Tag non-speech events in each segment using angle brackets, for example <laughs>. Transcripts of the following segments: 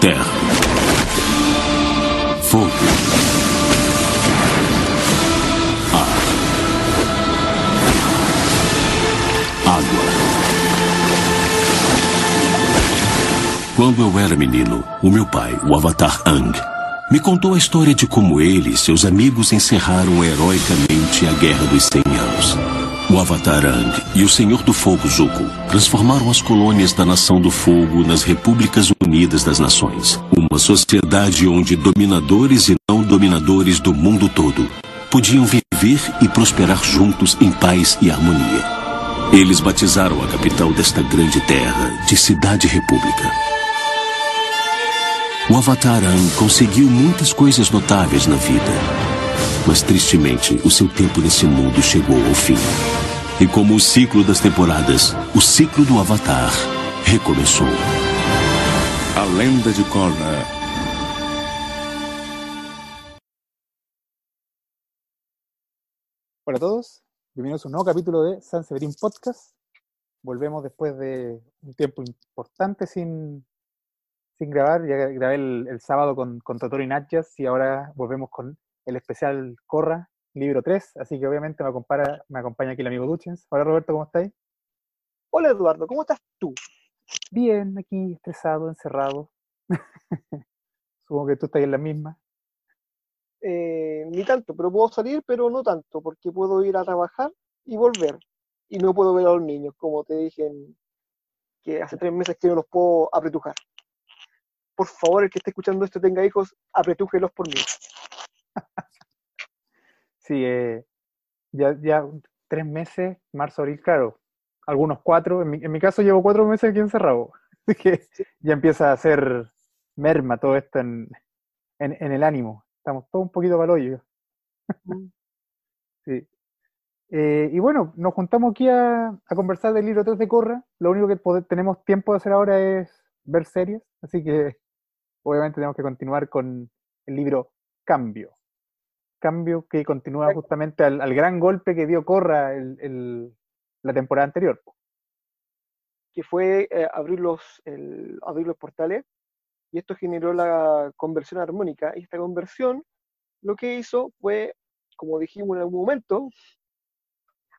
Terra. Fogo. Ar. Água. Quando eu era menino, o meu pai, o Avatar Ang, me contou a história de como ele e seus amigos encerraram heroicamente a Guerra dos 100 Anos. O Avatar Ang e o Senhor do Fogo Zuko transformaram as colônias da Nação do Fogo nas Repúblicas Unidas das Nações. Uma sociedade onde dominadores e não dominadores do mundo todo podiam viver e prosperar juntos em paz e harmonia. Eles batizaram a capital desta grande terra de Cidade República. O Avatar Ang conseguiu muitas coisas notáveis na vida. Mas tristemente, o seu tempo nesse mundo chegou ao fim. E como o ciclo das temporadas, o ciclo do Avatar recomeçou. A lenda de Korra. Hola a todos, bienvenidos a un nuevo capítulo de San Severin Podcast. Volvemos después de un tiempo importante sin, sin grabar. Ya grabé el, el sábado con, con Totoro y Natjas y ahora volvemos con el especial Corra, libro 3. Así que obviamente me acompaña, me acompaña aquí el amigo Duchens. Hola Roberto, ¿cómo estáis? Hola Eduardo, ¿cómo estás tú? Bien, aquí estresado, encerrado. <laughs> Supongo que tú estás en la misma. Eh, ni tanto, pero puedo salir, pero no tanto, porque puedo ir a trabajar y volver. Y no puedo ver a los niños, como te dije, en- que hace tres meses que no los puedo apretujar. Por favor, el que esté escuchando esto tenga hijos, apretújelos por mí. <laughs> Sí, eh, ya, ya tres meses, marzo, abril, claro. Algunos cuatro. En mi, en mi caso llevo cuatro meses aquí encerrado. <laughs> Así que ya empieza a hacer merma todo esto en, en, en el ánimo. Estamos todos un poquito para hoyo. <laughs> Sí. Eh, y bueno, nos juntamos aquí a, a conversar del libro 3 de Corra. Lo único que tenemos tiempo de hacer ahora es ver series, así que obviamente tenemos que continuar con el libro Cambio. Cambio que continúa justamente al, al gran golpe que dio Corra el- el- la temporada anterior. que fue eh, abrir, los, el- abrir los portales y esto generó la conversión armónica. Y esta conversión lo que hizo fue, como dijimos en algún momento,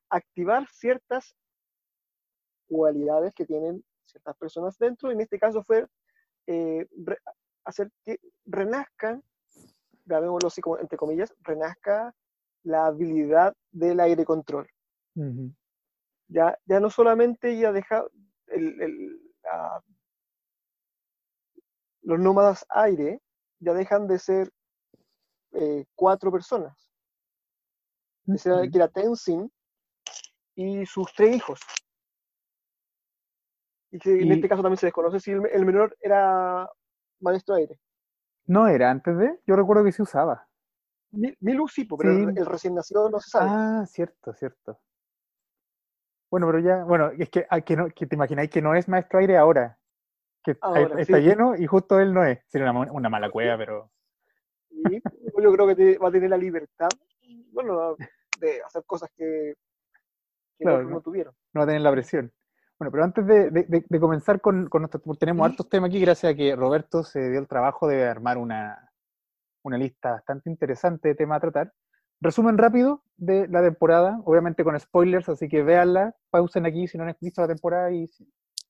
activar ciertas cualidades que tienen ciertas personas dentro. En este caso fue eh, re- hacer que renazcan, así como entre comillas, renazca la habilidad del aire control ya, ya no solamente ya deja el- el- la- los nómadas aire, ya dejan de ser eh, cuatro personas. Ujú. que era Tenzin y sus tres hijos. Y que en este caso también se desconoce si el, el menor era maestro aire. No era antes de, yo recuerdo que se usaba. Mi- Milu sí, pero el, Sí. el recién nacido no se sabe. Ah, cierto, cierto. Bueno, pero ya, bueno, es que, ah, que, no, que te imagináis que no es maestro aire ahora. Que Ahora, está sí. lleno y justo él no es. Sería una, una mala cueva, pero Y yo creo que te- va a tener la libertad, bueno, de hacer cosas que, que Claro, no no. tuvieron. no va a tener la presión. Bueno, pero antes de, de- de- comenzar con, con nuestro, porque tenemos Sí. hartos temas aquí, gracias a que Roberto se dio el trabajo de armar una, una lista bastante interesante de temas a tratar. Resumen rápido de la temporada, obviamente con spoilers, así que véanla, pausen aquí si no han visto la temporada y si,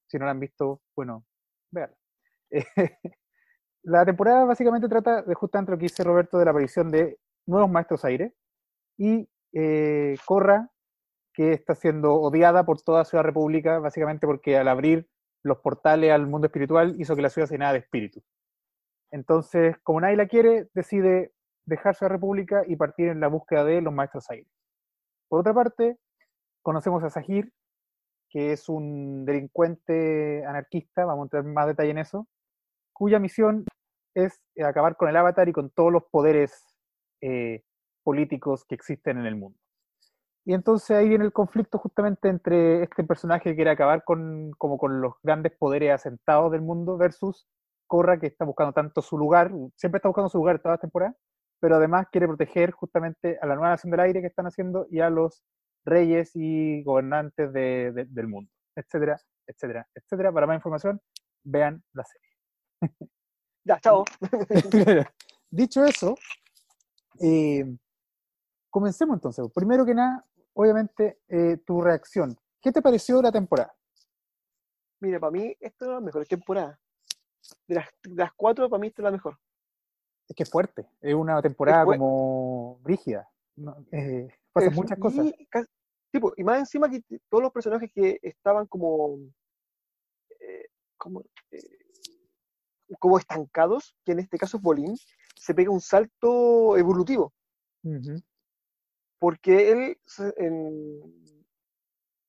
si no la han visto, bueno, véanla. <laughs> la temporada básicamente trata de justamente lo que dice Roberto de la aparición de nuevos maestros aire y eh, Corra, que está siendo odiada por toda Ciudad República, básicamente porque al abrir los portales al mundo espiritual hizo que la ciudad se llenara de espíritus. Entonces, como nadie la quiere, decide dejar Ciudad República y partir en la búsqueda de los maestros aire. Por otra parte, conocemos a Sahir, que es un delincuente anarquista, vamos a entrar en más detalle en eso, cuya misión es eh, acabar con el avatar y con todos los poderes eh, políticos que existen en el mundo. Y entonces ahí viene el conflicto justamente entre este personaje que quiere acabar con, como con los grandes poderes asentados del mundo versus Corra que está buscando tanto su lugar, siempre está buscando su lugar toda la temporada, pero además quiere proteger justamente a la nueva nación del aire que están haciendo y a los reyes y gobernantes de, de, del mundo, etcétera, etcétera, etcétera. Para más información, vean la serie. <laughs> Ya, chao. <laughs> Dicho eso, eh, comencemos entonces. Primero que nada, obviamente, eh, tu reacción. ¿Qué te pareció la temporada? Mira, para mí, esta es la mejor temporada. De las, de las cuatro, para mí, esta es la mejor. Es que es fuerte. Es una temporada como brígida. No, eh, pasan muchas y cosas. tipo, y más encima que todos los personajes que estaban como, eh, como, eh, como estancados, que en este caso es Bolín, se pega un salto evolutivo. Porque él, se- en-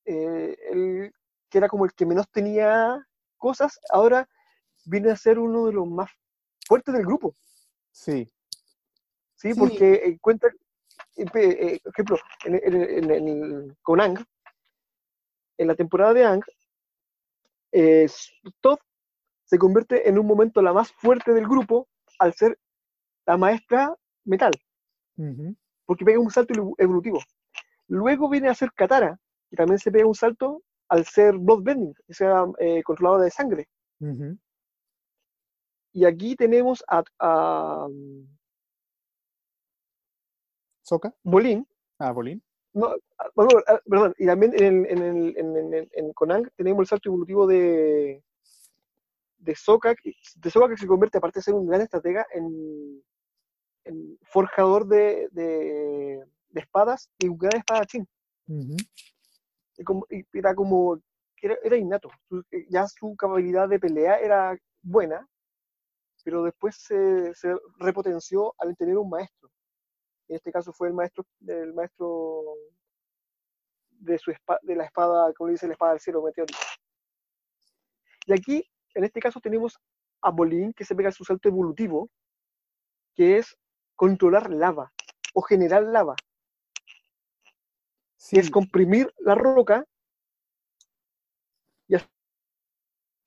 eh, él, que era como el que menos tenía cosas, ahora viene a ser uno de los más fuertes del grupo. Sí. ¿sí? Sí. Porque encuentra, eh, eh, por ejemplo, en, en- en- con Ang, en la temporada de Ang, eh, Todd se convierte en un momento la más fuerte del grupo al ser la maestra metal. Porque pega un salto evolutivo. Luego viene a ser Katara, y también se pega un salto al ser Bloodbending, que sea eh, controladora de sangre. Y aquí tenemos a, a ¿Soca? Bolín, Ah, Bolín. No, ah, bueno, ah, perdón, y también en, el- en, el- en, en, en- Conan tenemos el salto evolutivo de de que- de que se convierte, aparte de ser un gran estratega, en forjador de, de, de espadas y un gran espadachín. Y como, y era como, era, era innato, eh, ya su capacidad de pelea era buena, pero después se, se repotenció al tener un maestro. En este caso fue el maestro, el maestro de, su espa- de la espada, como dice la espada del cielo meteórico. Y aquí, en este caso, tenemos a Bolín que se pega su salto evolutivo, que es controlar lava o generar lava, Sí, es comprimir la roca y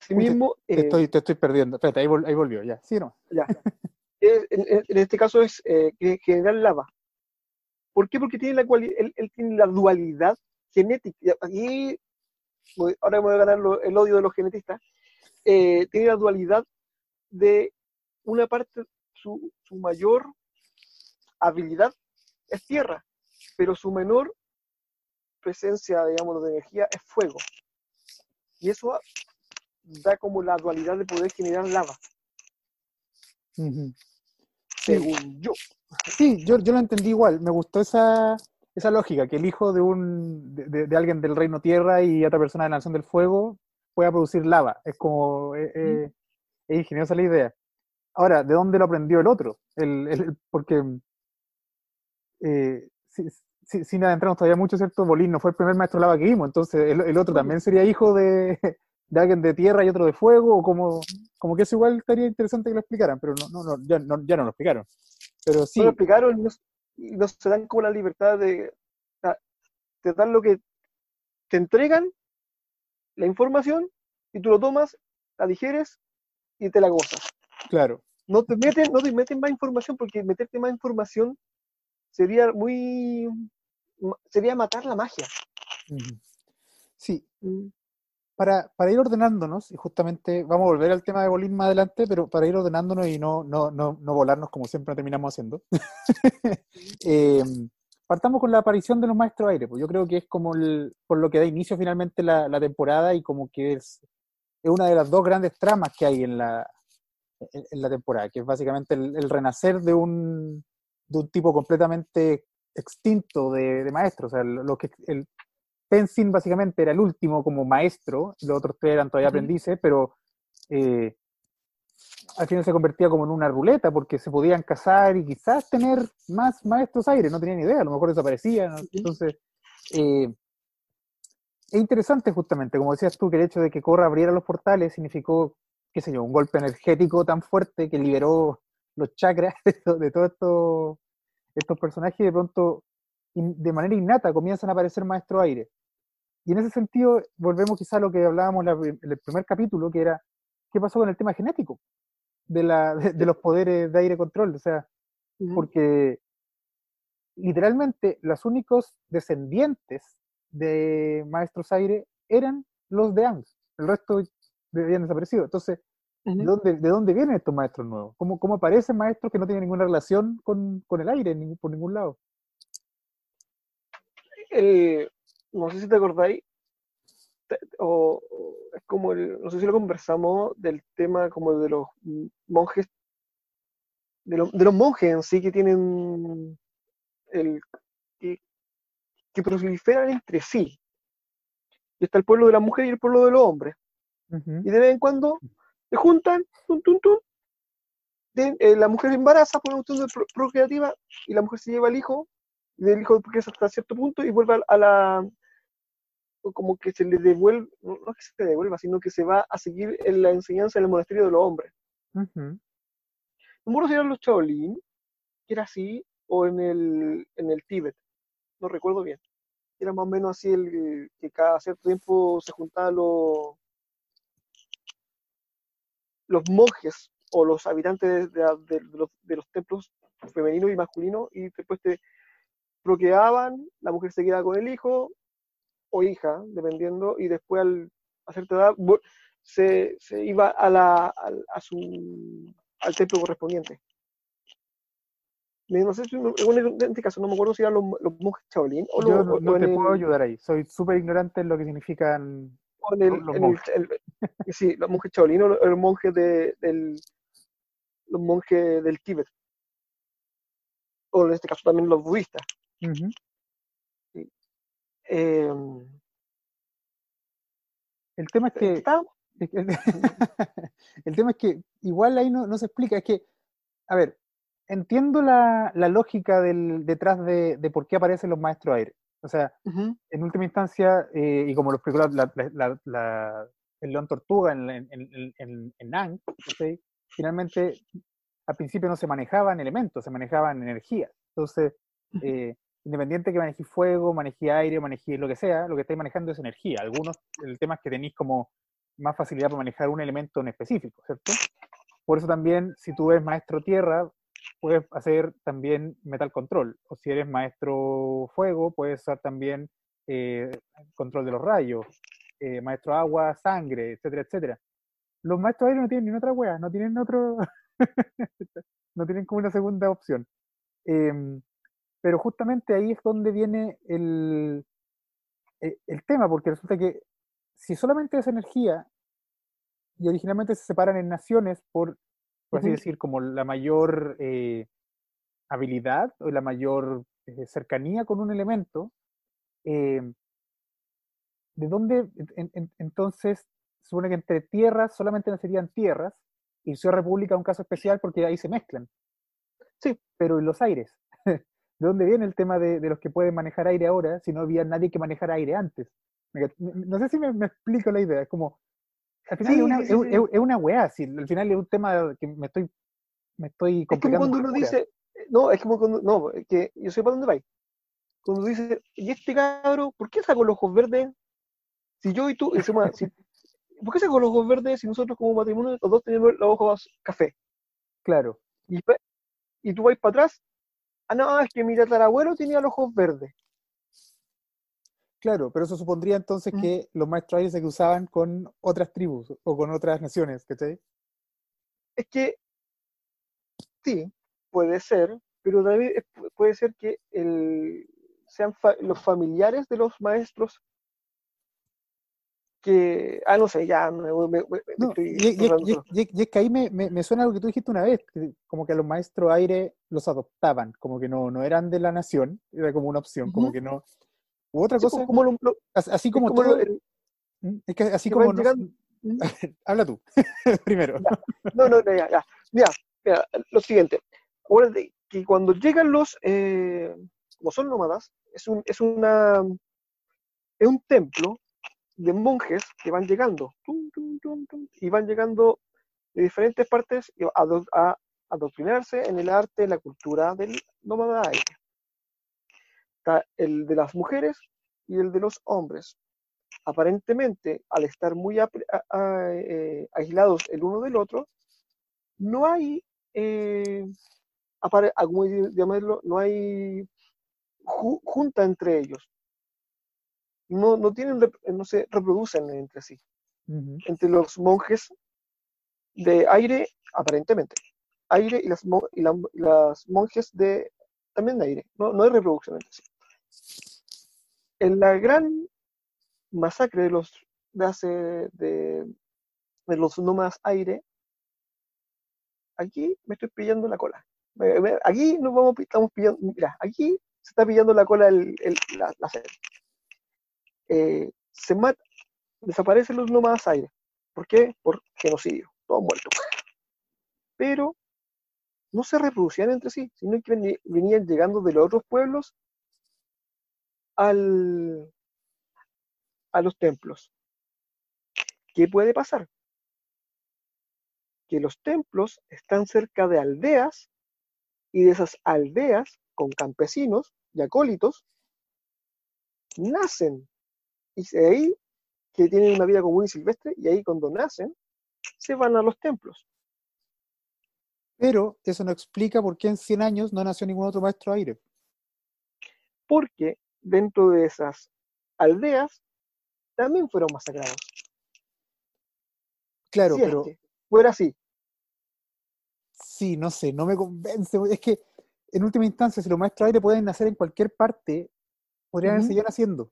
asimismo te, eh, estoy, te estoy perdiendo. Espérate, ahí, vol- ahí volvió, ya. Sí, no. Ya. En, en- en este caso es eh, generar lava. ¿Por qué? Porque tiene la cuali- él, él tiene la dualidad genética. Y Aquí, ahora me voy a ganar lo- el odio de los genetistas. Eh, tiene la dualidad de una parte, su, su mayor habilidad es tierra, pero su menor presencia, digamos, de energía es fuego. Y eso da como la dualidad de poder generar lava, según yo. Sí, yo, yo lo entendí igual. Me gustó esa, esa lógica, que el hijo de un de, de- de alguien del reino tierra y otra persona de la nación del fuego pueda producir lava. Es como eh, eh, es ingeniosa la idea. Ahora, ¿de dónde lo aprendió el otro? El, el- porque eh, si- si- sin adentrarnos todavía mucho, ¿cierto? Bolín no fue el primer maestro lava que vimos, entonces el, el otro también sería hijo de, <laughs> de alguien de tierra y otro de fuego, o como, como que eso igual estaría interesante que lo explicaran, pero no, no, no, ya, no, ya no lo explicaron. Pero sí, no lo explicaron y no, se dan como la libertad de, te dan lo que te entregan, la información, y tú lo tomas, la digieres y te la gozas. claro. No te meten, no te meten más información porque meterte más información sería muy sería matar la magia. Sí, Mm. para, para ir ordenándonos, y justamente vamos a volver al tema de Bolín más adelante, pero para ir ordenándonos y no, no, no, no volarnos como siempre terminamos haciendo, <laughs> eh, partamos con la aparición de los maestros aire. Pues yo creo que es como el, por lo que da inicio finalmente la, la temporada y como que es, es una de las dos grandes tramas que hay en la, en, en la temporada, que es básicamente el, el renacer de un, de un tipo completamente extinto de, de maestros. O sea, lo, que el, Tenzin básicamente era el último como maestro, los otros tres eran todavía aprendices, pero eh, al final se convertía como en una ruleta porque se podían casar y quizás tener más maestros aire, no tenía ni idea, a lo mejor desaparecían. ¿no? Entonces, eh, es interesante justamente, como decías tú, que el hecho de que Korra abriera los portales significó, qué sé yo, un golpe energético tan fuerte que liberó los chakras <laughs> de, to- de todos estos, estos personajes de pronto, in- de manera innata, comienzan a aparecer maestros aire. Y en ese sentido, volvemos quizá a lo que hablábamos en el primer capítulo, que era, ¿qué pasó con el tema genético? De, la, de, de los poderes de aire control. O sea, porque literalmente los únicos descendientes de Maestros Aire eran los de Ang. El resto habían desaparecido. Entonces, ¿De dónde, ¿De dónde vienen estos maestros nuevos? ¿Cómo, cómo aparecen maestros que no tienen ninguna relación con, con el aire por ningún lado? no sé si te acordáis, o, es como, el, no sé si lo conversamos, del tema como de los monjes, de, de los monjes en sí que tienen el que, que proliferan entre sí. Y está el pueblo de la mujer y el pueblo de los hombres. Y de vez en cuando se juntan, tum, tum, tum, eh, la mujer embaraza por una cuestión de procreativa y la mujer se lleva al hijo, y del hijo es hasta cierto punto y vuelve a, la, como que se le devuelve, no, que se le devuelva, sino que se va a seguir en la enseñanza en el monasterio de los hombres. Uh -huh. No si eran los Shaolin, que era así, o en el, en el Tíbet, no recuerdo bien. Era más o menos así el que cada cierto tiempo se juntaban los, los monjes o los habitantes de, los, de, los, templos femeninos y masculinos y después te procreaban, la mujer se quedaba con el hijo o hija, dependiendo, y después al hacerte edad se, se iba a, la, a, su, al templo correspondiente. No sé si en este caso no me acuerdo si eran los, los monjes Shaolin o Yo los, no, te puedo ayudar ahí, soy súper ignorante en lo que significan en el, los en monjes. El, sí, los monjes Shaolin o los, monjes de, del los monjes del Tíbet. O en este caso también los budistas. Uh -huh. sí. eh, el tema es que. <laughs> el tema es que igual ahí no, no, se explica. Es que, a ver, entiendo la, la lógica del, detrás de, de, por qué aparecen los maestros aire. O sea, uh -huh. en última instancia, eh, y como lo explicó la, el León Tortuga en, en, en, en, en finalmente al principio no se manejaban elementos, se manejaban energía. Entonces, eh, independiente que manejes fuego, manejes aire, manejes lo que sea, lo que estáis manejando es energía. Algunos, el tema es que tenéis como más facilidad para manejar un elemento en específico, ¿cierto? Por eso también, si tú eres maestro tierra, puedes hacer también metal control. O si eres maestro fuego, puedes hacer también eh, control de los rayos. Eh, maestro agua, sangre, etcétera, etcétera. Los maestros aire no tienen ni otra wea, no tienen otro. <laughs> no tienen como una segunda opción. Eh, pero justamente ahí es donde viene el, el, el, tema, porque resulta que si solamente es energía, y originalmente se separan en naciones por, por así uh -huh. decir, como la mayor eh, habilidad o la mayor eh, cercanía con un elemento, eh, ¿de dónde en, en, entonces supone que entre tierras solamente nacerían tierras y Ciudad República es un caso especial porque ahí se mezclan? Sí, pero en los aires. <laughs> ¿De dónde viene el tema de, de, los que pueden manejar aire ahora si no había nadie que manejara aire antes? No sé si me, me explico la idea, es como, al final sí, es, una, sí, sí, es, es, una weá, si al final es un tema que me estoy, me estoy Es como cuando uno dice, no, es como cuando, no, que yo sé para dónde vais. Cuando dice, ¿y este cabro, por qué sacó los ojos verdes? Si yo y tú, encima, si, ¿por qué sacó los ojos verdes si nosotros como matrimonio los dos tenemos los ojos café? Claro. Y, y tú vais para atrás, ah, no, es que mi tatarabuelo tenía los ojos verdes. Claro, pero eso supondría entonces mm. que los maestros se cruzaban con otras tribus o con otras naciones, ¿cachai? Es que sí, puede ser, pero también puede ser que el, sean fa los familiares de los maestros que, ah, no sé, ya me, me, me no, estoy y, y, y, y, es que ahí me, me, suena lo que tú dijiste una vez, que como que a los maestros aire los adoptaban, como que no, no eran de la nación, era como una opción, uh -huh. como que no, U otra cosa, como lo, lo, así como, como todo, lo, el, es que así como no, <laughs> habla tú <laughs> primero. Ya. No, no, ya, ya. Mira, mira, lo siguiente. Acuérdate que cuando llegan los, eh, como son nómadas, es un, es una, es un templo de monjes que van llegando y van llegando de diferentes partes a, a adoctrinarse en el arte, la cultura del nómada aire está el de las mujeres y el de los hombres. Aparentemente, al estar muy a, a, eh, aislados el uno del otro, no hay, eh, llamarlo, no hay ju junta entre ellos. No, no tienen, no se reproducen entre sí. Uh -huh. Entre los monjes de aire, aparentemente. Aire y las, y la- las monjes de también de aire. No, no hay reproducción entre sí. En la gran masacre de los de hace de, de los nómadas aire, aquí me estoy pillando la cola. Aquí nos vamos, estamos pillando, mira, aquí se está pillando la cola el, el- la, la serie. Eh, se mata, desaparecen los nómadas aire. ¿Por qué? Por genocidio, todos muertos. Pero no se reproducían entre sí, sino que venían llegando de los otros pueblos al, a los templos. ¿Qué puede pasar? Que los templos están cerca de aldeas y de esas aldeas con campesinos y acólitos nacen. Y de ahí que tienen una vida común y silvestre y ahí cuando nacen se van a los templos. Pero eso no explica por qué en 100 años no nació ningún otro maestro aire. Porque dentro de esas aldeas también fueron masacrados. Claro, si es pero que fuera así. sí, no sé, no me convence. Es que en última instancia, si los maestros aire pueden nacer en cualquier parte, podrían seguido naciendo.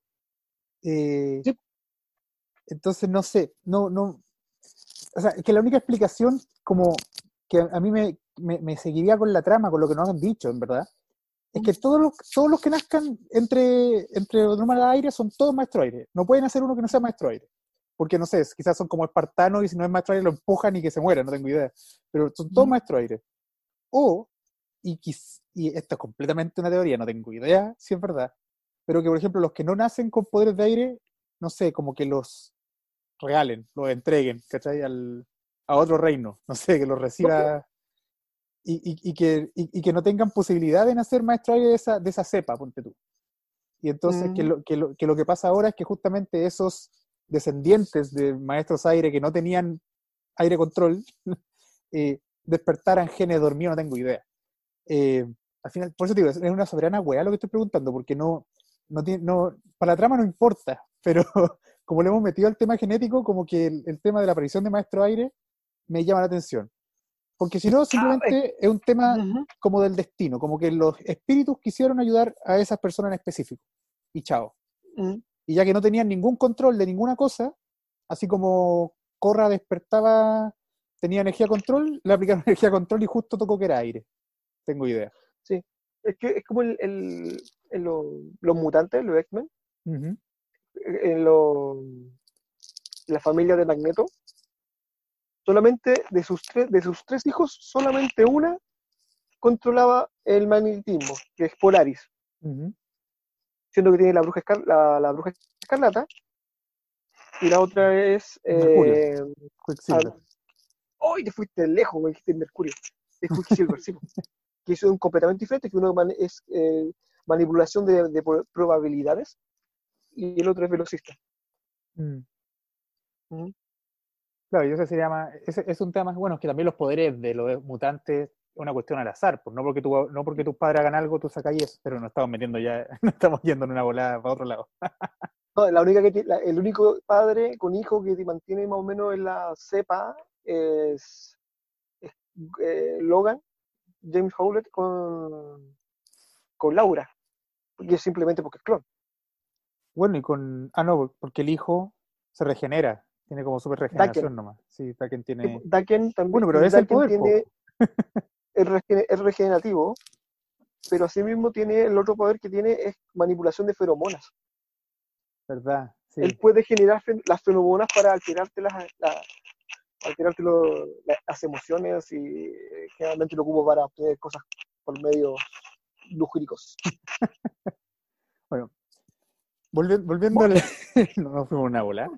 Eh, Sí. Entonces, no sé, no, no. O sea, es que la única explicación como que a mí me, me- me seguiría con la trama, con lo que nos han dicho, en verdad, es que todos los, todos los que nazcan entre, entre nómadas aire son todos maestro aire. No pueden hacer uno que no sea maestro aire. Porque no sé, quizás son como espartanos y si no es maestro aire lo empujan y que se muera, no tengo idea. Pero son todos Ujú. maestro aire. O, y, y esto es completamente una teoría, no tengo idea si es verdad, pero que por ejemplo los que no nacen con poderes de aire, no sé, como que los regalen, los entreguen, ¿cachai? Al, a otro reino, <laughs> no sé, que los reciba y, y- y que, y, que no tengan posibilidad de nacer maestro aire de esa, de esa cepa, ponte tú. Y entonces que, Ujú. lo, que, lo, que lo que pasa ahora es que justamente esos descendientes de maestros aire que no tenían aire control, <laughs> eh, despertaran genes dormidos, no tengo idea. Eh, al final, por eso te digo, es una soberana weá lo que estoy preguntando, porque no, no tiene, no, para la trama no importa, <laughs> pero como le hemos metido al tema genético, como que el, el tema de la aparición de maestro aire me llama la atención. Porque si no, simplemente es un tema como del destino, como que los espíritus quisieron ayudar a esas personas en específico. Y chao. Ujú. Y ya que no tenían ningún control de ninguna cosa, así como Corra despertaba, tenía energía control, le aplicaron <laughs> energía control y justo tocó que era aire. Tengo idea. Es que es como el, el- en lo- los mutantes, los X-Men, Ujú. en lo- la familia de Magneto, solamente de sus, tres, de sus tres hijos, solamente una controlaba el magnetismo, que es Polaris, Ujú. siendo que tiene la bruja, escar- la, la bruja escarlata, y la otra es... Eh. ¡Ay, te fuiste lejos! Me dijiste Mercurio. Es Quicksilver, sí. <laughs> Que es un completamente diferente, que uno es eh, manipulación de, de pro- probabilidades y el otro es velocista. Mm. Ujú. Claro, y eso se llama, ese es un tema más bueno, es que también los poderes de los mutantes es una cuestión al azar, pues no porque tu, no porque tus padres hagan algo, tú sacáis eso, pero no estamos metiendo ya, <laughs> no estamos yendo en una volada para otro lado. No, la única que la- el único padre con hijo que te mantiene más o menos en la cepa es, es, eh, Logan, James Howlett con, con Laura. Y es simplemente porque es clon. Bueno, y con, ah no, porque el hijo se regenera, tiene como super regeneración Daken. nomás. Sí, Daken tiene, Daken también. Bueno, pero es el poder, po. tiene, es, regen- es regenerativo, pero asimismo tiene el otro poder que tiene es manipulación de feromonas. ¿verdad? Sí. Él puede generar las feromonas para alterarte las, la- alterarte lo- la- las emociones y eh, generalmente lo ocupo para obtener cosas por medios lujuricos. <laughs> Volviendo, volviendo al, <laughs> no, no fuimos una bola.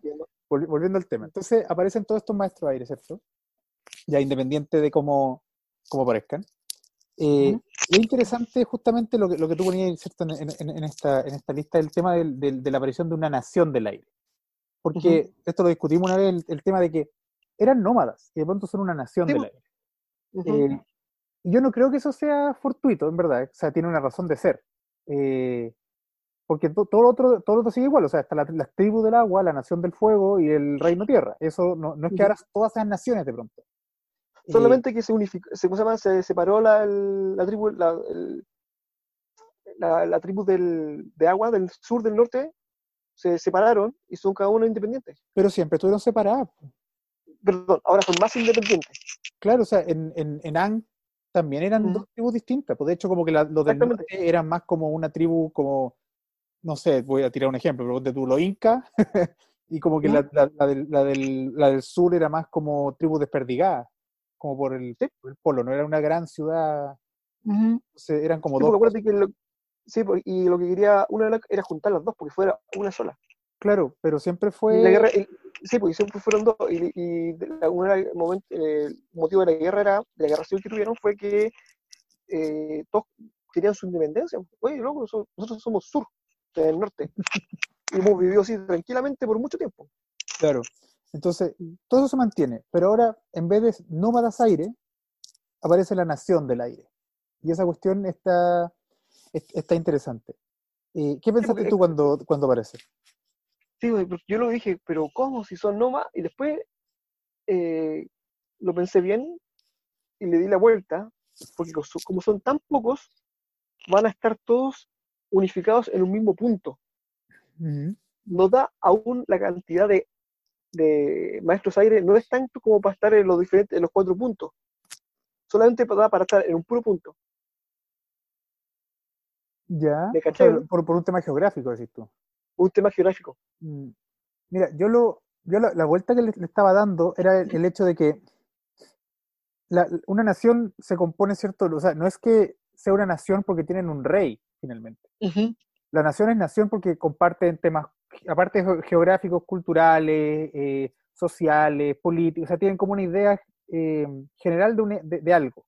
Volvi- volviendo al tema. Entonces aparecen todos estos maestros aire, ¿cierto? Ya independiente de cómo, cómo parezcan. Eh, Ujú. Y es interesante justamente lo que, lo que tú ponías ¿cierto? En, en- en esta, en esta lista, el tema del- del- de la aparición de una nación del aire. Porque esto lo discutimos una vez, el, el tema de que eran nómadas y de pronto son una nación Sí, del po. aire. Eh, y yo no creo que eso sea fortuito, en verdad. O sea, tiene una razón de ser. Eh, porque to- todo, lo otro, todo lo otro sigue igual. O sea, está la, las tribus del agua, la nación del fuego y el reino tierra. Eso no, no es que ahora todas sean naciones de pronto. Solamente que se unificó, se, ¿cómo se, llama? se separó la, tribu, la, el- la- la tribu del, de agua del sur del norte, se separaron y son cada uno independientes. pero siempre estuvieron separadas. Perdón, ahora son más independientes. Claro, o sea, en, en, en Ang también eran dos tribus distintas. Pues de hecho, como que la- los del norte eran más como una tribu, como, no sé, voy a tirar un ejemplo, pero de tú, los incas, <laughs> y como que la, Ujú. la- la del, la del- la del sur era más como tribu desperdigada, como por el, por el polo, no era una gran ciudad, entonces eran como Sí, dos. acuérdate que lo, sí, y lo que quería una era- era juntar las dos, porque fuera una sola. Claro, pero siempre fue. la guerra, sí, pues fueron dos. Y, y el momento, el motivo de la guerra era, de la guerra civil que tuvieron fue que eh, todos querían su independencia. Oye, loco, nosotros, nosotros somos sur, del norte. <laughs> Y hemos vivido así tranquilamente por mucho tiempo. Claro. Entonces, todo eso se mantiene, pero ahora, en vez de nómadas aire, aparece la nación del aire. Y esa cuestión está, es- está interesante. Eh, ¿Qué pensaste porque- tú cuando, cuando aparece? Sí, güey, porque yo lo dije, pero ¿cómo si son nómadas? Y después eh, lo pensé bien y le di la vuelta, porque como son tan pocos, van a estar todos unificados en un mismo punto. No da aún la cantidad de, de maestros aire, no es tanto como para estar en los diferentes, en los cuatro puntos. Solamente da para estar en un puro punto. Ya, ¿Me o sea, cachai, no? por, por un tema geográfico, decís tú. Un tema geográfico. Mm. Mira, yo lo, yo la, la vuelta que le, le estaba dando era el, el hecho de que la- una nación se compone, ¿cierto? O sea, no es que sea una nación porque tienen un rey, finalmente. La nación es nación porque comparten temas, aparte ge- geográficos, culturales, eh, sociales, políticos, o sea, tienen como una idea eh, general de, un- de- de algo.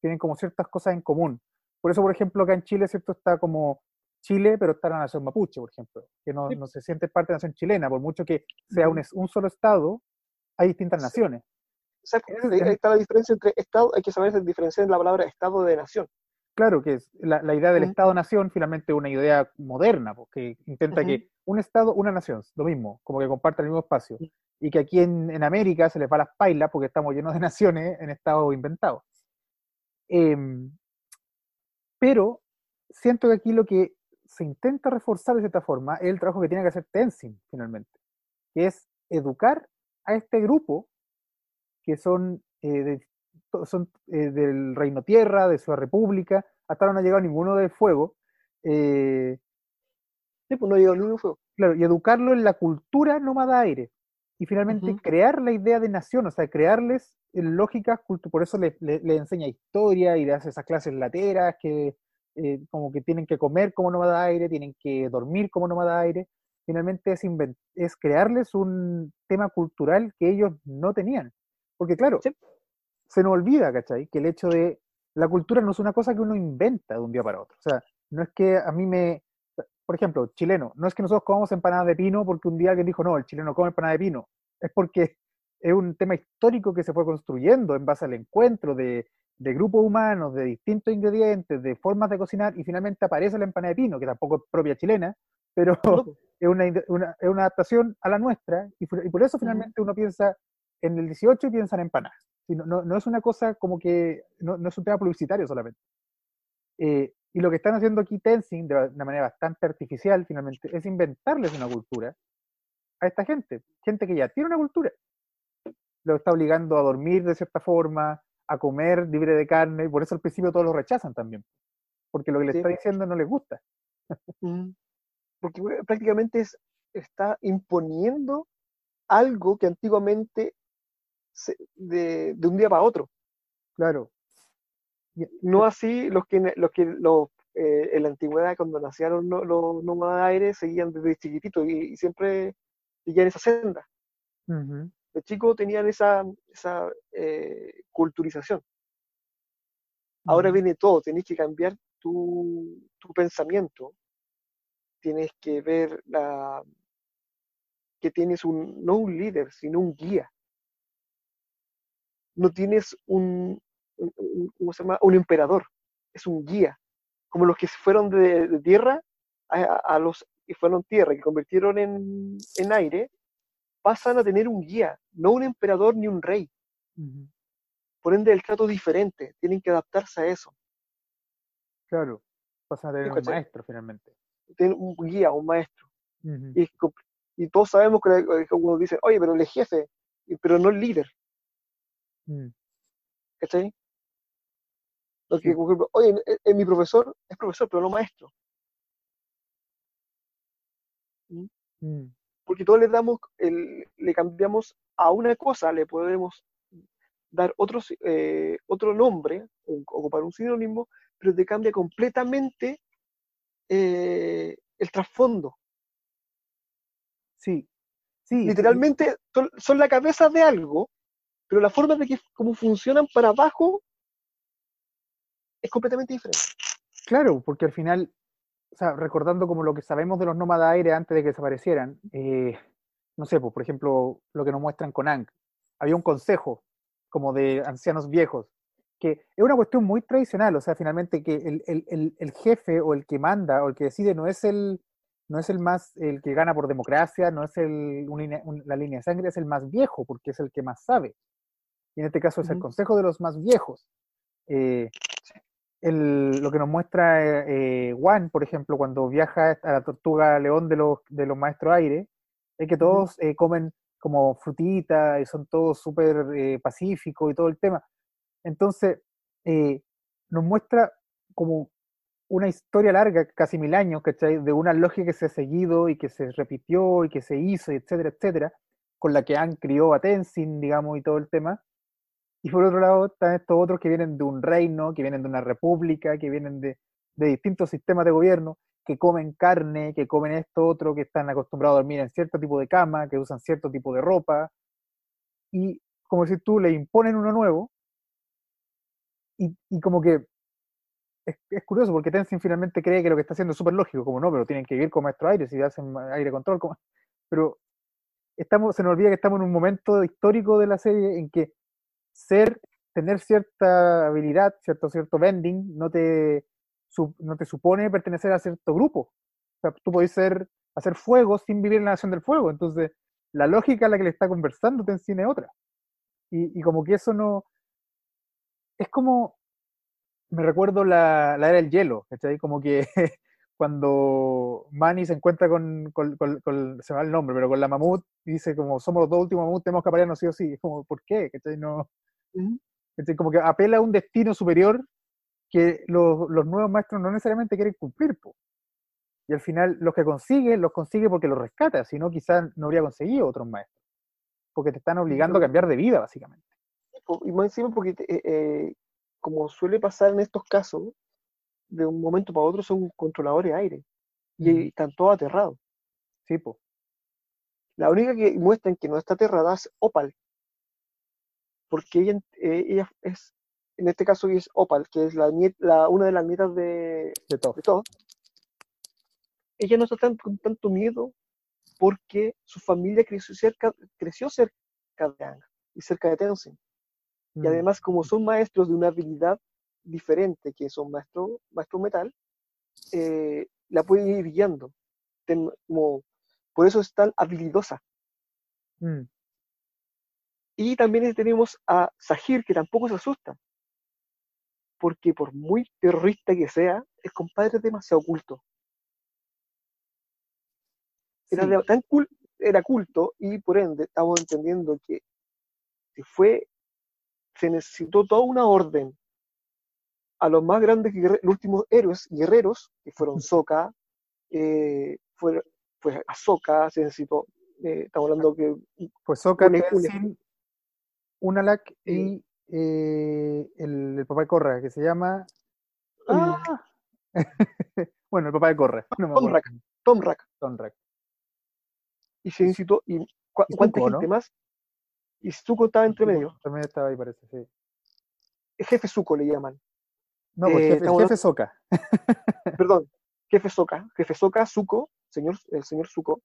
Tienen como ciertas cosas en común. Por eso, por ejemplo, acá en Chile, ¿cierto? Está como Chile, pero está la nación mapuche, por ejemplo, que no, Sí. no se siente parte de la nación chilena, por mucho que sea un, un solo estado, hay distintas Sí. naciones. Es Ahí está la diferencia entre Estado, hay que saber diferenciar la palabra Estado de nación. Claro que es la, la idea del. Estado-nación finalmente es una idea moderna, porque intenta Ujú. que un Estado, una nación, lo mismo, como que compartan el mismo espacio. Y que aquí en, en América se les va las pailas porque estamos llenos de naciones en estados inventados. Em, pero siento que aquí lo que se intenta reforzar de cierta forma el trabajo que tiene que hacer Tenzin, finalmente, que es educar a este grupo que son, eh, de- son eh, del Reino Tierra, de su república, hasta ahora no ha llegado ninguno del fuego, eh, Sí, pues no llegó ni un fuego. claro, y educarlo en la cultura nómada aire. Y finalmente crear la idea de nación, o sea, crearles lógicas, por eso le, le- le enseña historia y le hace esas clases lateras que eh, como que tienen que comer como nómada aire, tienen que dormir como nómada aire. Finalmente es, es crearles un tema cultural que ellos no tenían. Porque claro, Sí. se nos olvida, ¿cachai? Que el hecho de la cultura no es una cosa que uno inventa de un día para otro. O sea, no es que a mí me, por ejemplo, chileno, no es que nosotros comamos empanadas de pino porque un día alguien dijo, no, el chileno come empanadas de pino. Es porque es un tema histórico que se fue construyendo en base al encuentro de, de grupos humanos, de distintos ingredientes, de formas de cocinar, y finalmente aparece la empanada de pino, que tampoco es propia chilena, pero <laughs> es una, es una adaptación a la nuestra, y, por eso finalmente uno piensa en el 18 y piensa en empanadas. Y no, no- no es una cosa como que, no, no es un tema publicitario solamente. Eh, y lo que están haciendo aquí Tenzin, de una manera bastante artificial finalmente, es inventarles una cultura a esta gente, gente que ya tiene una cultura. Lo está obligando a dormir de cierta forma, a comer libre de carne, y por eso al principio todos lo rechazan también, porque lo que le Sí. está diciendo no les gusta. Mm. Porque prácticamente es, está imponiendo algo que antiguamente se- de, de un día para otro. Claro. No así los que, los que los, eh, en la antigüedad, cuando nacieron los, los nómadas aéreos, seguían desde chiquititos y, y siempre seguían esa senda. De chicos tenían esa, esa eh, culturización. Ahora viene todo, tenés que cambiar tu, tu pensamiento, tienes que ver la, que tienes un, no un líder, sino un guía. No tienes un, un- un- ¿cómo se llama? Un emperador, es un guía. Como los que fueron de, de tierra a, los que fueron tierra y que convirtieron en, en aire, pasan a tener un guía, no un emperador ni un rey. Por ende, el trato es diferente, tienen que adaptarse a eso. Claro, pasan a tener un ¿Cachai? maestro finalmente. Tienen un guía, un maestro. Y, todos sabemos que que uno dice, oye, pero es jefe, pero no el líder, Mm. ¿cachai? Lo que, Sí. por ejemplo, oye, eh, eh, mi profesor es profesor, pero no maestro. Mm. Porque todos le damos, el- le cambiamos a una cosa, le podemos dar otros, eh, otro nombre, ocupar un sinónimo, pero te cambia completamente eh, el trasfondo. Sí, sí. Literalmente son, son la cabeza de algo, pero la forma de que cómo funcionan para abajo es completamente diferente. Claro, porque al final, o sea, recordando como lo que sabemos de los nómadas aire antes de que desaparecieran, eh, no sé, pues, por ejemplo, lo que nos muestran con Ang, había un consejo como de ancianos viejos, que es una cuestión muy tradicional, o sea, finalmente que el, el- el- el jefe o el que manda o el que decide no es el, no es el más, el que gana por democracia, no es el, un línea- un- la línea de sangre, es el más viejo, porque es el que más sabe. Y en este caso es el consejo de los más viejos. Eh, el- lo que nos muestra eh, Juan, por ejemplo, cuando viaja a la tortuga león de los, de los maestros aire, es que todos eh, comen como frutita y son todos súper eh, pacíficos y todo el tema. Entonces, eh, nos muestra como una historia larga, casi mil años, ¿cachai? De una lógica que se ha seguido y que se repitió y que se hizo, etcétera, etcétera, con la que han crió a Tenzin, digamos, y todo el tema. Y por otro lado están estos otros que vienen de un reino, que vienen de una república, que vienen de, de distintos sistemas de gobierno, que comen carne, que comen esto, otro, que están acostumbrados a dormir en cierto tipo de cama, que usan cierto tipo de ropa. Y como si tú le imponen uno nuevo, y, y como que es, es curioso porque Tenzin finalmente cree que lo que está haciendo es súper lógico, como no, pero tienen que vivir con maestro aire, si hacen aire control, como... <laughs> pero estamos, se nos olvida que estamos en un momento histórico de la serie en que ser, tener cierta habilidad, cierto, cierto bending, no te, su- no te supone pertenecer a cierto grupo. O sea, tú podés ser, hacer fuego sin vivir en la nación del fuego. Entonces, la lógica a la que le está conversando Tenzin es otra. Y, y como que eso no. Es como. Me recuerdo la, la era del hielo, ¿cachai? Como que <laughs> cuando Manny se encuentra con, con- con- con- se me va el nombre, pero con la mamut, dice como somos los dos últimos mamut, tenemos que aparearnos sí o sí. Es como, ¿por qué? ¿Cachai? No, Ujú. ¿cachai? Como que apela a un destino superior que los, los nuevos maestros no necesariamente quieren cumplir. po. Y al final los que consigue, los consigue porque los rescata, si no quizás no habría conseguido otros maestros. Porque te están obligando a cambiar de vida, básicamente. Y más encima porque, eh, eh, como suele pasar en estos casos, de un momento para otro son controladores de aire. Y Ujú. están todos aterrados. Sí, po. La única que muestran que no está aterrada es Opal. Porque ella, eh, ella es, en este caso es Opal, que es la, nie- la- una de las nietas de, de todo. de. Ella no está tan, con tanto miedo porque su familia creció cerca, creció cerca de Ang y cerca de Tenzin. Y Mm. además, como son maestros de una habilidad diferente, que son maestro, maestro metal, eh, la pueden ir guiando. Ten- como, por eso es tan habilidosa. Mm. Y también tenemos a Sahir, que tampoco se asusta. Porque por muy terrorista que sea, el compadre es demasiado culto. Era Sí. tan cul- era culto y por ende estamos entendiendo que se fue, se necesitó toda una orden a los más grandes, los últimos héroes guerreros, que fueron Sokka, eh, fue, fue Ahsoka, se necesitó, eh, estamos hablando que Pues une- Tenzin, Unalak y eh, el, el papá de Corra, que se llama. Ah. <laughs> bueno, el papá de Corra. No me acuerdo. Tomrak. Tomrak, Tonrak. y se necesitó, y cua- Y cuánta Zuko, gente ¿no? más, y Zuko estaba entre medio, También estaba ahí, parece, sí. el jefe Zuko le llaman, No, pues Eh, jefe, estamos jefe Sokka. <laughs> perdón, jefe Sokka, jefe Sokka, Zuko, señor, el señor Zuko,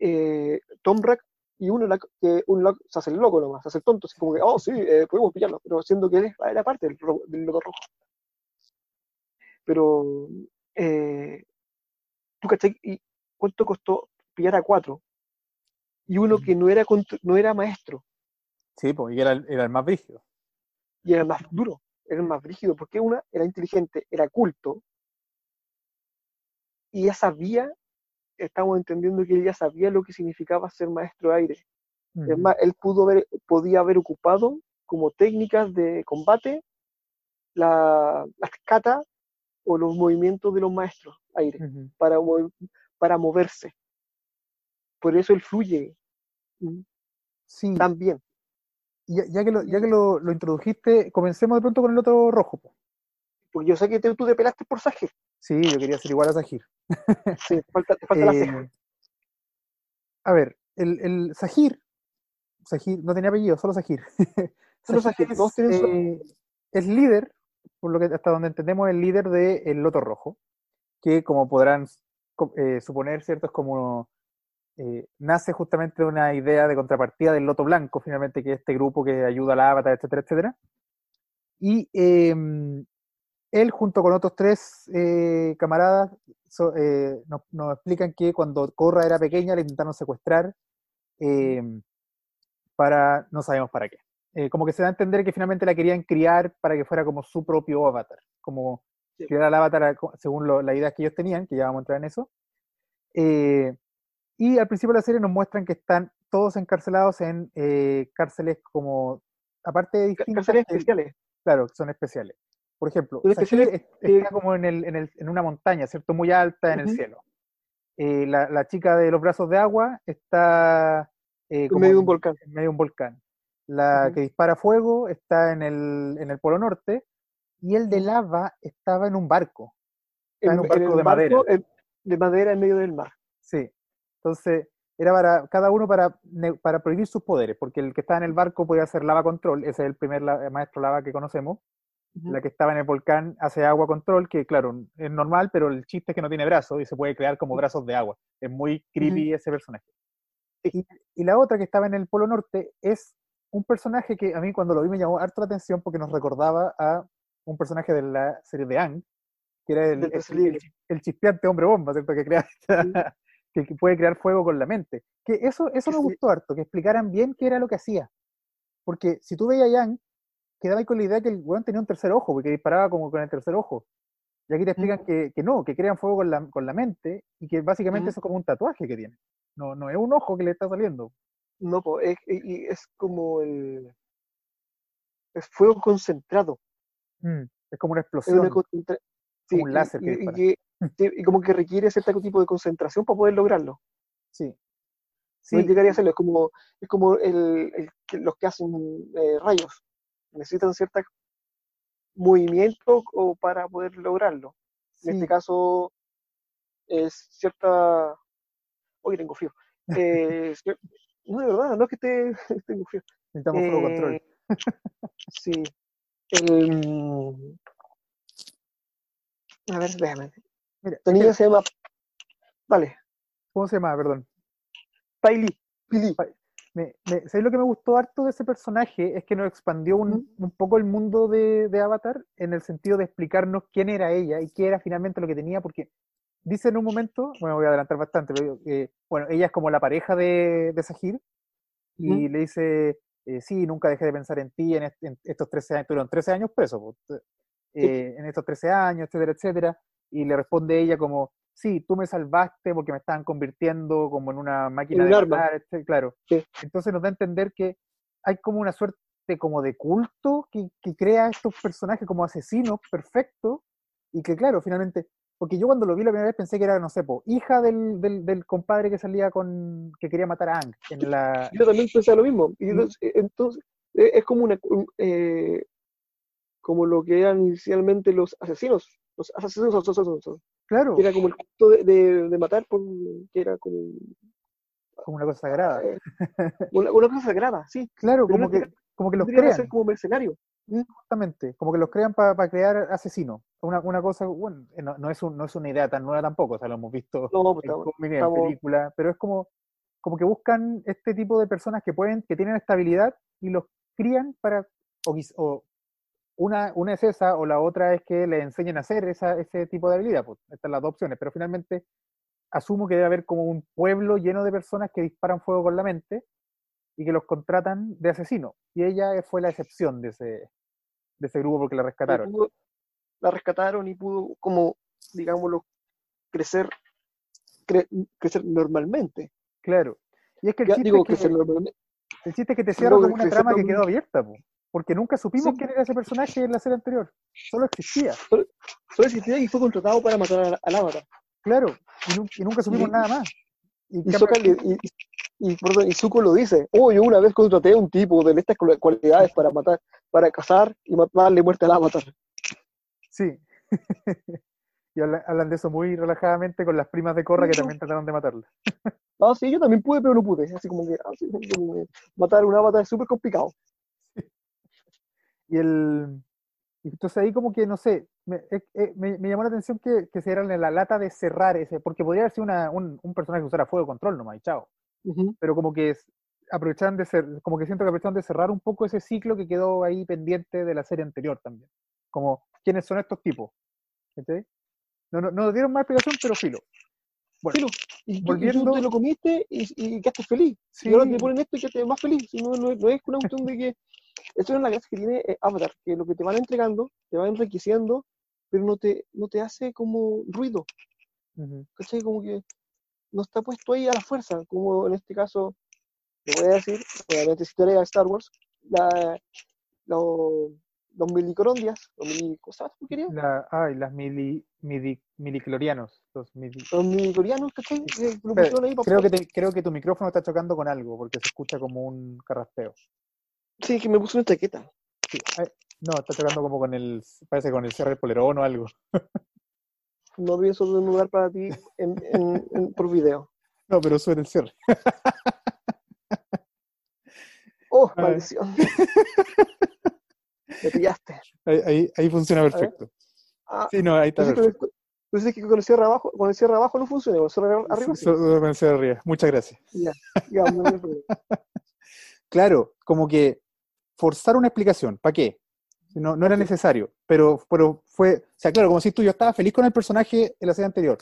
eh, Tomrak y Unalak, que Unalak se hace el loco nomás, se hace el tonto, así como que, oh sí, eh, podemos pillarlo, pero siendo que él era parte del, ro- del loco rojo. Pero, eh, ¿tú cachai? ¿Y cuánto costó pillar a cuatro? Y uno que no era, no era maestro, Sí, y era, el- era el más brígido. y era más duro, era más brígido, porque una era inteligente, era culto, y ya sabía, estamos entendiendo que él ya sabía lo que significaba ser maestro de aire. Es Ujú, más, él pudo haber, podía haber ocupado como técnicas de combate la, las katas o los movimientos de los maestros aire ujú. para, mo- para moverse. Por eso él fluye Sí, tan bien. ya, ya que, lo, ya que lo, lo introdujiste, comencemos de pronto con el otro rojo. Porque yo sé que te- tú te pelaste por Sajir. Sí, yo quería ser igual a Sahir. Sí, falta, falta la. Eh, a ver, el, el Sahir, Sahir, no tenía apellido, solo Sahir. <laughs> Solo es, tienen su- eh, es líder, por lo que hasta donde entendemos, el líder del Loto Rojo, que como podrán eh, suponer, ¿cierto? Es como eh, nace justamente de una idea de contrapartida del Loto Blanco, finalmente, que es este grupo que ayuda a la Avatar, etcétera, etcétera. Y em, él, junto con otros tres eh, camaradas, so- eh, nos, nos explican que cuando Korra era pequeña le intentaron secuestrar em, para, no sabemos para qué. Eh, como que se da a entender que finalmente la querían criar para que fuera como su propio avatar, como Sí. criar al avatar según lo- las ideas que ellos tenían, que ya vamos a entrar en eso. Eh, y al principio de la serie nos muestran que están todos encarcelados en eh, cárceles como, aparte de Cárceles especiales. claro, son especiales. Por ejemplo, que- está como en, el, en, el- en una montaña, ¿cierto? Muy alta en el Ujú. cielo. Eh, la, la chica de los brazos de agua está eh, En como medio de un en- volcán. en medio de un volcán. La Ujú. que dispara fuego está en el, en el Polo Norte y el de lava estaba en un barco. Está en un barco el de madera. barco, en- de madera en medio del mar. Sí. Entonces, era para cada uno para, para prohibir sus poderes, porque el que estaba en el barco podía hacer lava control, ese es el primer la- maestro lava que conocemos. La que estaba en el volcán hace agua control, que claro, es normal, pero el chiste es que no tiene brazos y se puede crear como brazos de agua. Es muy creepy ese personaje. Y, y la otra que estaba en el Polo Norte es un personaje que a mí cuando lo vi me llamó harto la atención porque nos recordaba a un personaje de la serie de Ang, que era el, el, chispeante hombre bomba, ¿cierto? Que, crea, <laughs> que, que puede crear fuego con la mente. Que eso, eso me Sí. gustó harto, que explicaran bien qué era lo que hacía. Porque si tú veías a Yang, quedaba ahí con la idea que el weón tenía un tercer ojo, porque disparaba como con el tercer ojo. Y aquí te explican que, que no, que crean fuego con la, con la mente y que básicamente Ujú. eso es como un tatuaje que tiene. No, no es un ojo que le está saliendo. No, es, y y es como el. Es fuego concentrado. Mm, es como una Es explosión. una concentra- sí, un y- láser que y, y <laughs> y como que requiere cierto tipo de concentración para poder lograrlo. Sí. No Sí, llegaría a hacerlo. Es como, es como el, los que hacen eh, rayos. Necesitan cierto movimiento o para poder lograrlo. En este caso, es cierta. Hoy tengo frío. <laughs> Eh, no, de verdad, no es que esté, <laughs> tengo frío. necesitamos fuego control. Eh, sí. El, mm, a ver, déjame. Mira, Esta niña se llama. Vale, ¿cómo se llama? Perdón. Paili. Pili. Me, me- ¿sabes lo que me gustó harto de ese personaje? Es que nos expandió un, un poco el mundo de, de Avatar en el sentido de explicarnos quién era ella y qué era finalmente lo que tenía, porque dice en un momento, bueno, voy a adelantar bastante, pero eh, bueno, ella es como la pareja de, de Sahir y le dice, eh, sí, nunca dejé de pensar en ti en, est- en estos 13 años, tuvieron 13 años presos, eh, Sí. en estos 13 años, etcétera, etcétera, y le responde ella como, sí, tú me salvaste porque me estaban convirtiendo como en una máquina En de arma. matar, claro. Sí. Entonces nos da a entender que hay como una suerte como de culto que, que crea estos personajes como asesinos perfectos y que claro, finalmente, porque yo cuando lo vi la primera vez pensé que era, no sé, po, hija del, del, del compadre que salía con, que quería matar a Ang en la... Yo también pensaba lo mismo. Y entonces, eh, entonces, eh, es como una. un- eh, como lo que eran inicialmente los asesinos. Los asesinos, Claro, que era como el culto de, de, de matar, por, que era como como una cosa sagrada. eh, una, una cosa sagrada, sí. Claro, pero como no que, como que los crean. ser como mercenarios. Justamente, como que los crean para crear asesinos. Una, una cosa, bueno, eh, no, no es un- no es una idea tan nueva tampoco, o sea, lo hemos visto No, pues en estamos- en estamos- pero es como, como que buscan este tipo de personas que pueden, que tienen estabilidad y los crían para, o, quiz- o una, una es esa, o la otra es que les enseñen a hacer esa, ese tipo de habilidad, pues, estas son las dos opciones, pero finalmente asumo que debe haber como un pueblo lleno de personas que disparan fuego con la mente y que los contratan de asesinos, y ella fue la excepción de ese, de ese grupo porque la rescataron. pudo- la rescataron y pudo, como, digámoslo, crecer, cre- crecer normalmente. Claro. Y es que el Ya chiste, digo, es que, crecer normalmente. el chiste es que te que como una trama que quedó abierta, po, porque nunca supimos Sí. quién era ese personaje en la serie anterior. Solo existía, Solo existía y fue contratado para matar al, avatar. claro. Y, nu- y nunca supimos Y- nada más. Y, Y, y, Zuko lo dice, oh, yo una vez contraté a un tipo de estas cual- cualidades para matar, para cazar y ma- darle muerte al avatar. Sí. <laughs> y habla- hablan de eso muy relajadamente con las primas de Corra que también trataron de matarla. <laughs> Ah, sí, yo también pude, pero no pude. Así como que, ah, sí, como que matar a un avatar es súper complicado. Y el entonces ahí como que, no sé, me, eh, eh, me- me llamó la atención que, que se dieran la lata de cerrar ese, porque podría haber sido una- un, un personaje que usara fuego control nomás, y chao. Ujú. Pero como que es- aprovecharon de ser, como que siento que aprovecharon de cerrar un poco ese ciclo que quedó ahí pendiente de la serie anterior también. Como, ¿quiénes son estos tipos? ¿Cachai? No, no, no dieron más explicación, pero filo. Bueno, Filo. Y, tú- y tú volviendo- te lo comiste y, y quedaste feliz. sí, Y ahora te ponen esto y quedaste más feliz. No, no, no es una cuestión de que. Eso es la gracia que tiene eh, Avatar, que lo que te van entregando, te van enriqueciendo, pero no te, no te hace como ruido. ujú, ¿Cachai? Como que no está puesto ahí a la fuerza, como en este caso, te voy a decir, obviamente si te leas Star Wars, la, lo- los milicrondias, los mili, ¿cómo sabes tú querías? la, ay, las mili, miliclorianos, los midi- Los milicorianos, ¿cachai? Pusieron ahí creo que, te- creo que tu micrófono está chocando con algo, porque se escucha como un carraspeo. Sí, que me puse una chaqueta. Sí, ay, no, está chocando como con el, parece con el cierre del polerón o algo. <laughs> No pienso desnudar para ti en, en- en- por video. No, pero suena el cierre. <laughs> ¡Oh, maldición! <laughs> Me pillaste. Ahí, ahí, ahí funciona perfecto. Ah, Sí, no, ahí está entonces, perfecto. entonces que con el cierre abajo, con el cierre abajo no funciona, con el cierre arriba sí. Con el cierre arriba. Muchas gracias. Ya, ya. Claro, como que forzar una explicación, ¿para qué? No, no era necesario, pero, pero fue, o sea, claro, como si tú, yo estaba feliz con el personaje en la serie anterior,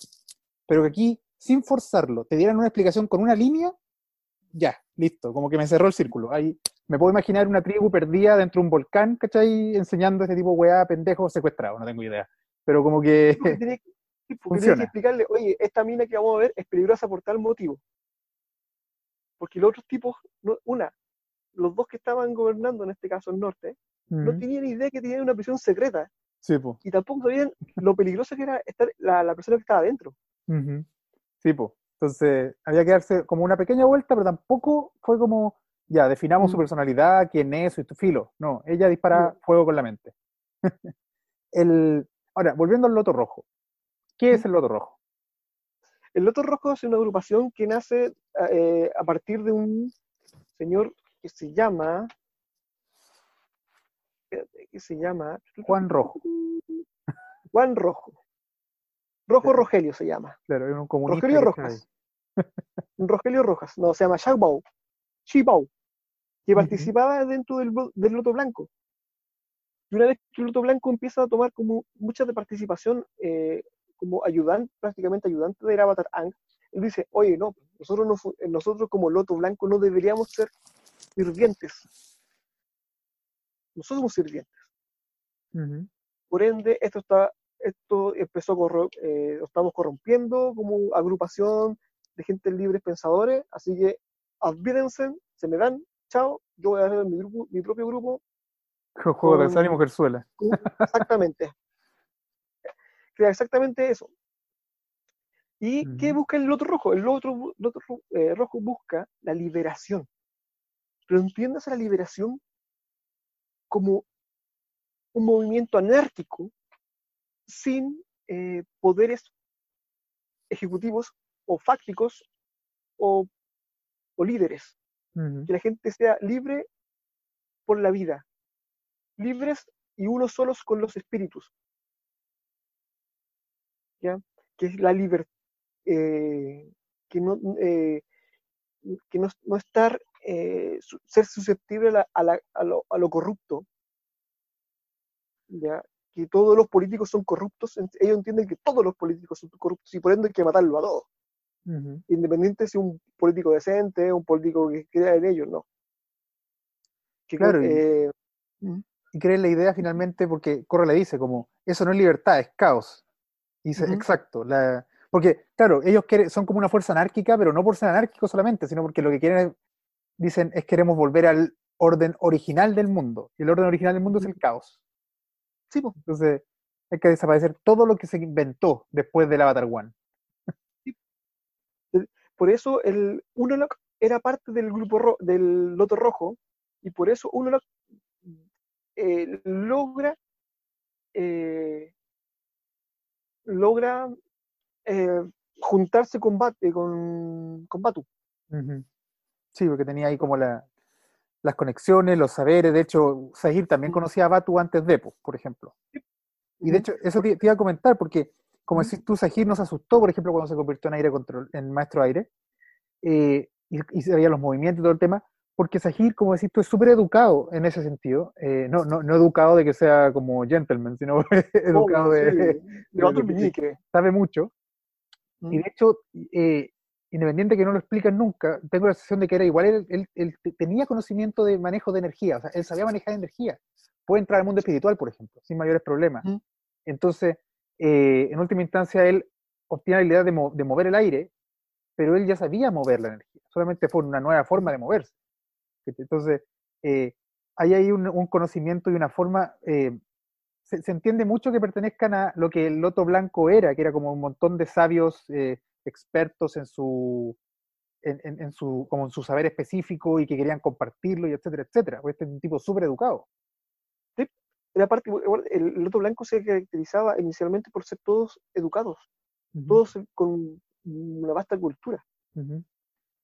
pero que aquí, sin forzarlo, te dieran una explicación con una línea, ya, listo, como que me cerró el círculo. Ahí me puedo imaginar una tribu perdida dentro de un volcán, ¿cachai? Enseñando a este tipo de weá, pendejo, secuestrado, no tengo idea. Pero como que, que explicarle, oye, esta mina que vamos a ver es peligrosa por tal motivo. Porque los otros tipos, no- una, los dos que estaban gobernando, en este caso el norte, no tenían idea que tenían una prisión secreta sí, po. y tampoco sabían lo peligrosa que era estar la, la persona que estaba adentro. Sí, pues. Entonces, había que darse como una pequeña vuelta, pero tampoco fue como, ya, definamos su Mm. personalidad, quién es, su filo. No, ella dispara fuego con la mente. <laughs> el, ahora, volviendo al loto rojo. ¿Qué es el loto rojo? El Loto Rojo es una agrupación que nace eh, a partir de un señor que se llama. que se llama. Juan Rojo. Juan Rojo. Rojo Sí. Rogelio se llama. Claro, era un comunista. Rogelio Rojas. Rogelio Rojas. No, se llama Shagbao. Shibao. Que Ujú. participaba dentro del, lo- del Loto Blanco. Y una vez que el Loto Blanco empieza a tomar como mucha de participación eh, como ayudante, prácticamente ayudante del Avatar Ang, él dice, oye, no, nosotros, no nosotros como Loto Blanco no deberíamos ser sirvientes. Nosotros somos sirvientes. Por ende, esto está, esto empezó a corro- eh, lo estamos corrompiendo como agrupación de gente libres pensadores, así que olvídense, se me dan, chao, yo voy a hacer mi, grupo, mi propio grupo, Juego de Con- azar y mujerzuela. exactamente. <laughs> Crea exactamente eso. ¿Y qué Ujú. busca el loto rojo? El loto, bu- loto ro- eh, rojo busca la liberación. Pero entiendas a la liberación como un movimiento anárquico sin eh, poderes ejecutivos o fácticos o, o líderes. Que la gente sea libre por la vida. Libres y unos solos con los espíritus. ¿Ya? Que es la libertad. que no, eh, que no, no estar, eh, ser susceptible a, la- a la- a lo, a lo corrupto. ¿Ya? Que todos los políticos son corruptos. Ellos entienden que todos los políticos son corruptos y por ende hay que matarlo a todos. Ujú. Independiente si un político decente, un político que crea en ellos, no. Que, Claro, y- eh, y creen la idea finalmente porque Corra le dice como, eso no es libertad, es caos. Y dice, exacto, la, porque claro, ellos quieren, son como una fuerza anárquica, pero no por ser anárquicos solamente, sino porque lo que quieren, es- dicen, es queremos volver al orden original del mundo. Y el orden original del mundo es el caos. Sí, po. Entonces, hay que desaparecer todo lo que se inventó después del Avatar One. Por eso el Unalaq era parte del grupo ro- del Loto Rojo y por eso Unalaq eh, logra eh, logra eh, juntarse con, Bat- eh, con, con Batu. Ujú. Sí, porque tenía ahí como la- las conexiones, los saberes. De hecho, Sahir también conocía a Batu antes de, po, por ejemplo. Y de hecho, eso te, te iba a comentar, porque como decís tú, Sahir nos asustó, por ejemplo, cuando se convirtió en aire control, en maestro aire, eh, y, y se veían los movimientos y todo el tema, porque Sahir, como decís tú, es súper educado en ese sentido. eh, no, no, no educado de que sea como gentleman, sino <laughs> educado de, de de otro meñique. sabe mucho. Y de hecho, eh, independiente que no lo explican nunca, tengo la sensación de que era igual, él, él- él te- tenía conocimiento de manejo de energía, o sea, él sabía manejar energía. Puede entrar al mundo espiritual, por ejemplo, sin mayores problemas. Entonces, eh, en última instancia, él obtiene la idea de, mo- de mover el aire, pero él ya sabía mover la energía, solamente fue una nueva forma de moverse. Entonces, eh, hay ahí un, un conocimiento y una forma, eh, se, se entiende mucho que pertenezcan a lo que el Loto Blanco era, que era como un montón de sabios expertos en su, en, en- en su, como en su saber específico y que querían compartirlo y etcétera, etcétera. Pues este es un tipo súper educado. Era parte, bueno, el Loto Blanco se caracterizaba inicialmente por ser todos educados, todos con una vasta cultura. Ujú.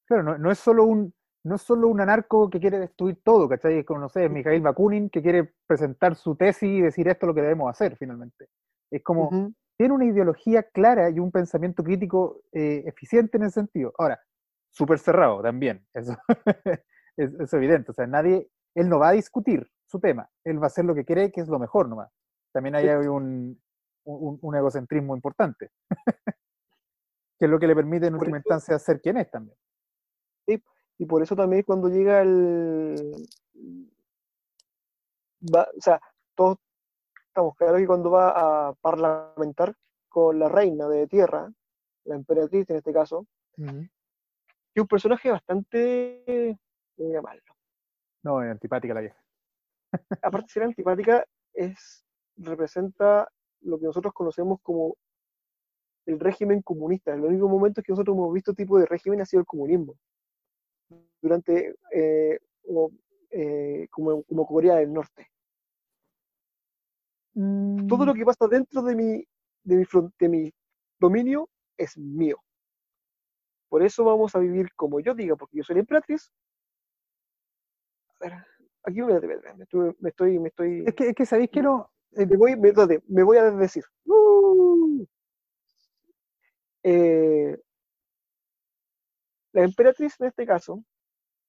Claro, no, no es solo un, no es solo un anarco que quiere destruir todo, ¿cachai? Es como, no sé, Mikhail Bakunin que quiere presentar su tesis y decir esto es lo que debemos hacer finalmente. Es como. Tiene una ideología clara y un pensamiento crítico eh, eficiente en ese sentido. Ahora, súper cerrado también, <laughs> eso es, es evidente. O sea, nadie, él no va a discutir su tema, él va a hacer lo que cree que es lo mejor nomás. También hay Sí. un, un, un egocentrismo importante, <laughs> que es lo que le permite en última instancia ser quien es también. Y por eso también cuando llega el... va- o sea, todos estamos claros que cuando va a parlamentar con la reina de tierra, la emperatriz en este caso, que es un personaje bastante... voy a llamarlo. No, es antipática la vieja. <laughs> Aparte de ser antipática, es, representa lo que nosotros conocemos como el régimen comunista. El único momento que nosotros hemos visto tipo de régimen ha sido el comunismo. Durante, eh, como, eh, como, como Corea del Norte. Todo lo que pasa dentro de mi, de mi, de mi dominio es mío. Por eso vamos a vivir como yo diga, porque yo soy la emperatriz. A ver, aquí me, me- estoy, me estoy, me estoy, Es que, es que sabéis que no. eh, me voy, me, me voy a desdecir. ¡Uh! Eh, la emperatriz en este caso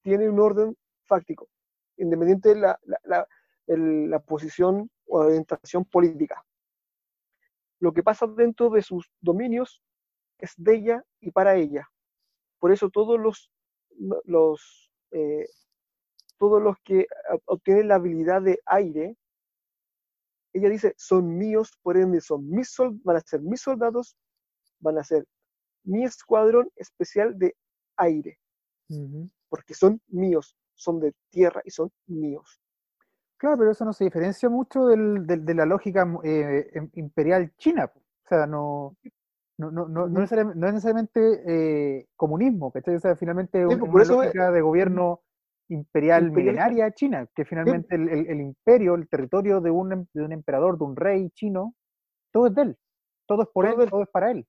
tiene un orden fáctico, independiente de la, la- la- el- la posición o orientación política. Lo que pasa dentro de sus dominios es de ella y para ella. Por eso todos los, los eh, todos los que ob- obtienen la habilidad de aire, ella dice, son míos, por ende son mis van a ser mis soldados, van a ser mi escuadrón especial de aire, porque son míos, son de tierra y son míos. Claro, pero eso no se diferencia mucho del- del- de la lógica eh, em- imperial china. O sea, no, no, no, no, no Ujú. necesariamente, no es necesariamente eh, comunismo, ¿cachai? O sea, finalmente Sí, una es- lógica de gobierno imperial milenaria china, que finalmente el, el- el imperio, el territorio de un, de un emperador, de un rey chino, todo es de él. Todo es por Todo él, todo es para él.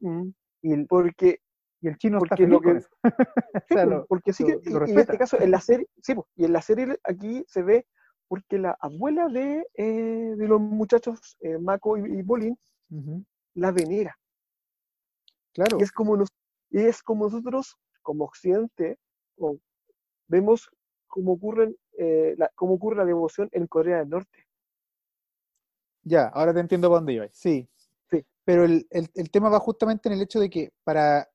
Mm, Y el, Porque, y el chino está porque lo con que- eso. <laughs> sí, sea, lo- porque sí que, lo y- y en este caso, en la serie, sí, pues, y en la serie aquí se ve porque la abuela de, eh, de los muchachos, eh, Mako y, y Bolin, Ujú. la venera. Claro. Y es como, nos, y es como nosotros, como Occidente, o- vemos cómo, ocurren, eh, la, cómo ocurre la devoción en Corea del Norte. Ya, ahora te entiendo para dónde ibas. Sí. Sí. Pero el, el- el tema va justamente en el hecho de que para,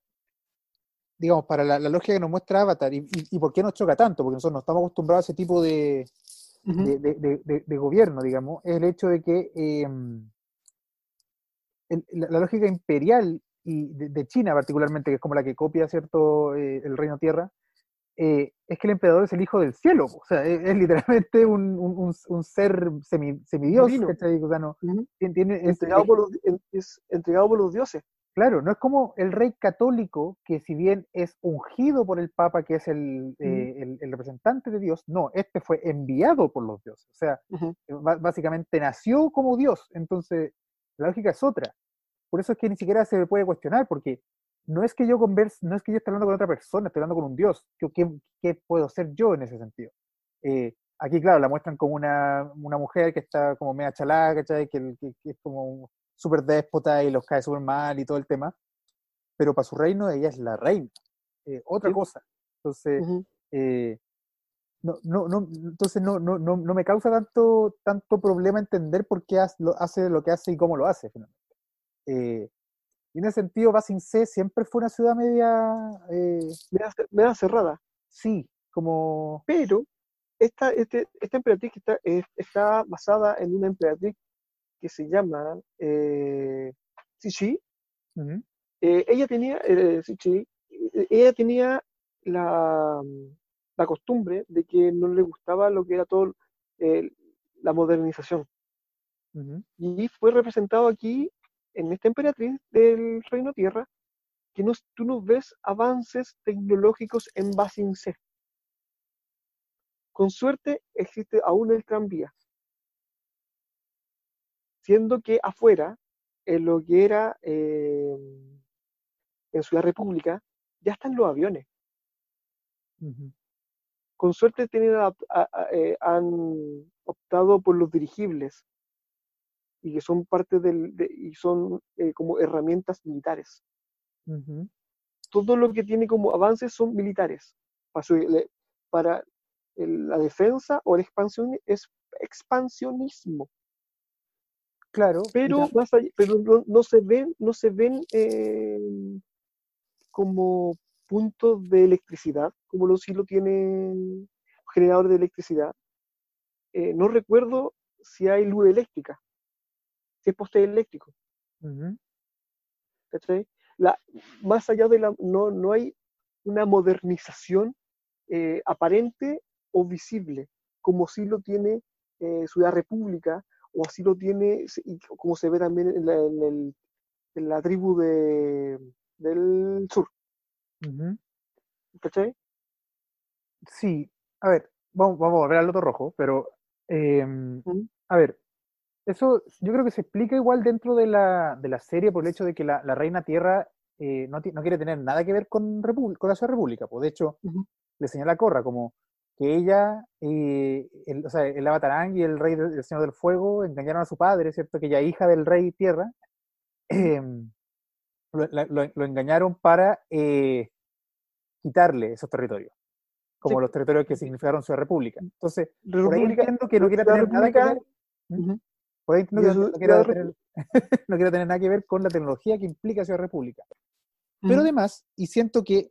digamos, para la, la lógica que nos muestra Avatar, y, y- y por qué nos choca tanto, porque nosotros no estamos acostumbrados a ese tipo de, de, de- de- de gobierno, digamos, es el hecho de que eh, el- la, la lógica imperial y de, China particularmente, que es como la que copia, ¿cierto?, eh, el Reino Tierra, eh, es que el emperador es el hijo del cielo, o sea, es, es literalmente un, un- ser semi, semidios. O sea, no, Ujú. tiene- tiene- es- entregado, es- por los, en- es entregado por los dioses. Claro, no es como el rey católico, que si bien es ungido por el Papa, que es el, eh, el- el representante de Dios, no, este fue enviado por los dioses. O sea, ba- básicamente nació como Dios. Entonces, la lógica es otra. Por eso es que ni siquiera se puede cuestionar, porque no es que yo converse, no es que yo esté hablando con otra persona, estoy hablando con un Dios. ¿Qué, qué- qué puedo ser yo en ese sentido? Eh, aquí, claro, la muestran como una, una mujer que está como media chalada, ¿cachai? Que, que- que es como súper déspota y los cae súper mal y todo el tema. Pero para su reino ella es la reina. eh, otra Sí. cosa. Entonces, Ujú. eh, no, no, no, entonces no, no, no, no me causa tanto, tanto problema entender por qué hace lo, hace lo que hace y cómo lo hace, finalmente. Eh, y en ese sentido, Basin C siempre fue una ciudad media, eh, Media ce- media cerrada. sí, como, Pero esta, este, esta emperatriz que está, es- está basada en una emperatriz que se llama eh, Eh, ella tenía, eh, eh, ella tenía la, la costumbre de que no le gustaba lo que era todo eh, la modernización. Y fue representado aquí, en esta emperatriz del Reino Tierra, que no, tú no ves avances tecnológicos en Basin C. Con suerte existe aún el tranvía. Siendo que afuera, en lo que era eh, en Ciudad República, ya están los aviones. Con suerte tienen adap- a- a- eh, han optado por los dirigibles y que son parte del, de- y son eh, como herramientas militares. Ujú. todo lo que tiene como avances son militares. Para, su- le- para el- la defensa o el expansión, es expansionismo. Claro, Pero, tam- más allá- pero no, no se ven, no se ven eh, como puntos de electricidad, como lo sí lo tienen generadores de electricidad. Eh, no recuerdo si hay luz eléctrica, si es poste eléctrico. La, más allá de la, no, no hay una modernización eh, aparente o visible, como sí lo tiene eh, Ciudad República, o así lo tiene, y como se ve también en la, en el- en la tribu de, del sur, ujú. ¿cachai? Sí, a ver, vamos, vamos a volver al loto rojo, pero em, a ver, eso yo creo que se explica igual dentro de la, de la serie por el hecho de que la, la Reina Tierra eh, no, no quiere tener nada que ver con, con la Ciudad República. Pues de hecho, le señala a Corra como que ella, eh, el, o sea, el Avatar Aang y el Rey del, el Señor del Fuego engañaron a su padre, ¿cierto? Que ella hija del Rey Tierra, <clears throat> em, lo, lo- lo engañaron para eh, quitarle esos territorios, como Sí. los territorios que significaron Ciudad República. Entonces, por ahí República- entiendo que no quiera tener nada que ver República- Ujú. por ahí entiendo que no, quiera tener, <laughs> no tener nada que ver con la tecnología que implica Ciudad República. Pero además, y siento que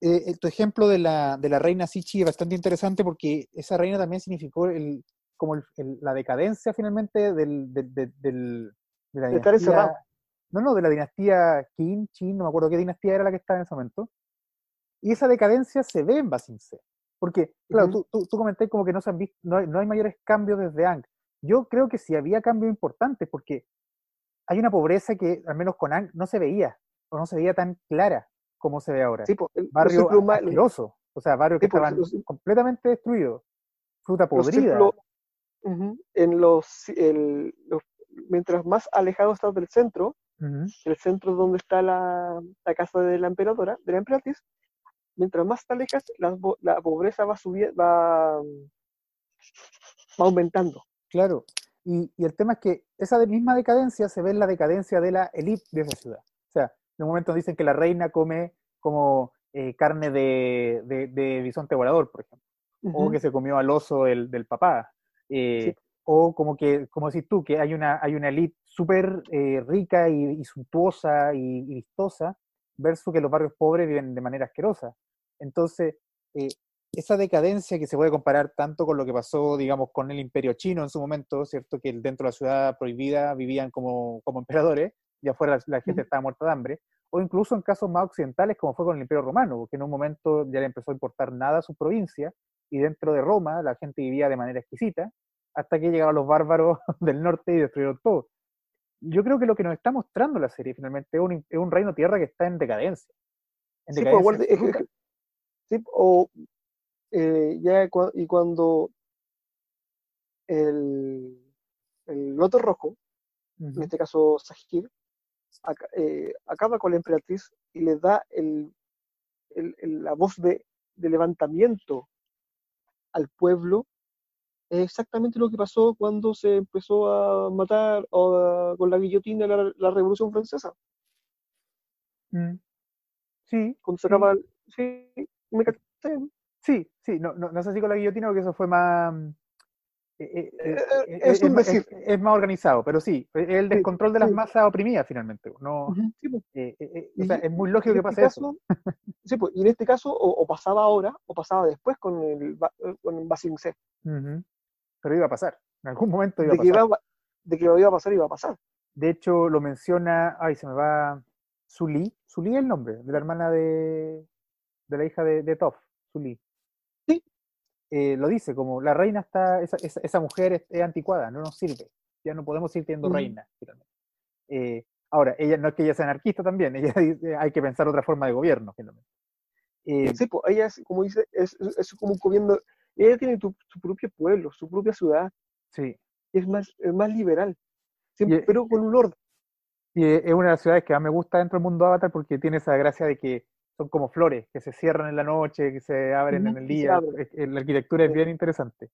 eh, el- tu ejemplo de la, de la reina Sichi es bastante interesante porque esa reina también significó el, como el- el- la decadencia finalmente del, del- del- del- de la dinastía. No, no, de la dinastía Qin, Qin, no me acuerdo qué dinastía era la que estaba en ese momento. Y esa decadencia se ve en Basin C. Porque, claro, tú, tú, tú comenté como que no, se han visto, no, hay, no hay mayores cambios desde Ang. Yo creo que sí había cambios importantes porque hay una pobreza que, al menos con Ang, no se veía, o no se veía tan clara como se ve ahora. Sí, po, el- los barrio asqueroso, o sea, barrios que Sí, po, estaban los- completamente destruidos, fruta los podrida. Ujú. en los, el- los- mientras más alejado estás del centro, Ujú, el centro donde está la, la casa de la emperadora, de la emperatriz, mientras más te alejas, la, po- la pobreza va subiendo, va, va aumentando. Claro. Y, y el tema es que esa misma decadencia se ve en la decadencia de la élite de esa ciudad. O un momento dicen que la reina come como eh, carne de, de, de bisonte volador, por ejemplo. o Ujú. que se comió al oso del, del papá. eh, O como que, como decís tú, que hay una, hay una elite súper eh, rica y, y suntuosa y, y vistosa, versus que los barrios pobres viven de manera asquerosa. Entonces, eh, esa decadencia que se puede comparar tanto con lo que pasó, digamos, con el imperio chino en su momento, ¿cierto? Que dentro de la ciudad prohibida vivían como, como emperadores, y afuera la, gente estaba muerta de hambre, o incluso en casos más occidentales como fue con el imperio romano, que en un momento ya le empezó a importar nada a su provincia, y dentro de Roma la gente vivía de manera exquisita, hasta que llegaron los bárbaros <laughs> del norte y destruyeron todo. Yo creo que lo que nos está mostrando la serie finalmente es un, es un reino tierra que está en decadencia. En sí, decadencia sí, o eh, ya y cuando el, el loto rojo, en este caso Sahir, eh, acaba con la emperatriz y le da el, la voz de, de, levantamiento al pueblo, es exactamente lo que pasó cuando se empezó a matar con la guillotina la, la Revolución Francesa. Mm. Sí. Cuando se acaba. Sí, me Sí, sí, no, no, no sé si con la guillotina porque eso fue más... Eh, eh, eh, es, un decir. Es, más organizado, pero sí, el descontrol de las masas oprimidas finalmente. No, pues. o sea, es muy lógico que este pase eso. <laughs> Sí, pues, y en este caso o, pasaba ahora o pasaba después con el, con el C. Pero iba a pasar, en algún momento iba a pasar. de que iba a pasar, iba a pasar. De hecho, lo menciona, ay, se me va, Zulí, Zulí es el nombre, de la hermana de, de la hija de, de Toff, Zulí. Eh, lo dice, como la reina está, esa, esa, mujer es, anticuada, no nos sirve, ya no podemos ir teniendo reina. Eh, ahora, ella no es que ella sea anarquista también, <laughs> ella dice, hay que pensar otra forma de gobierno. Eh, sí, pues ella es, como dice, es, es como un gobierno, ella tiene su propio pueblo, su propia ciudad. Sí. Es más, es más liberal, pero con un orden. Y es una de las ciudades que más me gusta dentro del mundo Avatar porque tiene esa gracia de que son como flores que se cierran en la noche, que se abren en el día. La arquitectura es bien interesante.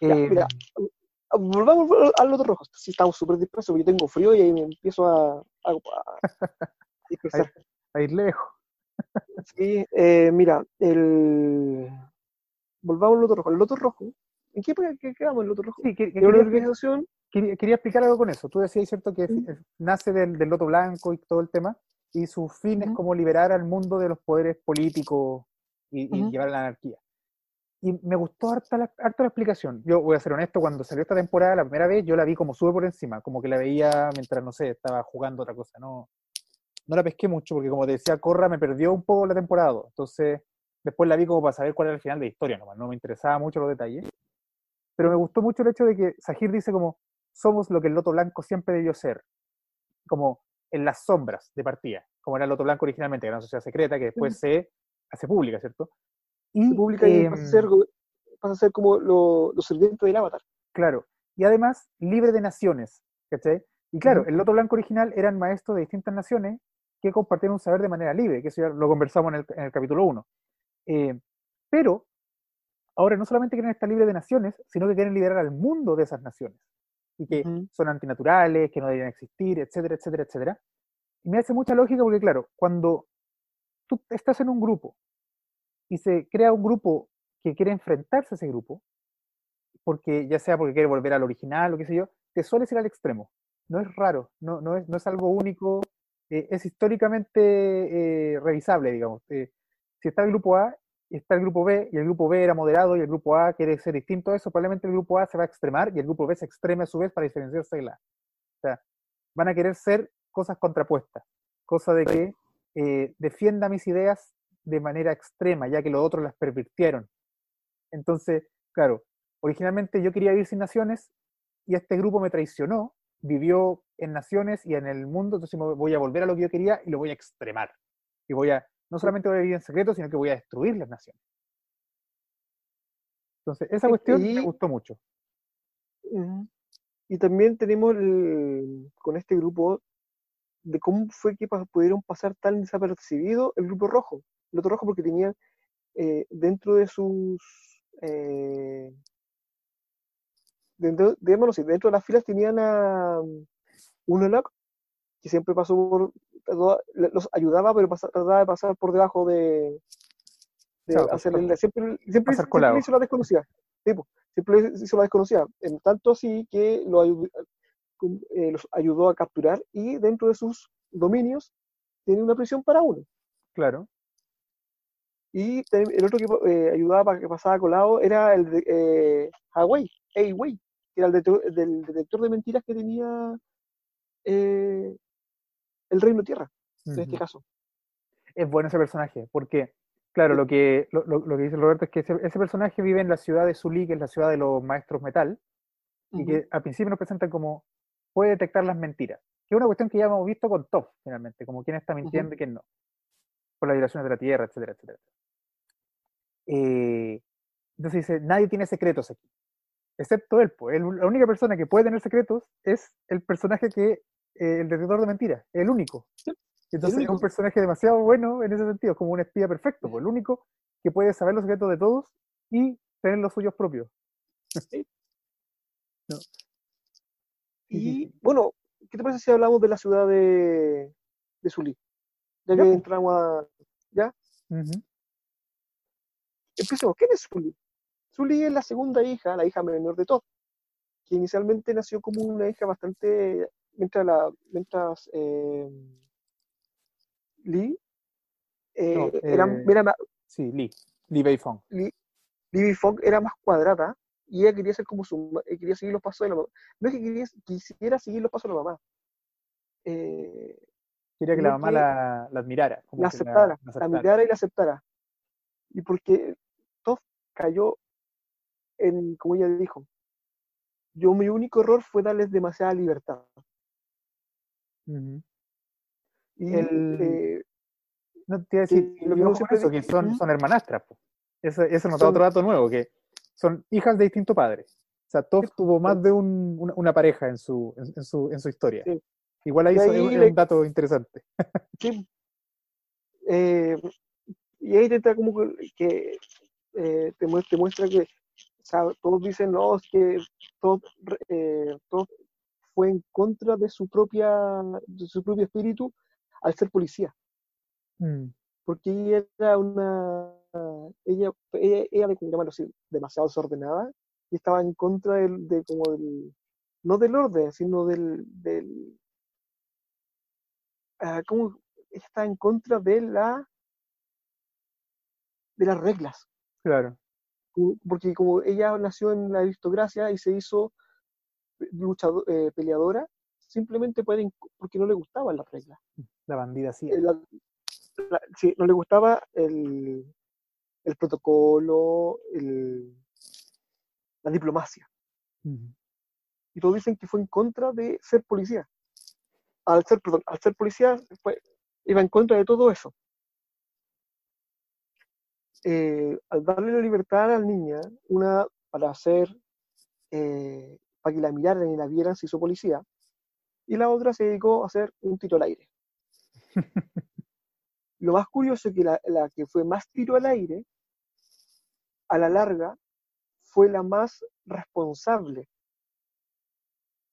mira, em, volvamos al otro rojo. Sí, estamos súper dispersos, porque yo tengo frío y ahí me empiezo a, a, a, <laughs> ir lejos. sí, eh, mira, el... volvamos al otro rojo. El otro rojo, ¿en qué, quedamos el otro rojo? Sí, que, una organización... Quería, explicar algo con eso. Tú decías, ¿cierto?, que nace del, del loto blanco y todo el tema y su fin es como liberar al mundo de los poderes políticos y, llevar a la anarquía. Y me gustó harta la, harta la, explicación. Yo voy a ser honesto, cuando salió esta temporada la primera vez, yo la vi como sube por encima, como que la veía mientras, no sé, estaba jugando otra cosa. No, no la pesqué mucho porque, como te decía, Corra me perdió un poco la temporada. Entonces, después la vi como para saber cuál era el final de la historia, nomás. no me interesaba mucho los detalles. Pero me gustó mucho el hecho de que Sahir dice como, somos lo que el Loto Blanco siempre debió ser. Como, en las sombras de partida, como era el Loto Blanco originalmente, que era una sociedad secreta que después se hace pública, ¿cierto? Y, pública y pasa, a ser, pasa a ser como los lo sirvientes del avatar. Claro, y además libre de naciones, ¿cachai? Y claro, el Loto Blanco original eran maestros de distintas naciones que compartían un saber de manera libre, que eso ya lo conversamos en el, capítulo 1. Eh, pero ahora no solamente quieren estar libres de naciones, sino que quieren liderar al mundo de esas naciones y que son antinaturales, que no deberían existir, etcétera, etcétera, etcétera. Y me hace mucha lógica porque, claro, cuando tú estás en un grupo y se crea un grupo que quiere enfrentarse a ese grupo, porque ya sea porque quiere volver al original o qué sé yo, te sueles ir al extremo. No es raro, no, no, es, no es algo único, eh, es históricamente eh, revisable, digamos. Eh, si está el grupo A está el grupo B, y el grupo B era moderado, y el grupo A quiere ser distinto a eso, probablemente el grupo A se va a extremar y el grupo B se extreme a su vez para diferenciarse de la. O sea, van a querer ser cosas contrapuestas, cosa de que eh, defienda mis ideas de manera extrema, ya que los otros las pervirtieron. Entonces, claro, originalmente yo quería vivir sin naciones y este grupo me traicionó, vivió en naciones y en el mundo, entonces voy a volver a lo que yo quería y lo voy a extremar. Y voy a no solamente voy a vivir en secreto, sino que voy a destruir las naciones. Entonces, esa cuestión me gustó mucho. Y también tenemos con este grupo de cómo fue que pudieron pasar tan desapercibido el grupo rojo. El otro rojo porque tenía eh, dentro de sus... Eh, dentro, dentro de las filas tenían a un Enoch que siempre pasó por, los ayudaba, pero trataba de pasar por debajo de, pues, siempre, siempre, siempre hizo la desconocida. siempre hizo la desconocida. En tanto así que lo, eh, los ayudó a capturar y dentro de sus dominios tiene una prisión para uno. Claro. Y el otro que eh, ayudaba para que pasaba colado era el de eh, Huawei, Huawei, que era el detector, del detector de mentiras que tenía eh, el Reino Tierra, en este caso. Es bueno ese personaje, porque, claro, lo que, lo, lo- lo que dice Roberto es que ese, ese personaje vive en la ciudad de Zulí, que es la ciudad de los maestros metal, y que al principio nos presentan como puede detectar las mentiras, que es una cuestión que ya hemos visto con Toph, finalmente, como quién está mintiendo y quién no, por las vibraciones de la Tierra, etcétera, etcétera. Eh, entonces dice, nadie tiene secretos aquí, excepto él, pues, él- la única persona que puede tener secretos es el personaje que, eh, el detector de mentiras, el único. Entonces es un personaje demasiado bueno en ese sentido, es como un espía perfecto, pues, el único que puede saber los secretos de todos y tener los suyos propios. Sí. No. Y bueno, ¿qué te parece si hablamos de la ciudad de, de Zulí? Ya que pues. entramos a. ¿Ya? Empecemos. ¿Quién es Zulí? Zulí es la segunda hija, la hija menor de Toph, que inicialmente nació como una hija bastante. Mientras, la, mientras eh, Lee eh, No, era, eh, era ma- Sí, Lee, Lee Beifong. Lee, Lee era más cuadrada y ella quería ser como su eh, quería seguir los pasos de la mamá. No es que quería- quisiera seguir los pasos de la mamá. Eh, Quería que la mamá que la, la admirara. como la aceptara, la la aceptara. mirara y la aceptara. Y porque Toph cayó en, como ella dijo, yo mi único error fue darles demasiada libertad. Y El- eh, No, te iba a decir, lo que siempre eso, que son, ¿Mm? son hermanastras. po. Eso, eso nos da Son- otro dato nuevo, que son hijas de distintos padres. O sea, Sí, tuvo más de un- una, una pareja en su, en, en su, en su historia. Sí. Igual ahí es, le- un dato interesante. <laughs> sí. Eh, y ahí te está como que, eh, te, muestra, te muestra que o sea, todos dicen, no, es que eh, todo fue en contra de su propia de su propio espíritu al ser policía. Mm, porque ella era una ella ella, ella de como llamarlo así, demasiado desordenada y estaba en contra del, de como del no del orden sino del del ah, ¿cómo? Ella estaba en contra de la de las reglas claro. Como- porque como ella nació en la aristocracia y se hizo luchado- eh, peleadora simplemente por en- porque no le gustaban las reglas La bandida sí. La- la- sí, no le gustaba el, el protocolo, el- la diplomacia. Y todos dicen que fue en contra de ser policía. Al ser, perdón, al ser policía fue- iba en contra de todo eso. Eh, al darle la libertad a la niña, una para hacer, eh, para que la miraran y la vieran se hizo policía, y la otra se dedicó a hacer un tiro al aire. <laughs> Lo más curioso es que la, la que fue más tiro al aire, a la larga, fue la más responsable.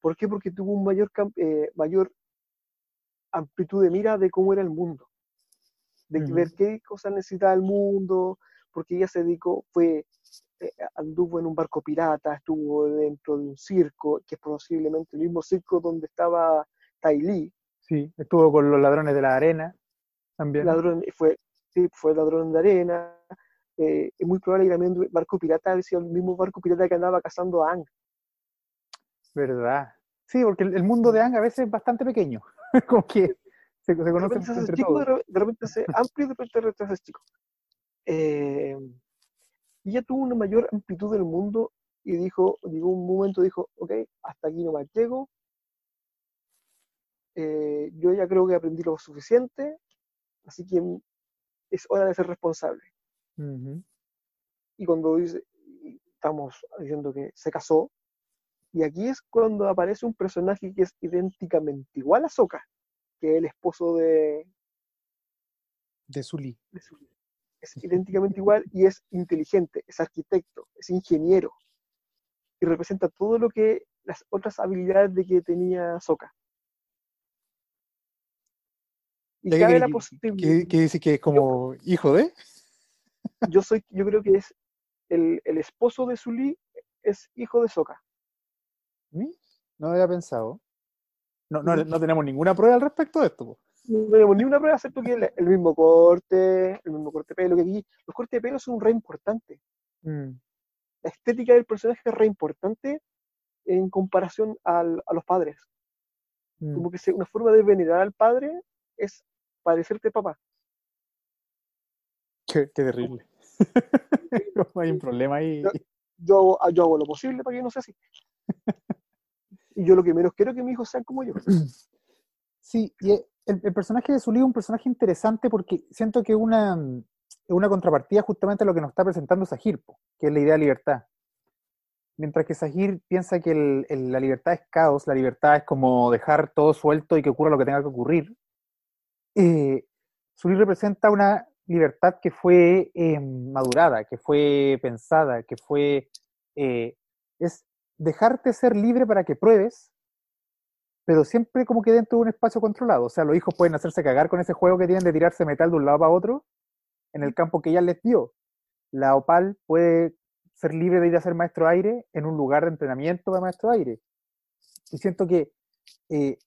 ¿Por qué? Porque tuvo un mayor, eh, mayor amplitud de mira de cómo era el mundo, de ver qué cosas necesitaba el mundo, porque ella se dedicó, fue, anduvo en un barco pirata, estuvo dentro de un circo, que es posiblemente el mismo circo donde estaba Tai Lee, Sí, estuvo con los ladrones de la arena también. ladrón, fue, sí, fue ladrón de arena. eh, es muy probable que también el barco pirata haya sido el mismo barco pirata que andaba cazando a Ang. ¿Verdad? Sí, porque el, el mundo de Ang a veces es bastante pequeño. <laughs> como que se, se De conocen repente entre chico, todos. de re- de repente hace amplio y de repente hace chico. Eh, y ella tuvo una mayor amplitud del mundo y dijo, llegó un momento, dijo, ok, hasta aquí no más llego. Eh, yo ya creo que aprendí lo suficiente, así que es hora de ser responsable. Y cuando dice, estamos diciendo que se casó, y aquí es cuando aparece un personaje que es idénticamente igual a Sokka, que es el esposo de, De Zully. de Es idénticamente igual y es inteligente, es arquitecto, es ingeniero, y representa todo lo que las otras habilidades de que tenía Sokka. Y ¿Ya cabe que- la posibilidad. que, que dice que es como hijo de? <laughs> Yo soy, yo creo que es el, el esposo de Sully es hijo de Sokka. ¿Sí? No había pensado. No, no, no tenemos ninguna prueba al respecto de esto. po. No tenemos ni una prueba, excepto que el, el mismo corte, el mismo corte de pelo, que aquí los cortes de pelo son re importante. Mm, La estética del personaje es re importante en comparación al- a los padres. mm. Como que se- una forma de venerar al padre es parecerte papá. Qué, qué terrible. <laughs> Hay un problema ahí. Yo- Yo hago, yo hago lo posible para que no sea así. <laughs> Y yo lo que menos quiero es que mis hijos sean como yo. Sí, y el, personaje de Zully es un personaje interesante porque siento que una, una contrapartida justamente a lo que nos está presentando Sahir, po, que es la idea de libertad. Mientras que Sahir piensa que la libertad es caos, la libertad es como dejar todo suelto y que ocurra lo que tenga que ocurrir, eh, Zully representa una libertad que fue eh, madurada, que fue pensada, que fue... eh, es dejarte ser libre para que pruebes, pero siempre como que dentro de un espacio controlado. O sea, los hijos pueden hacerse cagar con ese juego que tienen de tirarse metal de un lado para otro en el campo que ella les dio. La Opal puede ser libre de ir a ser maestro aire en un lugar de entrenamiento para maestro aire. Y siento que eh,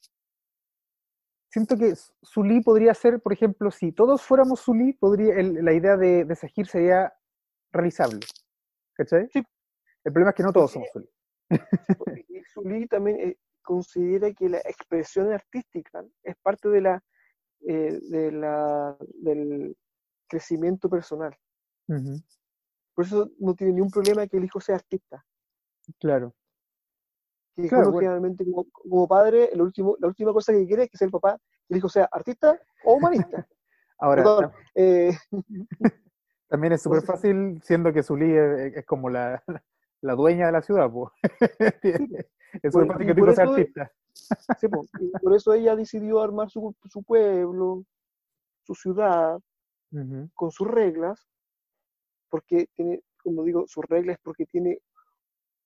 siento que Zulí podría ser, por ejemplo, si todos fuéramos Zulí, podría, el- la idea de, de Sahir sería realizable. ¿Cachai? Sí. El problema es que no todos somos Zulí. Zulí también eh, considera que la expresión artística es parte de la, eh, de la, del crecimiento personal. Por eso no tiene ningún problema que el hijo sea artista. Claro. Que Claro, bueno. generalmente como, como padre, el último, la última cosa que quiere es que sea el papá, que el hijo sea artista o humanista. <laughs> Ahora, Perdón, eh, <laughs> También es súper fácil, siendo que Zulí es, es como la, <laughs> la dueña de la ciudad, pues. Es Por- fácil y que por sea eso- artista. <laughs> sí, po, y por eso ella decidió armar su, su pueblo, su ciudad, Ujú, con sus reglas, porque tiene, como digo, sus reglas porque tiene,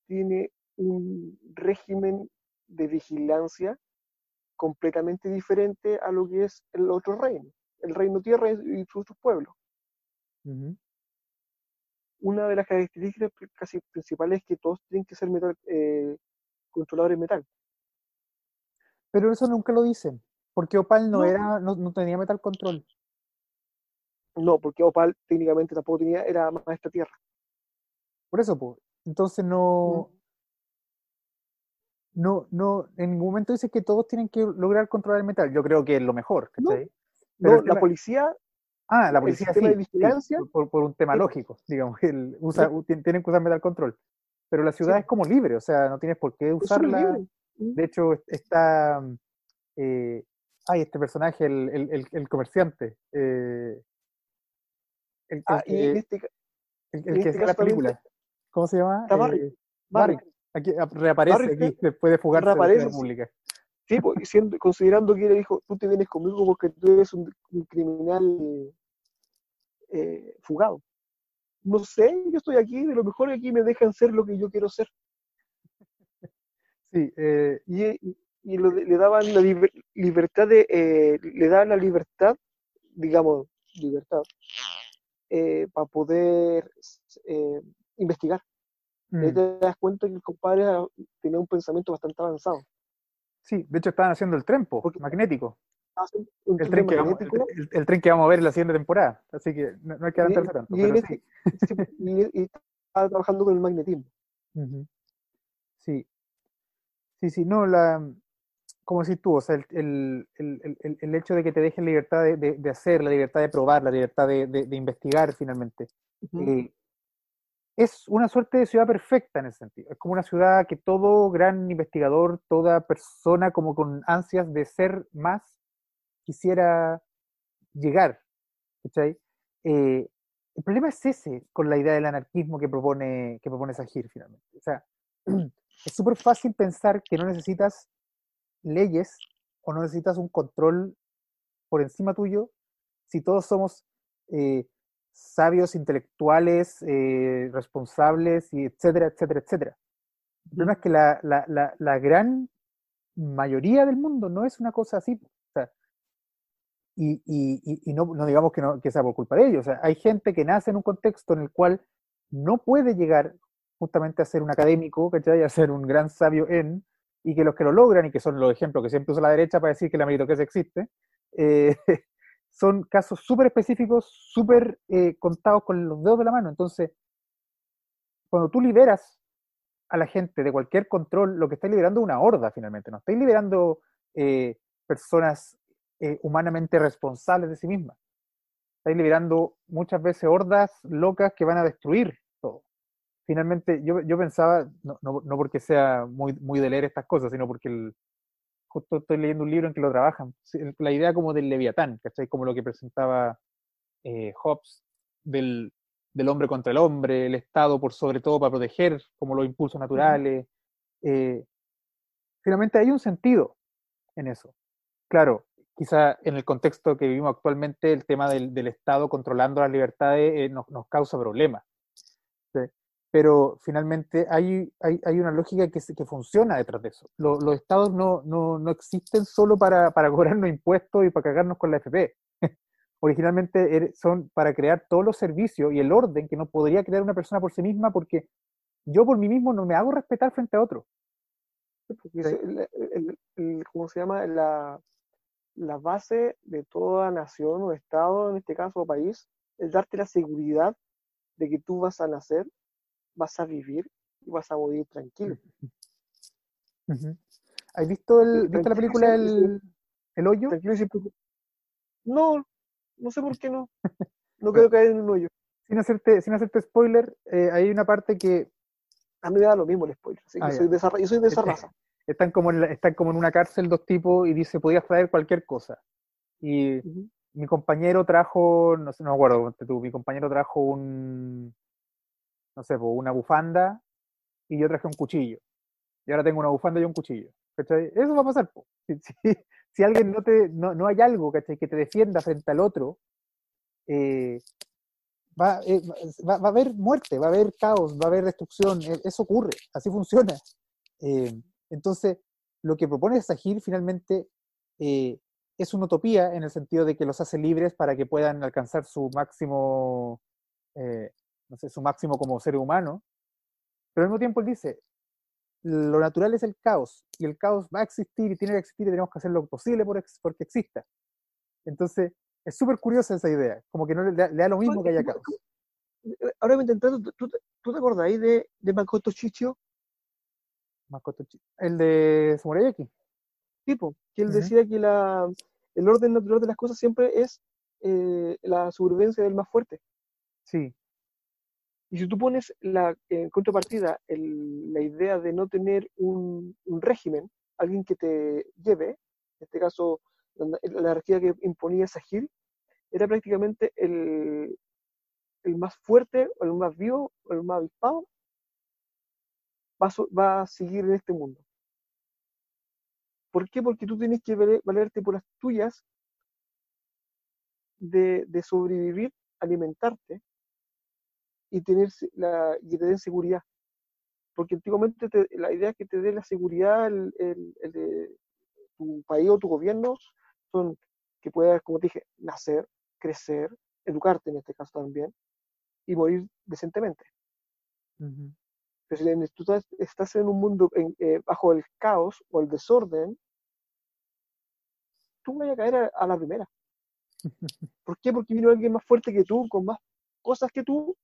tiene un régimen de vigilancia completamente diferente a lo que es el otro reino, el reino tierra y sus sus pueblos. ujú. Una de las características casi principales es que todos tienen que ser metal, eh, controladores de metal. Pero eso nunca lo dicen, porque Opal no, No. era, no, no tenía metal control. No, porque Opal técnicamente tampoco tenía, era maestra tierra. Por eso, pues. Entonces no, no, no, en ningún momento dice que todos tienen que lograr controlar el metal. Yo creo que es lo mejor, No. ¿cachai? No, la policía, Ah, la policía sí, de vigilancia- por, por- por un tema lógico, digamos, <laughs> el usa- tienen que usar metal control. Pero la ciudad Sí. es como libre, o sea, no tienes por qué usarla. Mm. De hecho, es- está. mm, eh, ay, este personaje, el, el- el- el comerciante. eh, el, Ah, y que, este, el- que este la película. ¿Cómo se llama? está Barry. Eh, Barry, Barry. Aquí ap- reaparece Barry aquí después de fugarse de la reaparece, sí. pública. Sí, y siendo- considerando que le dijo, tú te vienes conmigo porque tú eres un, un criminal eh, fugado. No sé, yo estoy aquí, de lo mejor aquí me dejan ser lo que yo quiero ser. Sí, eh, Y, y- lo le daban la liber- libertad de, eh, le daban la libertad, digamos, libertad, para poder eh, investigar. Mm, te das cuenta que el compadre tenía un pensamiento bastante avanzado. sí, de hecho estaban haciendo el tren po, Porque- magnético. Un El tren que vamos, el, magnético, el- el tren que vamos a ver en la siguiente temporada. Así que no, no hay que adelantarse tanto. y pero él sí. Sí, y, y estaba trabajando con el magnetismo. Sí. Sí, sí, no, la, como decís tú, o sea, el, el- hecho de que te dejen libertad de, de- de hacer, la libertad de probar, la libertad de, de- de investigar finalmente, eh, es una suerte de ciudad perfecta en ese sentido. Es como una ciudad que todo gran investigador, toda persona como con ansias de ser más, quisiera llegar. ¿cachai? Eh, el problema es ese con la idea del anarquismo que propone, que propone Sahir finalmente. O sea, <clears throat> es súper fácil pensar que no necesitas leyes o no necesitas un control por encima tuyo si todos somos eh, sabios, intelectuales, eh, responsables, y etcétera, etcétera, etcétera. El problema es que la, la, la, la gran mayoría del mundo no es una cosa así. O sea, y, no, digamos que, no, que sea por culpa de ellos. Hay gente que nace en un contexto en el cual no puede llegar justamente a ser un académico, ¿cachai? A ser un gran sabio en, y que los que lo logran, y que son los ejemplos que siempre usa la derecha para decir que la meritocracia existe, eh, <laughs> son casos súper específicos, súper eh, contados con los dedos de la mano. Entonces, cuando tú liberas a la gente de cualquier control, lo que estás liberando es una horda finalmente, no estáis liberando eh, personas eh, humanamente responsables de sí mismas. Estáis liberando muchas veces hordas locas que van a destruir todo. Finalmente, yo, yo pensaba, no, no, no, porque sea muy, muy de leer estas cosas, sino porque el, justo estoy leyendo un libro en que lo trabajan. La idea como del Leviatán, ¿cachai? Como lo que presentaba eh, Hobbes del, del, hombre contra el hombre, el Estado por sobre todo para proteger, como los impulsos naturales. Eh, finalmente hay un sentido en eso. Claro, quizá en el contexto que vivimos actualmente, el tema del, del Estado controlando las libertades eh, nos, nos, causa problemas. ¿sí? pero finalmente hay, hay, hay una lógica que, que, funciona detrás de eso. Los, los estados no, no, no, existen solo para, para <laughs> cobrarnos impuestos y para cagarnos con la FP. <laughs> Originalmente er, son para crear todos los servicios y el orden que no podría crear una persona por sí misma porque yo por mí mismo no me hago respetar frente a otro. El, el, el, ¿Cómo se llama? La, la base de toda nación o estado, en este caso o país, es darte la seguridad de que tú vas a nacer vas a vivir y vas a morir tranquilo. Uh -huh. ¿Has visto, el, ¿viste la película El, el Hoyo? No, no sé por qué no. <laughs> No quiero caer en un hoyo. Sin hacerte, sin hacerte spoiler, eh, hay una parte que... A mí me da lo mismo el spoiler, así que ah, soy de esa, yo soy de esa raza. Están como, en la, están como en una cárcel dos tipos y dice, podías traer cualquier cosa. Y uh -huh. mi compañero trajo, no sé, no me acuerdo, mi compañero trajo un, no sé, una bufanda y yo traje un cuchillo. Y ahora tengo una bufanda y un cuchillo. ¿cachai? Eso va a pasar. <laughs> Si, si, si, alguien no te, no, no hay algo ¿cachai? que te defienda frente al otro, eh, va, eh, va, va, a haber muerte, va a haber caos, va a haber destrucción. Eh, eso ocurre, así funciona. Eh, entonces, lo que propone Sahir finalmente eh, es una utopía en el sentido de que los hace libres para que puedan alcanzar su máximo no sé, su máximo como ser humano, pero al mismo tiempo él dice, lo natural es el caos, y el caos va a existir y tiene que existir y tenemos que hacer lo posible por ex, porque exista. Entonces, es súper curiosa esa idea, como que no le, le, da lo mismo que haya caos. Ahora me intentando, ¿tú, ¿tú te acordás ahí de, de Makoto? Makoto. El de Samurayaki. Tipo, que él uh -huh. decía que la, el orden natural de las cosas siempre es eh, la supervivencia del más fuerte. Sí. Y si tú pones la en contrapartida el, la idea de no tener un, un, régimen, alguien que te lleve, en este caso la, la jerarquía que imponía Sahir, era prácticamente el, el más fuerte, o el más vivo, o el más avispado, va a, seguir en este mundo. ¿Por qué? Porque tú tienes que valerte por las tuyas de, sobrevivir, alimentarte, y tener la, y te den seguridad. Porque antiguamente te, la idea que te dé la seguridad el, de tu país o tu gobierno son que puedas, como te dije, nacer, crecer, educarte en este caso también, y morir decentemente. Pero si tú estás en un mundo en, eh, bajo el caos o el desorden, tú vas a caer a, a la primera. <laughs> ¿Por qué? Porque vino alguien más fuerte que tú, con más cosas que tú,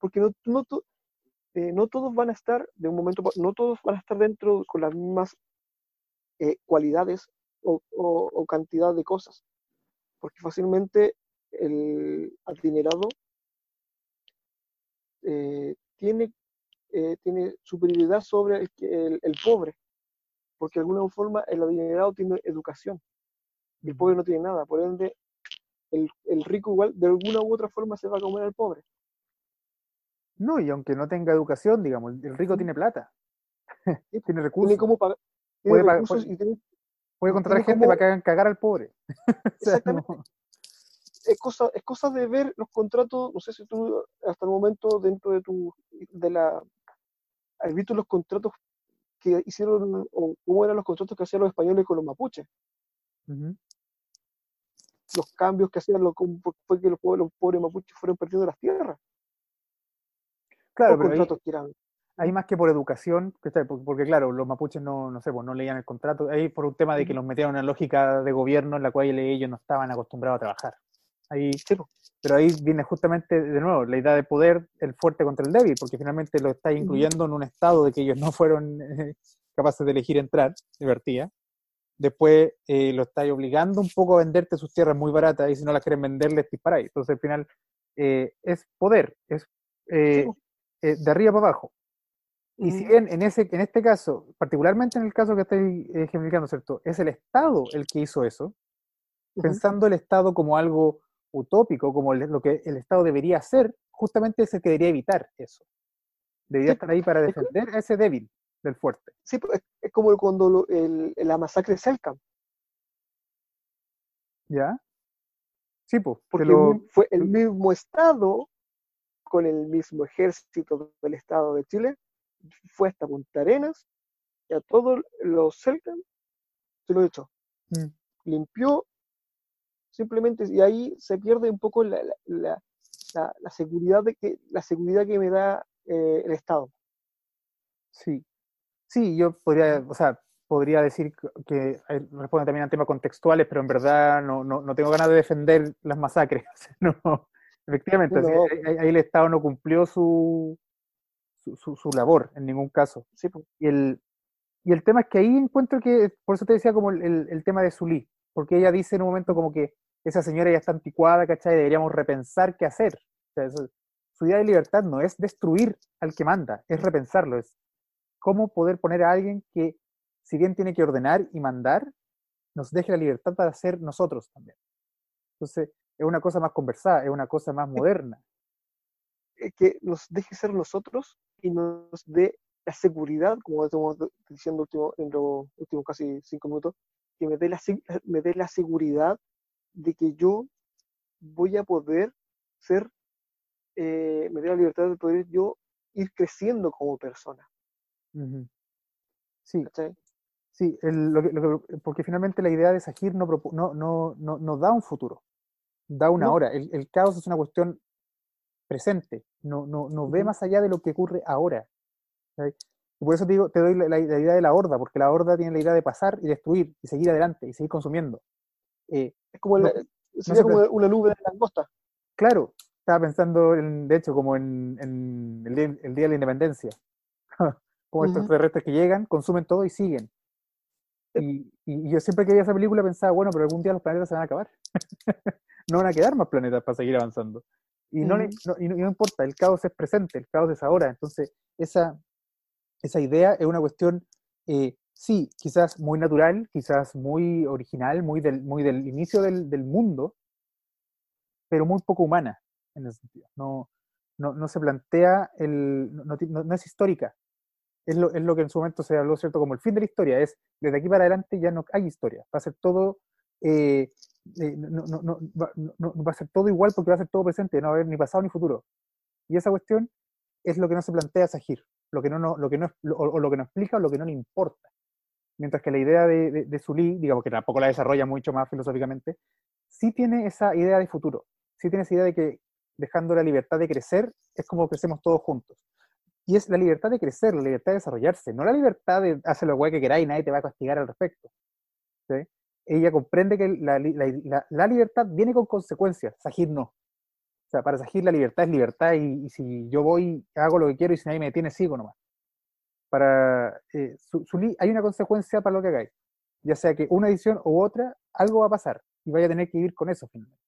porque no, no, eh, no, todos van a estar de un momento, no todos van a estar dentro con las mismas eh, cualidades o, o, o, cantidad de cosas, porque fácilmente el adinerado eh, tiene, eh, tiene superioridad sobre el, el, el, pobre, porque de alguna forma el adinerado tiene educación, y el pobre no tiene nada, por ende el, el rico igual de alguna u otra forma se va a comer al pobre. No, y aunque no tenga educación, digamos, el rico tiene plata. <laughs> tiene recursos. Tiene cómo pagar. Puede, recursos puede, tiene, puede, contratar gente cómo... para que hagan cagar al pobre. <laughs> Exactamente. no. es, cosa, es cosa de ver los contratos, no sé si tú hasta el momento dentro de tu, de la, has visto los contratos que hicieron, o cómo eran los contratos que hacían los españoles con los mapuches. Uh -huh. Los cambios que hacían, lo, fue que los, los pobres mapuches fueron perdiendo las tierras Claro, pero contratos ahí, que eran ahí más que por educación, porque claro, los mapuches no, no sé, pues no leían el contrato, ahí por un tema de que los metían en una lógica de gobierno en la cual ellos no estaban acostumbrados a trabajar. Ahí, Sí, pero ahí viene justamente de nuevo la idea de poder, el fuerte contra el débil, porque finalmente lo está incluyendo en un estado de que ellos no fueron eh, capaces de elegir entrar, divertía. Después eh, lo está obligando un poco a venderte sus tierras muy baratas y si no las quieren vender les disparáis. Entonces al final eh, es poder, es eh, eh, de arriba para abajo. Y si bien en, ese, en este caso, particularmente en el caso que estoy ejemplificando, ¿cierto? Es el Estado el que hizo eso, pensando el Estado como algo utópico, como lo que el Estado debería hacer, justamente es el que debería evitar eso. Debería Sí, estar ahí para defender a ese débil del fuerte. Sí, po, es, como cuando lo- el- la masacre de Selkam, ¿Ya? Sí, pues. porque lo, fue el mismo Estado, con el mismo ejército del Estado de Chile, fue hasta Punta Arenas y a todos los Selkam se lo echó. Mm. limpió simplemente y ahí se pierde un poco la, la- la- la- la seguridad de que la seguridad que me da eh, el Estado. Sí, sí, yo podría, o sea, podría decir que- eh, responde también a temas contextuales, pero en verdad no, no, no tengo ganas de defender las masacres. <laughs> No, efectivamente, No. ahí, ahí- ahí el Estado no cumplió su, su, su- su labor en ningún caso. Sí. Y el, y el tema es que ahí encuentro que, por eso te decía como el, el- el tema de Zulí, porque ella dice en un momento como que esa señora ya está anticuada, ¿cachai? Deberíamos repensar qué hacer. O sea, eso- su idea de libertad no es destruir al que manda, es repensarlo, es cómo poder poner a alguien que, si bien tiene que ordenar y mandar, nos deje la libertad para ser nosotros también. Entonces, es una cosa más conversada, es una cosa más moderna. Que nos deje ser nosotros y nos dé la seguridad, como estamos diciendo último, en los últimos casi cinco minutos, que me dé la, me dé la seguridad de que yo voy a poder ser, eh, me dé la libertad de poder yo ir creciendo como persona. Sí, ¿cachai? Sí, el- lo que- lo que- porque finalmente la idea de Sahir no, no, no, no, no da un futuro, da una hora. El, el caos es una cuestión presente, no, no, no ve más allá de lo que ocurre ahora. por eso te digo, te doy la, la- la idea de la horda, porque la horda tiene la idea de pasar y destruir y seguir adelante y seguir consumiendo. Eh, Es como, No, la- sería se como una nube de langosta. claro, estaba pensando, en, de hecho, como en, en el, día, el Día de la Independencia. <laughs> como estos Ujú. extraterrestres que llegan, consumen todo y siguen. Y, y- yo siempre que veía esa película pensaba, bueno, pero algún día los planetas se van a acabar. <laughs> no van a quedar más planetas para seguir avanzando. Y no, le- no- no, y no importa, el caos es presente, el caos es ahora. Entonces, esa, esa idea es una cuestión, eh, sí, quizás muy natural, quizás muy original, muy del, muy del inicio del, del mundo, pero muy poco humana en ese sentido. No, no, no se plantea, el, no, no no- es histórica. Es lo, es lo que en su momento se habló, ¿cierto? Como el fin de la historia, es desde aquí para adelante ya no hay historia, va a ser todo, eh, eh, no, va, no- va a ser todo igual porque va a ser todo presente, no va a haber ni pasado ni futuro. Y esa cuestión es lo que no se plantea Sahir, lo que no, lo que no, lo- o lo que no explica o lo que no le importa. Mientras que la idea de, de, Sully, digamos que tampoco la desarrolla mucho más filosóficamente, sí tiene esa idea de futuro, sí tiene esa idea de que dejando la libertad de crecer es como crecemos todos juntos. Y es la libertad de crecer, la libertad de desarrollarse, no la libertad de hacer lo que queráis y nadie te va a castigar al respecto. ¿sí? Ella comprende que la, la- libertad viene con consecuencias, Sahir no. O sea, para Sahir la libertad es libertad y, y si yo voy, hago lo que quiero y si nadie me detiene, sigo nomás. Para eh, Su- Sully hay una consecuencia para lo que hagáis. Ya sea que una edición u otra, algo va a pasar y vaya a tener que vivir con eso finalmente.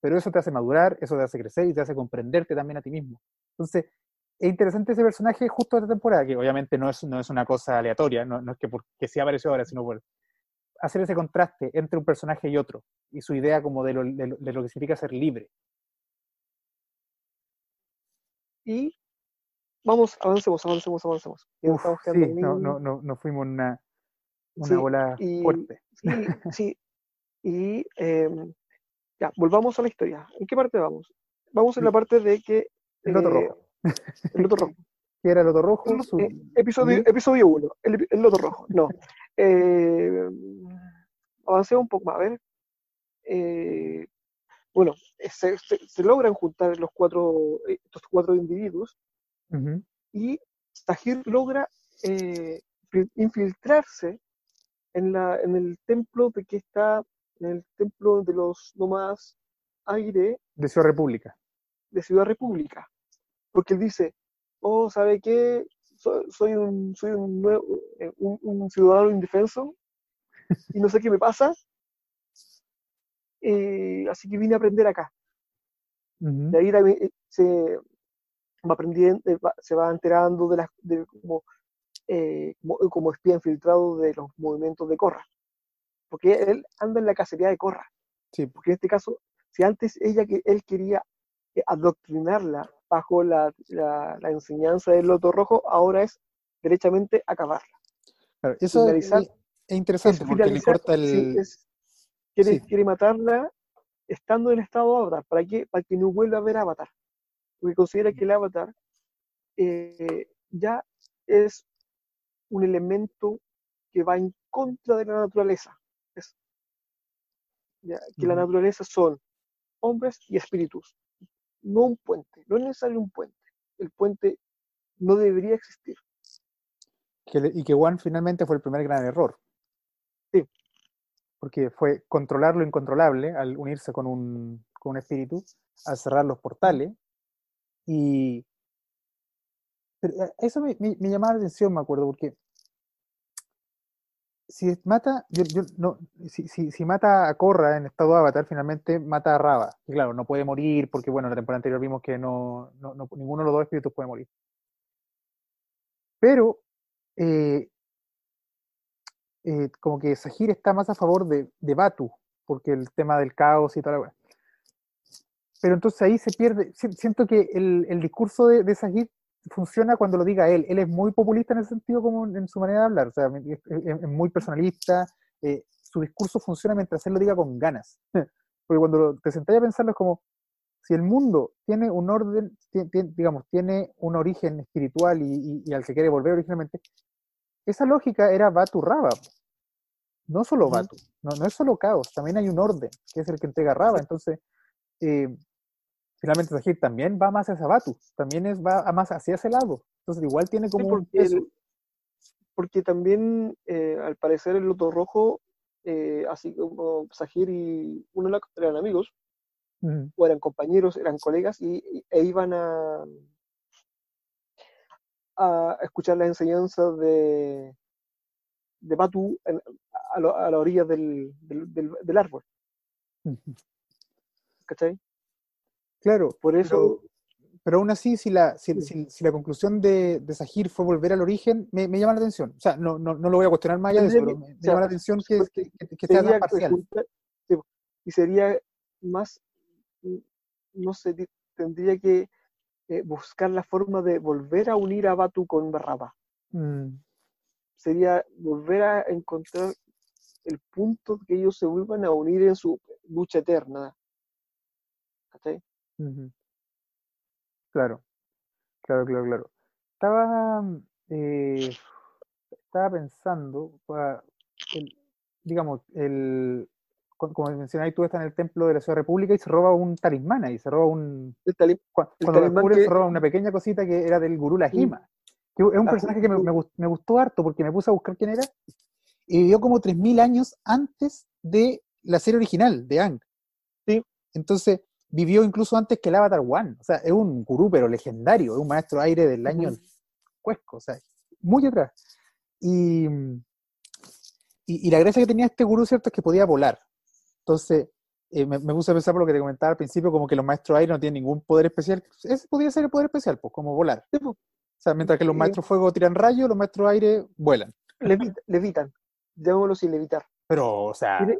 Pero eso te hace madurar, eso te hace crecer y te hace comprenderte también a ti mismo. Entonces, es interesante ese personaje justo de esta temporada, que obviamente no es, no es una cosa aleatoria, no, no es que porque sí apareció ahora, sino por hacer ese contraste entre un personaje y otro, y su idea como de lo, de lo, de lo que significa ser libre. Y vamos, avancemos, avancemos, avancemos. Uf, sí, no, no, no, nos fuimos una, una Sí, bola y- fuerte. Sí, sí. Y em, ya, volvamos a la historia. ¿En qué parte vamos? Vamos en la parte de que. El loto eh, rojo. El loto rojo. <laughs> ¿Qué era el loto rojo? El- Su- eh, episodio, ¿Sí? episodio 1, el, el loto rojo. No. <laughs> Eh, avancemos un poco más, a ver. Bueno, se, se- se logran juntar los cuatro, estos cuatro individuos Y Tahir logra eh, fil- infiltrarse en, la, en el templo de que está, en el templo de los nómadas aire De Ciudad República. de Ciudad República. Porque él dice, oh, ¿sabe qué? Soy, soy un, soy un, nuevo, eh, un, un ciudadano indefenso y no sé qué me pasa. eh, así que vine a aprender acá. De ahí eh, se va aprendiendo, eh, va- se va enterando de las de como, eh, como, como espía infiltrado de los movimientos de Corra. Porque él anda en la cacería de Corra. Sí, Porque en este caso, si antes ella que él quería eh, adoctrinarla bajo la, la, la enseñanza del loto rojo, ahora es derechamente acabarla. claro. Eso es, interesante Es porque le corta el. sí, es- quiere, sí. quiere matarla estando en estado avatar. ¿Para qué? Para que no vuelva a ver avatar. Porque considera que el avatar eh, ya es un elemento que va en contra de la naturaleza. Es- ya, que la naturaleza son hombres y espíritus, no un puente. No es necesario un puente. El puente no debería existir. que le- y que One finalmente fue el primer gran error. Sí. Porque fue controlar lo incontrolable al unirse con un, con un espíritu, al cerrar los portales. Y. Eh, eso me, llamaba la atención, me acuerdo, porque. Si mata, yo, no, si, si, mata a Korra en estado avatar, finalmente mata a Raba. Y claro, no puede morir, porque bueno, en la temporada anterior vimos que no, no- no- ninguno de los dos espíritus puede morir. Pero eh, eh, como que Sahir está más a favor de, de Batu, porque el tema del caos y weá. Pero entonces ahí se pierde, si- siento que el, el discurso de, de Sahir funciona cuando lo diga él. Él es muy populista en ese sentido como en, su manera de hablar, o sea, es, es- es muy personalista, eh, su discurso funciona mientras él lo diga con ganas. <laughs> Porque cuando lo- te sentás a pensarlo es como, si el mundo tiene un orden, ti- ti- digamos, tiene un origen espiritual y, y- y al que quiere volver originalmente, esa lógica era Batu Raba. No solo. Batu, no, no es solo caos, también hay un orden, que es el que entrega Raba. Entonces, eh, finalmente Sahir también va más hacia Batu, también es, va más hacia ese lado. Entonces, igual tiene Sí, como un porque, peso. el- porque también, eh, al parecer, el Loto Rojo, eh, así como Sahir y uno eran amigos, o eran compañeros, eran colegas, y, y- e iban a, a escuchar las enseñanzas de, de Batu en- a, lo- a la orilla del, del, del- del árbol, Ujú. ¿cachai? Claro, Por eso, pero aún así, si la, si, si- si la conclusión de, de Sahir fue volver al origen, me, me llama la atención. O sea, no, no, no lo voy a cuestionar más allá de eso, pero me, llama la atención que, que, que- que sea sería tan parcial. y sería más, no sé, tendría que eh, buscar la forma de volver a unir a Batu con Barraba. Mm, Sería volver a encontrar el punto que ellos se vuelvan a unir en su lucha eterna. Claro, claro, claro, claro. Estaba, mm, eh, estaba pensando, pa- el- digamos, el, co- como mencionáis, tú estás en el templo de la Ciudad República y se roba un talismán ahí, se roba un, El tali- cua- El cuando lo talismán descubren que- se roba una pequeña cosita que era del gurú Lajima, que es un personaje que gust- me gustó harto porque me puse a buscar quién era y vivió como 3.000 años antes de la serie original de Ang. Sí. Entonces, vivió incluso antes que el Avatar One. O sea, es un gurú, pero legendario, es un maestro aire del año Ujú. Cuesco, o sea, muy atrás. Y, y, y la gracia que tenía este gurú, ¿cierto?, es que podía volar. Entonces, eh, me, me puse a pensar por lo que te comentaba al principio, como que los maestros aire no tienen ningún poder especial. Ese podría ser el poder especial, pues, como volar. Po, O sea, mientras que los maestros fuego tiran rayos, los maestros aire vuelan. levita- levitan. Llamémoslo así, levitar. Pero, o sea, Tiene-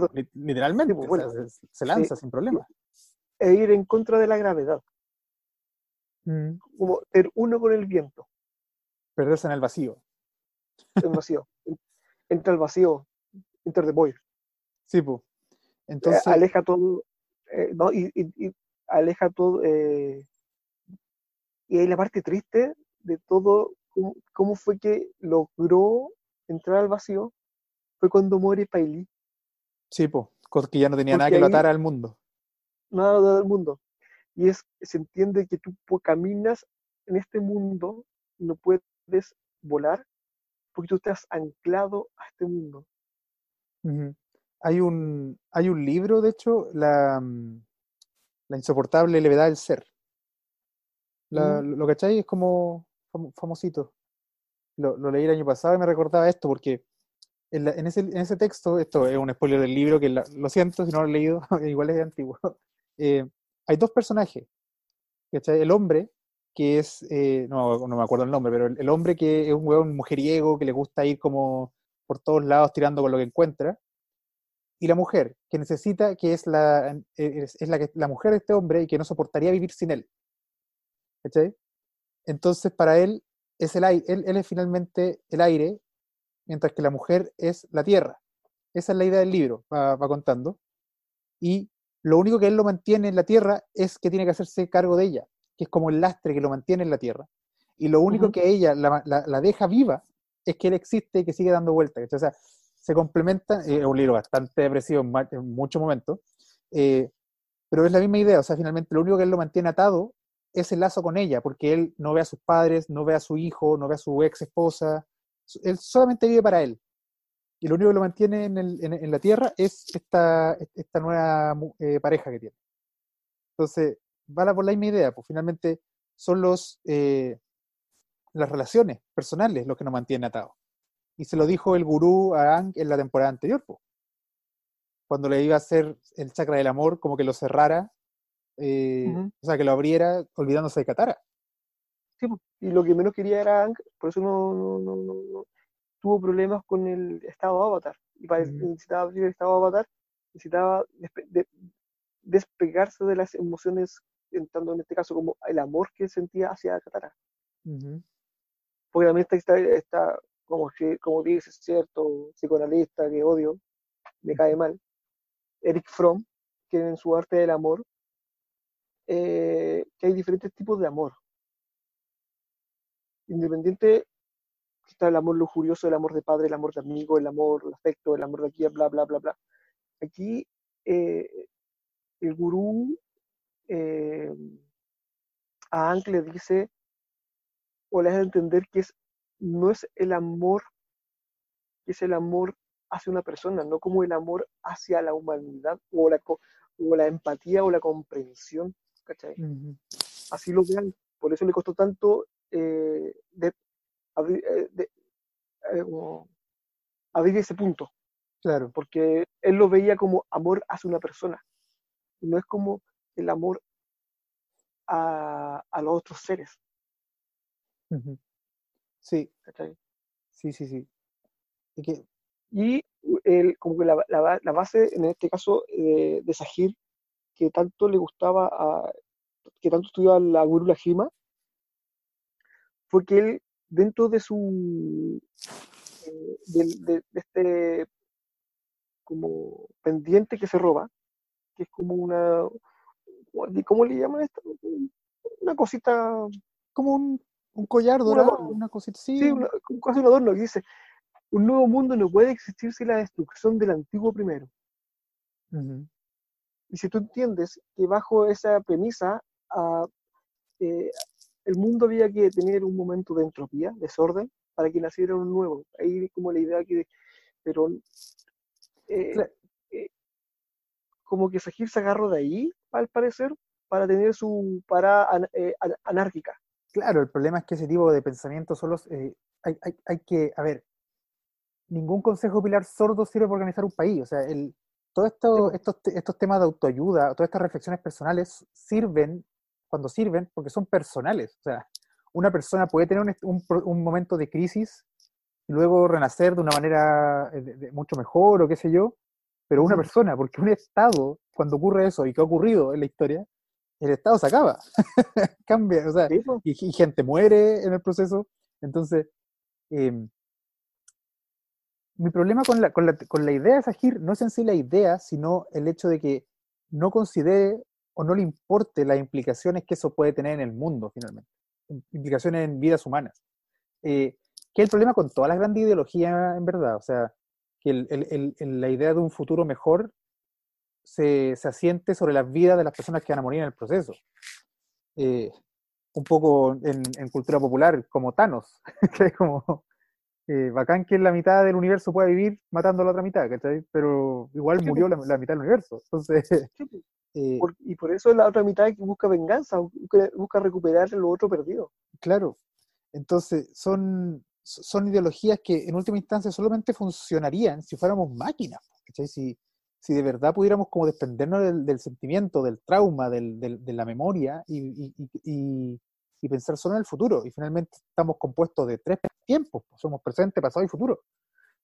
Perdón. li- literalmente. Sí, o sea, se, se lanza sin problema. E ir en contra de la gravedad. Mm. Como ser uno con el viento. Perderse en el vacío. El vacío. Entra al vacío. Enter the void. Sí, pues. Eh, Entonces, aleja todo, eh, no, y, y- y aleja todo, eh, y ahí la parte triste de todo, cómo, cómo fue que logró entrar al vacío, fue cuando muere Paili, sí, pues. Que ya no tenía nada Porque que lo atara al mundo. nada del mundo. Y es, se entiende que tú caminas en este mundo y no puedes volar porque tú estás anclado a este mundo. Hay un, hay un libro, de hecho, la, mm, la insoportable levedad del ser. La- Mm. ¿Lo cachai? Es como famo- famosito. Lo, lo leí el año pasado y me recordaba esto porque en, la- en ese, en ese texto, esto es un spoiler del libro que la- lo siento si no lo he leído, <laughs> igual es antiguo. <laughs> eh, hay dos personajes. ¿cachai? El hombre, que es, eh, no, no me acuerdo el nombre, pero el, el hombre que es un hueón mujeriego que le gusta ir como por todos lados tirando con lo que encuentra. Y la mujer, que necesita, que es la, eh, es, es la, la mujer de este hombre y que no soportaría vivir sin él. ¿Cachai? Entonces, para él, es el aire, él, él es finalmente el aire, mientras que la mujer es la tierra. Esa es la idea del libro, va, va contando. Y lo único que él lo mantiene en la tierra es que tiene que hacerse cargo de ella, que es como el lastre que lo mantiene en la tierra. Y lo único que ella la, la- la deja viva es que él existe y que sigue dando vueltas. O sea, se complementan, eh, es un libro bastante depresivo en muchos momentos, eh, pero es la misma idea, o sea, finalmente lo único que él lo mantiene atado es el lazo con ella, porque él no ve a sus padres, no ve a su hijo, no ve a su ex esposa, él solamente vive para él. Y lo único que lo mantiene en, el- en- en la tierra es esta, esta nueva eh, pareja que tiene. Entonces, va por la misma idea, pues finalmente son los, eh, las relaciones personales lo que nos mantiene atados. Y se lo dijo el gurú a Ang en la temporada anterior, pues. Cuando le iba a hacer el chakra del amor, como que lo cerrara, eh, Ujú. o sea, que lo abriera olvidándose de Katara. Sí, y lo que menos quería era Aang, por eso no, no, no, no- no- tuvo problemas con el estado avatar. Y para Ujú. necesitaba abrir el estado avatar, necesitaba despe- de- despegarse de las emociones, entrando en este caso como el amor que sentía hacia Katara. Porque también está, está, está como, como dices, cierto, psicoanalista que odio, me cae mal, Eric Fromm, que en su arte del amor, eh, que hay diferentes tipos de amor. Independiente, está el amor lujurioso, el amor de padre, el amor de amigo, el amor de afecto, el amor de aquí, bla, bla, bla, bla. Aquí eh, el gurú eh, a Aang le dice o le hace entender que es, no es el amor, que es el amor hacia una persona, no como el amor hacia la humanidad o la, o la empatía o la comprensión. ¿cachai? Ujú. Así lo vean. Por eso le costó tanto eh, de, abrir, eh, de- eh, como abrir ese punto, Claro. porque él lo veía como amor hacia una persona, no es como el amor a, a los otros seres. Sí, ¿cachai? sí, sí, sí. Y que, Y el, como que la, la ba- la base, en este caso, eh, de Sahir, que tanto le gustaba, a, que tanto estudiaba la Guru Lajima, fue que él, dentro de su, eh, del- de, de este como pendiente que se roba, que es como una, ¿cómo le llaman esto? Una cosita, como un, un collar dorado, adorno. una cosita así. sí, una, casi un adorno que dice, un nuevo mundo no puede existir sin la destrucción del antiguo primero. Ujú. Y si tú entiendes que bajo esa premisa ah, eh, el mundo había que tener un momento de entropía, desorden, para que naciera un nuevo. Ahí como la idea que, pero eh, eh, como que Sahir se agarró de ahí, al parecer, para tener su parada an- eh, an- anárquica. Claro, el problema es que ese tipo de pensamientos solo eh, hay, hay, hay que, a ver, ningún consejo pilar sordo sirve para organizar un país. O sea, el, todo esto, Sí. estos, estos temas de autoayuda, todas estas reflexiones personales sirven cuando sirven porque son personales. O sea, una persona puede tener un, un un momento de crisis y luego renacer de una manera eh, de- de mucho mejor o qué sé yo, pero una persona, porque un Estado, cuando ocurre eso y que ha ocurrido en la historia, el Estado se acaba, <laughs> cambia, o sea, y, y gente muere en el proceso. Entonces, em, mi problema con la, con, la, con la idea de Sahir no es en sí la idea, sino el hecho de que no considere o no le importe las implicaciones que eso puede tener en el mundo, finalmente. Implicaciones en vidas humanas. Eh, que es el problema con todas las grandes ideologías, en verdad. O sea, que el- el- el- el- la idea de un futuro mejor se, se asiente sobre las vidas de las personas que van a morir en el proceso. Eh, un poco en, en cultura popular, como Thanos, <laughs> que es como eh, bacán que la mitad del universo pueda vivir matando a la otra mitad, ¿cachai? Pero igual murió la, la mitad del universo. Entonces, po. Eh, Por- y por eso la otra mitad que busca venganza, busca, busca recuperar lo otro perdido. claro. Entonces, son, son ideologías que en última instancia solamente funcionarían si fuéramos máquinas, ¿cachai? Si, si de verdad pudiéramos como desprendernos del, del sentimiento, del trauma, del- del- de la memoria y, y- y- y- pensar solo en el futuro. Y finalmente estamos compuestos de tres tiempos, pues, somos presente, pasado y futuro.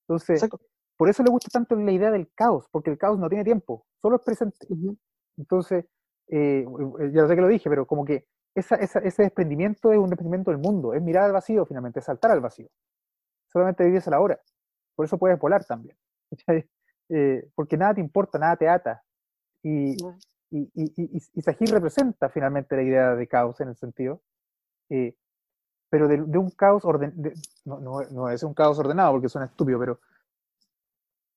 Entonces, Exacto. por eso le gusta tanto la idea del caos, porque el caos no tiene tiempo, solo es presente. Ujú. Entonces, eh, ya sé que lo dije, pero como que esa, esa- ese desprendimiento es un desprendimiento del mundo, es mirar al vacío finalmente, es saltar al vacío. Solamente vives a la hora. Por eso puedes volar también. <laughs> Eh, porque nada te importa, nada te ata. Y, No. y, y, y, y Sahir representa finalmente la idea de caos en el sentido, eh, pero de, de un caos ordenado, no, no, no es un caos ordenado porque suena estúpido, pero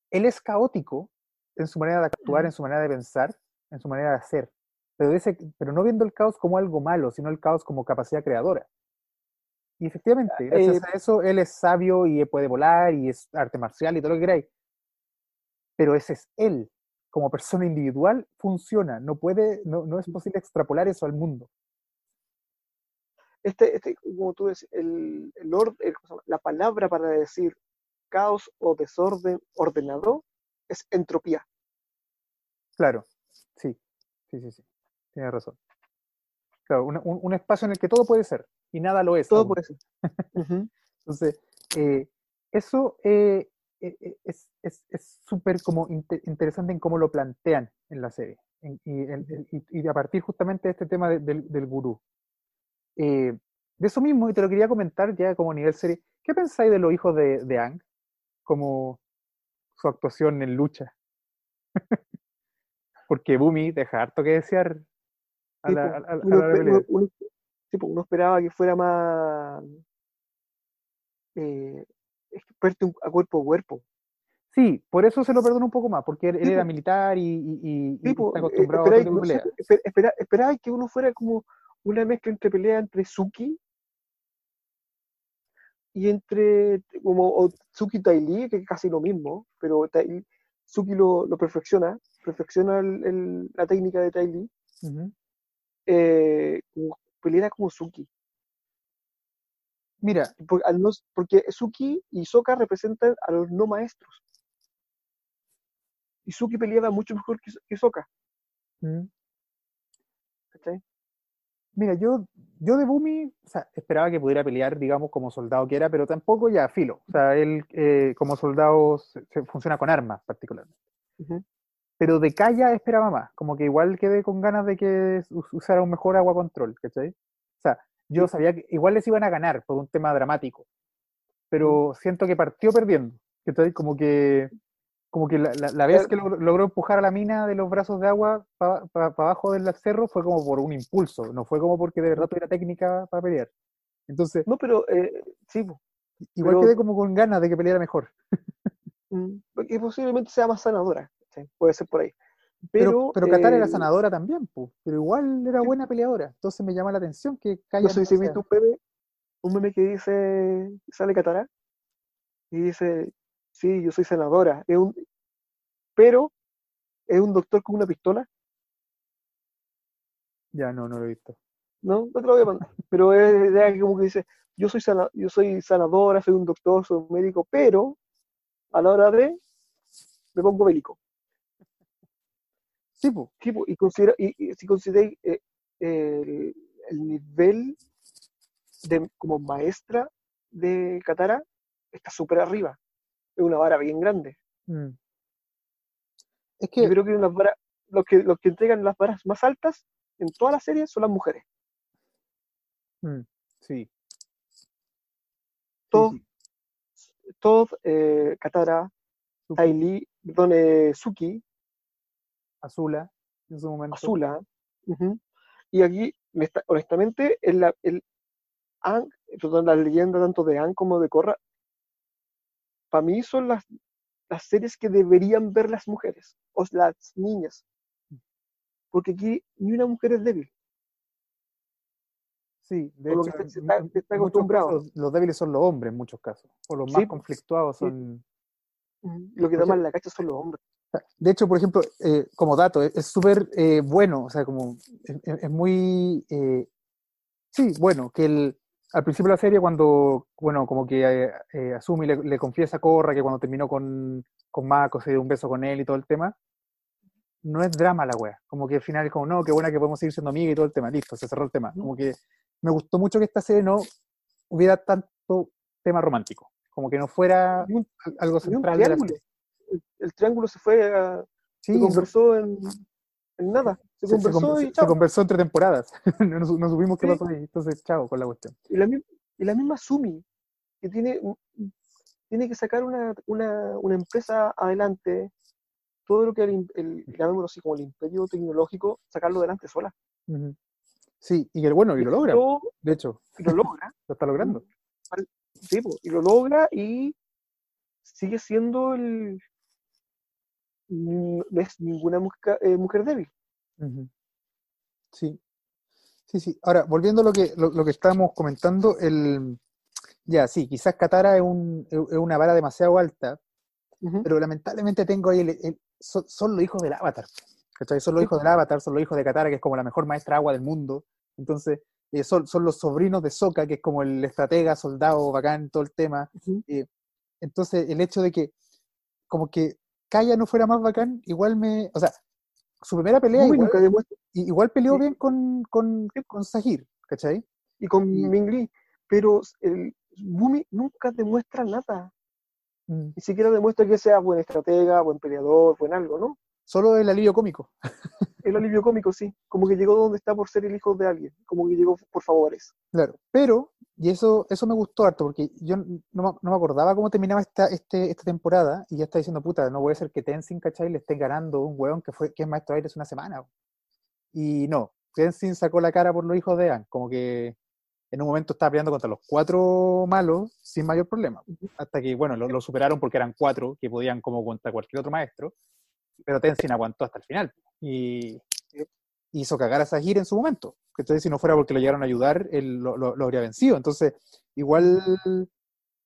él es caótico en su manera de actuar, en su manera de pensar, en su manera de hacer, pero, ese, pero no viendo el caos como algo malo, sino el caos como capacidad creadora. Y efectivamente, gracias Eh, a eso, él es sabio y puede volar y es arte marcial y todo lo que queráis. Pero ese es él, como persona individual, funciona. No puede, no, no es posible extrapolar eso al mundo. Este, este, como tú decís, el, el el- ¿cómo se llama? la palabra para decir caos o desorden ordenado es entropía. Claro, sí, sí, sí, sí. Tienes razón. Claro, un, un espacio en el que todo puede ser y nada lo es. Todo aún. puede ser. <laughs> Entonces, eh, eso eh, eh, eh, es súper como inte- interesante en cómo lo plantean en la serie. En- y, en- en- y- y a partir justamente de este tema de- del, del gurú. Eh, de eso mismo, y te lo quería comentar ya como nivel serie, ¿qué pensáis de los hijos de, de Ang? Como su actuación en lucha. Porque Bumi deja harto que desear a la, a- a- a uno, la pelear. uno- esperaba que fuera más eh, experto a cuerpo a cuerpo. Sí, por eso se lo perdono un poco más, porque él, era militar y, y- y- y está eh, acostumbrado a otro pelea. esper- espera- esperabais que uno fuera como una mezcla entre pelea entre Suki y entre como Suki Tai Lee, que es casi lo mismo, pero Tai- Suki lo, lo perfecciona, perfecciona el- el- la técnica de Tai Lee, eh, como peleara como Suki. Mira, Por- al no- porque Suki y Sokka representan a los no maestros. Y Suki peleaba mucho mejor que, que Sokka. mm, ¿cachai? mira, yo, yo de Bumi, o sea, esperaba que pudiera pelear, digamos, como soldado que era, pero tampoco ya filo. O sea, él eh, como soldado se, se funciona con armas particularmente. Ujú. Pero de Kaya esperaba más, como que igual quedé con ganas de que us- usara un mejor agua control, ¿cachai? O sea, yo sabía que igual les iban a ganar por un tema dramático, pero siento que partió perdiendo, ¿cachai? Como que, como que la, la- la vez que logró, logró empujar a la mina de los brazos de agua para abajo del cerro fue como por un impulso, no fue como porque de verdad tuviera técnica para pelear. Entonces, No, pero eh, sí, igual pero- quedé como con ganas de que peleara mejor. Mm, porque posiblemente sea más sanadora, ¿cachai? puede ser por ahí. Pero, Pero, pero Qatar era eh, sanadora también, pero igual era buena peleadora. Entonces me llama la atención que Kaya No sé si viste un meme, un meme que dice, sale Katara, y dice, sí, yo soy sanadora, es un, pero es un doctor con una pistola, Ya, no, no lo he visto. ¿no? No te lo voy a mandar, pero es que como que dice, yo soy, sana- yo soy sanadora, soy un doctor, soy un médico, pero a la hora de, me pongo bélico. Sí, po. Sí, po, y, considera, y, y si consideráis eh, el, el nivel de, como maestra de Katara, está súper arriba. Es una vara bien grande. Mm. Es Yo que, creo que los que los que entregan las varas más altas en toda la serie son las mujeres. mm, sí. Todos, sí, todos eh, Katara, Suki, perdón, eh, Suki, Azula, en su momento. Azula. Y aquí, me está- honestamente, el, la- el perdón, la leyenda tanto de Aang como de Korra, para mí son las, las series que deberían ver las mujeres, o las niñas. Porque aquí ni una mujer es débil. Sí, de Por lo hecho, que se en- está- en se está muchos acostumbrado. casos, los débiles son los hombres en muchos casos, o los Sí, más po. conflictuados son... Lo que da más la cacha son los hombres. De hecho, por ejemplo, eh, como dato, es es súper eh, bueno, o sea, como es, es- es muy, eh, sí, bueno, que el, al principio de la serie cuando, bueno, como que eh, eh, Asumi le, le confiesa a Korra que cuando terminó con, con Mako se dio un beso con él y todo el tema, no es drama la wea, como que al final es como, no, qué buena que podemos seguir siendo amigas y todo el tema, listo, se cerró el tema, como que me gustó mucho que esta serie no hubiera tanto tema romántico, como que no fuera algo central de la triángulo. El, el triángulo se fue a, Sí, se conversó en, en nada. Se, conversó conver- y se chao. conversó entre temporadas. <laughs> no, su- no supimos qué Sí. pasó ahí. Entonces, chao con la cuestión. Y la, y la misma Sumi, que tiene, tiene que sacar una, una, una empresa adelante, todo lo que el, el, llamémoslo así como el imperio tecnológico, sacarlo adelante sola. Sí, y que bueno, y lo logra. Lo- De hecho, y lo logra, <laughs> lo está logrando. sí, y lo logra y sigue siendo el. No es ninguna mujer, eh, mujer débil. Sí. Sí, sí. Ahora, volviendo a lo que, lo, lo que estábamos comentando, el. Ya, sí, quizás Katara es, un, es una vara demasiado alta, pero lamentablemente tengo ahí el, el- son, son los hijos del Avatar. ¿cachai? Son los hijos del Avatar, son los hijos de Katara, que es como la mejor maestra agua del mundo. Entonces, eh, son, son los sobrinos de Sokka, que es como el estratega, soldado, bacán, todo el tema. Ujú. Entonces, el hecho de que, como que Kaya no fuera más bacán, igual me. O sea, su primera pelea Bumi igual, nunca igual peleó Sí. bien con, con, con Sahir, ¿cachai? y con y- Ming Lee, pero el Bumi nunca demuestra nada. Mm. Ni siquiera demuestra que sea buen estratega, buen peleador, buen algo, ¿no? Solo el alivio cómico. <laughs> El alivio cómico, sí. Como que llegó donde está por ser el hijo de alguien. Como que llegó por favores. Claro, pero, y eso, eso me gustó harto, porque yo no, me- no me acordaba cómo terminaba esta, este, esta temporada, y ya está diciendo, puta, no puede ser que Tenzin, ¿cachai? Le esté ganando un weón que fue, que es maestro aire hace una semana. Y no, Tenzin sacó la cara por los hijos de Aang, como que en un momento estaba peleando contra los cuatro malos sin mayor problema. Hasta que, bueno, lo, lo superaron porque eran cuatro que podían como contra cualquier otro maestro, pero Tenzin aguantó hasta el final. Y hizo cagar a Sahir en su momento. Entonces, si no fuera porque lo llegaron a ayudar, él lo, lo- lo habría vencido. Entonces, igual,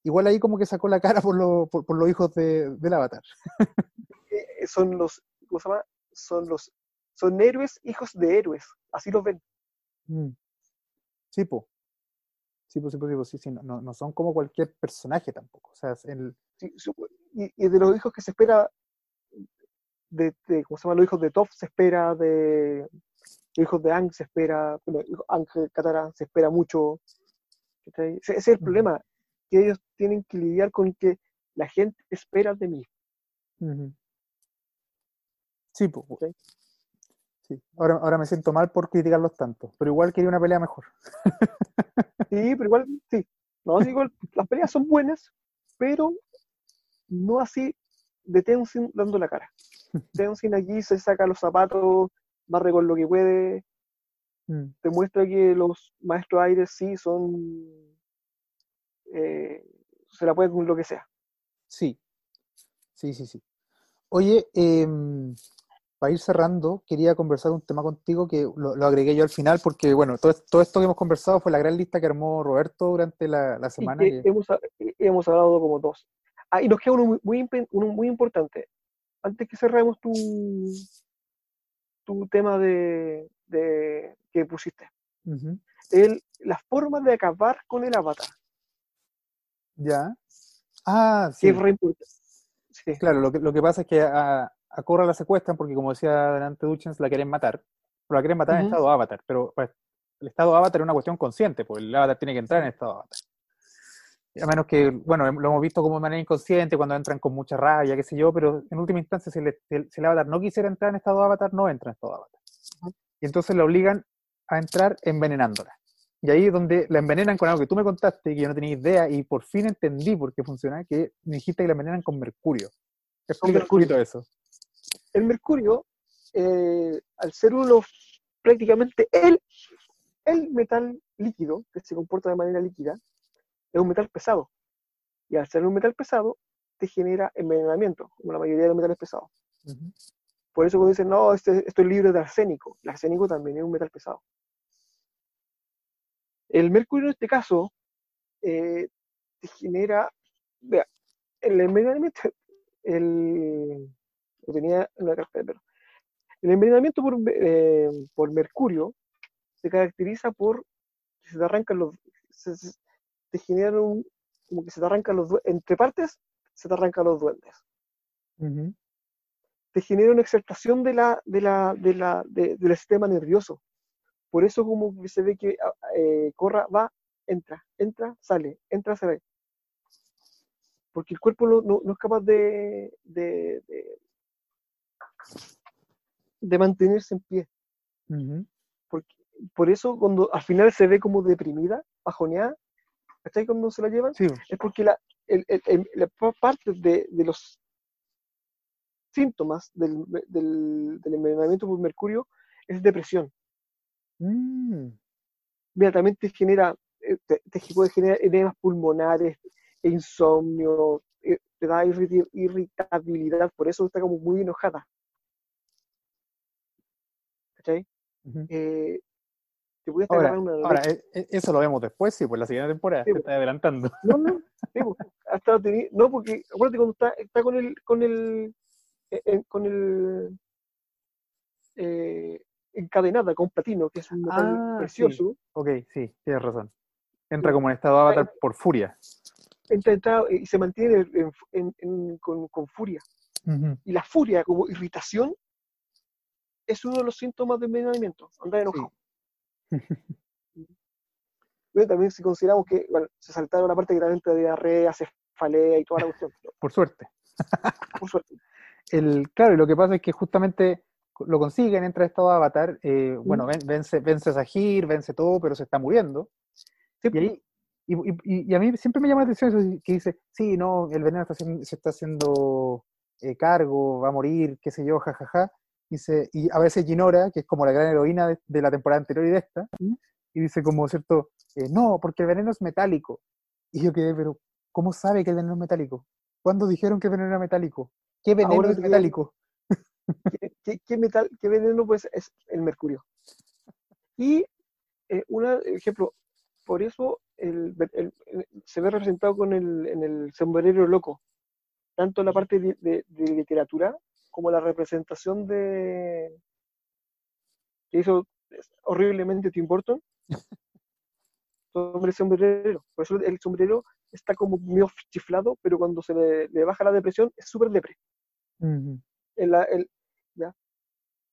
igual ahí como que sacó la cara por, lo- por, por los hijos de, del avatar. <laughs> Eh, son los, ¿cómo se llama? Son los, son héroes, hijos de héroes. Así los ven. Mm. Sí, po. Sí, po, sí, po, sí, po, sí, sí, no, no- son como cualquier personaje tampoco. O sea, el, Sí, su- Y, y de los hijos que se espera, de, de- ¿cómo se llama? Los hijos de Toph se espera, de los hijos de Ang se espera, bueno, Ang Katara se espera mucho. Ese, ese es el problema, que ellos tienen que lidiar con que la gente espera de mí. Sí. ¿ok? Sí. Ahora, ahora me siento mal por criticarlos tanto, pero igual quería una pelea mejor. Sí, pero igual, sí. No, sí, igual, las peleas son buenas, pero no así de Tenzin dando la cara. Tenzin aquí se saca los zapatos, barre con lo que puede, Mm. demuestra que los maestros aires sí son. eh, se la pueden con lo que sea. Sí, sí, sí, sí. Oye, em, para ir cerrando, quería conversar un tema contigo que lo, lo agregué yo al final porque, bueno, todo, todo esto que hemos conversado fue la gran lista que armó Roberto durante la, la Y semana. que que- hemos, eh, hemos hablado como dos. Ah, y nos queda uno muy, uno muy importante. Antes que cerremos tu, tu tema de, de que pusiste. Ujú, El, la forma de acabar con el avatar. Ya. Ah, sí, es re importante. Sí. claro, lo que, lo que pasa es que a, a Korra la secuestran porque, como decía delante Duchens, la quieren matar. Pero la quieren matar en Ujú. estado avatar, pero pues, el estado avatar es una cuestión consciente, porque el avatar tiene que entrar en estado avatar. A menos que, bueno, lo hemos visto como de manera inconsciente, cuando entran con mucha rabia, qué sé yo, pero en última instancia, si el, si el- avatar no quisiera entrar en estado avatar, no entra en estado avatar. Ujú. Y entonces la obligan a entrar envenenándola. Y ahí es donde la envenenan con algo que tú me contaste, que yo no tenía idea, y por fin entendí por qué funciona, que me dijiste que la envenenan con mercurio. Explica un mercurio. poquito eso. El mercurio, eh, al ser uno prácticamente el, el metal líquido, que se comporta de manera líquida, es un metal pesado. Y al ser un metal pesado, te genera envenenamiento, como la mayoría de los metales pesados. Por eso cuando dicen, no, este, esto es libre de arsénico. El arsénico también es un metal pesado. El mercurio en este caso eh, te genera, vea, el envenenamiento, <laughs> el, lo tenía en una carta de perro. El envenenamiento por, eh, por mercurio se caracteriza por se te arrancan los, se, se- te generan un, como que se te arrancan los, entre partes, se te arrancan los duendes. Te genera una exaltación de la, de la, de la, de- del sistema nervioso. Por eso como que se ve que ah, eh, Corra va, entra, entra, sale, entra, sale. Porque el cuerpo no, no- no es capaz de, de, de, mantenerse en pie. Porque, por eso cuando al final se ve como deprimida, bajoneada, ¿cachai? Cuando se la llevan, Sí, es porque la, el, el- el- la pa- parte de, de los síntomas del, del, del envenenamiento por mercurio es depresión. Mm, Mira, también te genera, eh, te, te puede generar edemas pulmonares, insomnio, eh, te da irritabilidad, por eso está como muy enojada. ¿Cachai? ujú. Eh, Ahora, agarrar una ahora, e- e- eso lo vemos después, sí, pues la siguiente temporada, Sí, te está adelantando. <laughs> No, no, sí, po, hasta no, porque acuérdate cuando está, está con el, con el, eh, eh, con el eh, encadenada con platino, que es un metal Ah, sí. precioso, Ok, sí, tienes razón. Entra como en estado avatar por furia. entra, entra, y se mantiene en- en- en- con, con furia. Y la furia como irritación es uno de los síntomas de envenenamiento, andar enojado. <laughs> También si consideramos que bueno, se saltaron la parte que también te diarrea, cefalea y toda la cuestión, Por suerte. <laughs> por suerte. El, claro, y lo que pasa es que justamente lo consiguen, entra en estado de avatar, eh, bueno, ven- vence, vence a Sahir, vence todo, pero se está muriendo. Y, ahí, y, y- y a mí siempre me llama la atención eso que dice, sí, no, el veneno está se está haciendo eh, cargo, va a morir, qué sé yo, jajaja. Dice, y a veces Ginora, que es como la gran heroína de, de la temporada anterior y de esta, y dice como, ¿cierto? eh, no, porque el veneno es metálico. Y yo quedé, pero ¿cómo sabe que el veneno es metálico? ¿Cuándo dijeron que el veneno era metálico? ¿Qué veneno Ahora es que- metálico? ¿Qué, qué- qué metal, qué veneno? Pues es el mercurio. Y eh, un ejemplo, por eso el- el- el- se ve representado con el, en el sombrero loco, tanto en la parte de, de- de literatura como la representación de que hizo horriblemente Tim Burton <laughs> sobre el sombrero. Por eso el sombrero está como medio chiflado, pero cuando se le, le baja la depresión es súper depre. En la- el- ¿ya?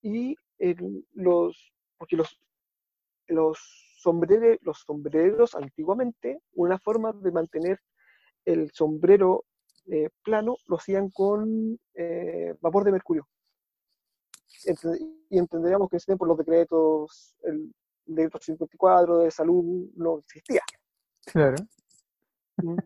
Y el- los, porque los, los, sombrere- los sombreros antiguamente, una forma de mantener el sombrero eh, plano, lo hacían con eh, vapor de mercurio. Ent- y entenderíamos que en ese tiempo los decretos, el decreto 54 de salud no existía. Claro. Mm.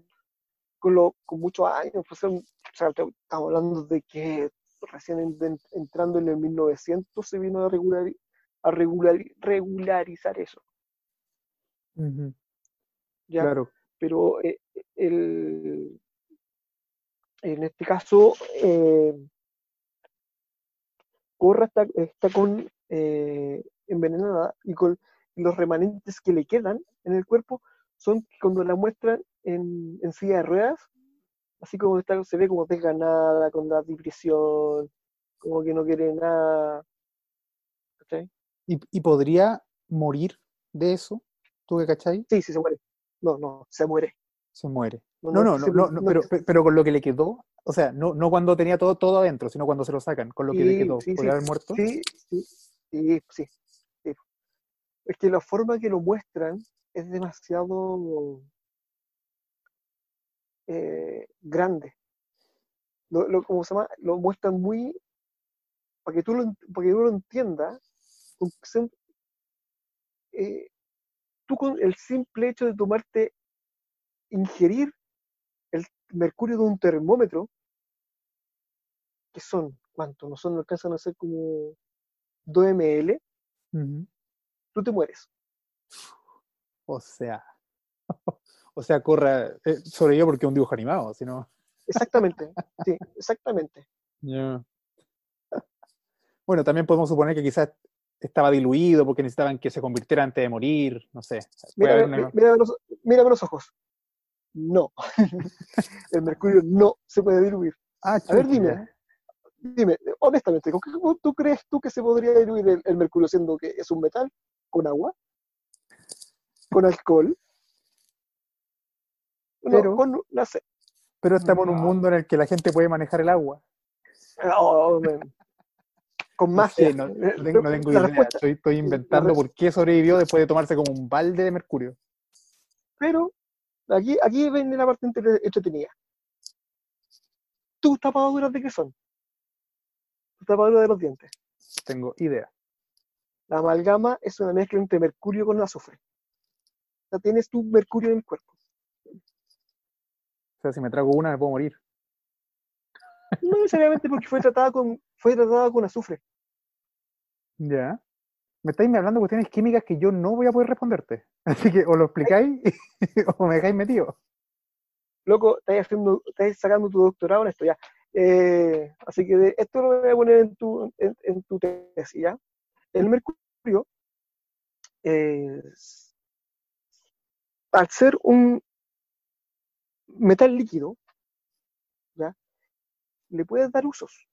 con, lo, con muchos años, pues, o sea, estamos hablando de que recién en- en- entrando en el 1900 se vino a, regular, a regular, regularizar eso. Claro. Pero eh, el, en este caso, eh, Corra está, está con eh, envenenada y con los remanentes que le quedan en el cuerpo son cuando la muestran en, en silla de ruedas, así como está, se ve como desganada, con la depresión, como que no quiere nada. ¿cachai? ¿Y, y podría morir de eso? ¿Tú qué cachai? Sí, sí, se muere. No, no, se muere. Se muere. No, no, no, no, no, pero, pe- pero con lo que le quedó, o sea, no, no cuando tenía todo, todo adentro, sino cuando se lo sacan, con lo que le quedó. sí, ¿Podría sí, haber muerto? Sí, sí, sí. Es que la forma que lo muestran es demasiado eh, grande. Lo, lo- ¿cómo se llama? Lo muestran muy, para que tú lo, para que tú lo entiendas, eh, tú con el simple hecho de tomarte, ingerir mercurio de un termómetro, que son, ¿cuánto? No son, no alcanzan a ser como 2 ml, tú te mueres. O sea, <laughs> o sea, corra, eh, sobrevivió porque es un dibujo animado, si no. Exactamente, <laughs> sí, exactamente. Ya. <laughs> Bueno, también podemos suponer que quizás estaba diluido porque necesitaban que se convirtiera antes de morir, no sé. Una- mírame los, mírame los ojos. No. <laughs> el mercurio no se puede diluir. Ah, A ver, dime. Dime, honestamente, ¿con qué tú crees tú que se podría diluir el, el mercurio siendo que es un metal? ¿Con agua? ¿Con alcohol? No, Pero- con la ce- Pero estamos en un No. mundo en el que la gente puede manejar el agua. Oh, man. Con No magia. sé, no, no tengo, no tengo idea. respuesta- Estoy, estoy inventando por qué sobrevivió después de tomarse como un balde de mercurio. Pero aquí, aquí viene la parte entre- entretenida. ¿Tus tapaduras de qué son? Tus tapaduras de los dientes. Tengo idea. La amalgama es una mezcla entre mercurio con azufre. O sea, tienes tu mercurio en el cuerpo. O sea, si me trago una me puedo morir. No necesariamente porque fue tratada con, fue tratada con azufre. <laughs> Ya. Me estáis hablando de cuestiones químicas que yo no voy a poder responderte. <laughs> Así que o lo explicáis <laughs> o me dejáis metido. Loco, estás, haciendo, estás sacando tu doctorado en esto ya. Eh, así que esto lo voy a poner en tu, en, tu tesis, ¿ya? El mercurio, al ser un metal líquido, ¿ya? Le puedes dar usos.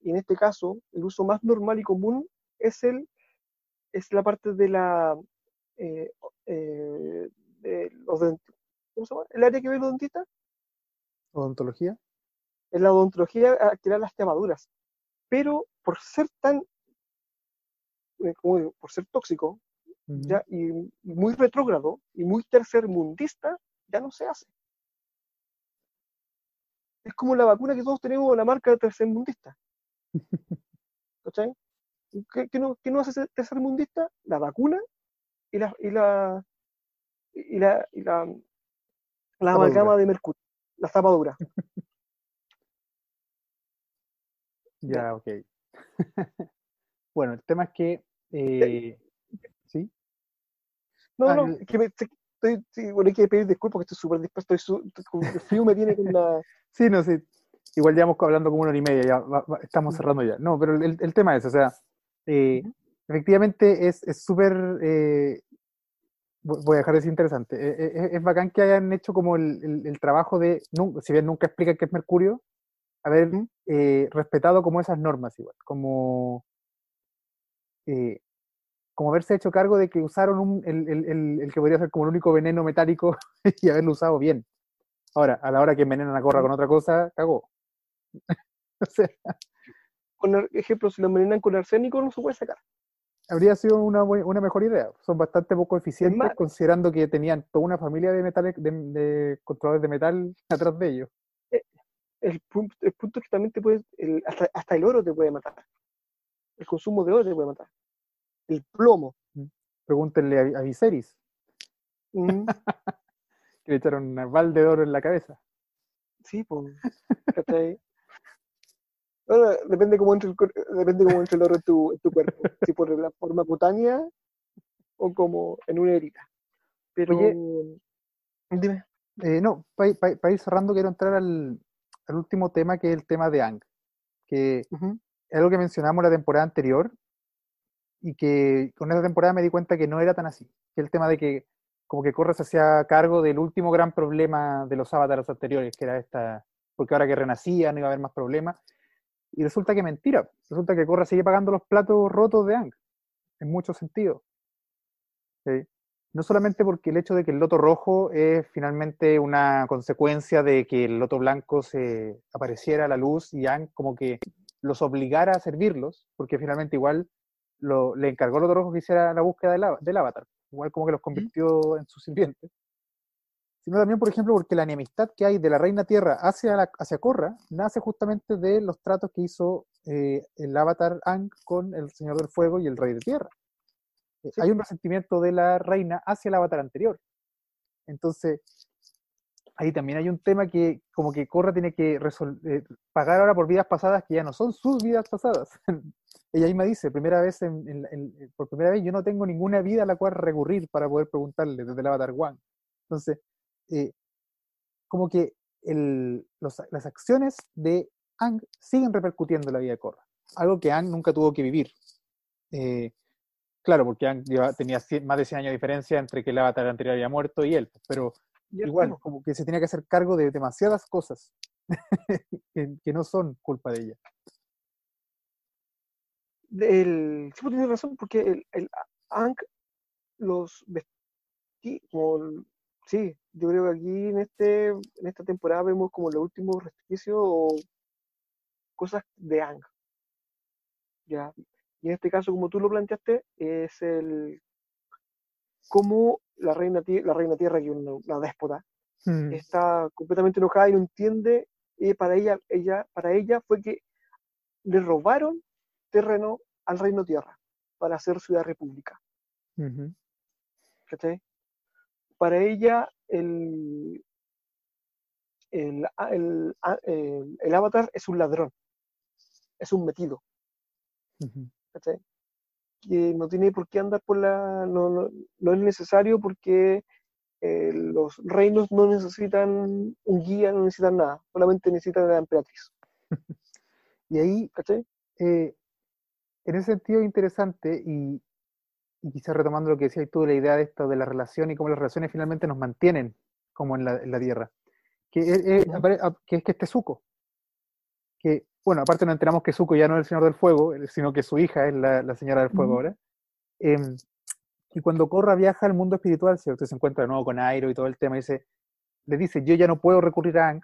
Y en este caso, el uso más normal y común es el es la parte de la eh, eh, de los dent- ¿cómo se llama? El área que ve los dentistas Odontología. en la odontología a crear las llamaduras. Pero por ser tan, eh, como digo, por ser tóxico, ya, y muy retrógrado y muy tercermundista, ya no se hace. Es como la vacuna que todos tenemos, la marca tercermundista. <laughs> ¿Cachai? ¿Qué, qué no, qué no hace ser tercermundista? La vacuna y la, y la, y la, y la, la amalgama de mercurio, la tapadura. <laughs> Ya, ok. <laughs> bueno, el tema es que. eh, ¿Sí? No, Ah, no, que me, que estoy, sí, bueno, hay que pedir disculpas porque estoy súper dispuesto, estoy el frío me tiene con la... <laughs> Sí, no, sí. Igual llevamos hablando como una hora y media, ya va- va- estamos cerrando ya. No, pero el, el tema es, o sea, eh, efectivamente es es súper, eh, vo- voy a dejar de decir interesante, Eh, eh, es, es bacán que hayan hecho como el, el- el trabajo de, si bien nunca explican qué es mercurio, haber Ujú. eh, respetado como esas normas igual, como, eh, como haberse hecho cargo de que usaron un- el, el- el- el que podría ser como el único veneno metálico <laughs> y haberlo usado bien. Ahora, a la hora que envenenan a Corra con otra cosa, cagó. <laughs> O sea, Con ejemplo, si lo envenenan con arsénico no se puede sacar. habría sido una, una mejor idea. Son bastante poco eficientes considerando que tenían toda una familia de metales, de, de controladores de metal atrás de ellos. El punto, el punto es que también te puede, el- hasta, hasta el oro te puede matar. El consumo de oro te puede matar. El plomo. Pregúntenle a, a Viserys, Mm, <laughs> que le echaron una balde de oro en la cabeza. sí, pues. Depende cómo entre el, depende cómo entre el oro en tu, en tu cuerpo. Si por la forma cutánea o como en una herida. Pero. Oye. Dime. Eh, no, para ir cerrando, quiero entrar al, al último tema, que es el tema de Ang, que Ujú. es algo que mencionamos la temporada anterior y que con esa temporada me di cuenta que no era tan así. Que el tema de que como que Korra se hacía cargo del último gran problema de los avatares anteriores, que era esta, porque ahora que renacían iba a haber más problemas. Y resulta que mentira, resulta que Korra sigue pagando los platos rotos de Ang, en muchos sentidos. ¿Sí? No solamente porque el hecho de que el loto rojo es finalmente una consecuencia de que el loto blanco se apareciera a la luz y Ang como que los obligara a servirlos, porque finalmente igual lo, le encargó al loto rojo que hiciera la búsqueda del, del avatar, igual como que los convirtió en sus sirvientes. Sino también, por ejemplo, porque la enemistad que hay de la Reina Tierra hacia, la, hacia Korra nace justamente de los tratos que hizo eh, el avatar Ang con el Señor del Fuego y el Rey de Tierra. Eh, Sí. Hay un resentimiento de la reina hacia el avatar anterior. Entonces, ahí también hay un tema que como que Korra tiene que eh, pagar ahora por vidas pasadas que ya no son sus vidas pasadas. <laughs> Ella misma dice, primera vez en- en- en- por primera vez yo no tengo ninguna vida a la cual recurrir para poder preguntarle desde el avatar One. Entonces, eh, como que el- los- las acciones de Ang siguen repercutiendo en la vida de Korra. Algo que Ang nunca tuvo que vivir. Eh, Claro, porque Ang lleva- tenía cien- más de 100 años de diferencia entre que el avatar anterior había muerto y él, pero igual, como que se tenía que hacer cargo de demasiadas cosas <laughs> que, que no son culpa de ella. El, sí, pues tienes razón, porque el, el Ankh los vestí, como, sí, yo creo que aquí en este, en esta temporada vemos como los últimos resquicios o cosas de Ankh. Ya. Y en este caso, como tú lo planteaste, es el cómo la reina, la reina tierra, que es una, una déspota, Mm, está completamente enojada y no entiende, y para ella, ella, para ella fue que le robaron terreno al reino tierra para hacer ciudad república. ¿cachai? Para ella, el, el, el, el- avatar es un ladrón, es un metido, ujú. ¿cachai? Que no tiene por qué andar por la. No, no, no es necesario porque eh, los reinos no necesitan un guía, no necesitan nada, solamente necesitan a la emperatriz, <laughs> Y ahí, ¿cachai? eh, en ese sentido, interesante, y, y quizás retomando lo que decías tú, la idea de esto de la relación y cómo las relaciones finalmente nos mantienen como en la, en la Tierra, que es, es- que es que este Zuko, que, bueno, aparte nos enteramos que Zuko ya no es el Señor del Fuego, eh, sino que su hija es la, la Señora del Fuego Ujú. ahora, em, y cuando Korra viaja al mundo espiritual, ¿cierto? Se encuentra de nuevo con Airo y todo el tema, y dice, le dice, yo ya no puedo recurrir a Ang,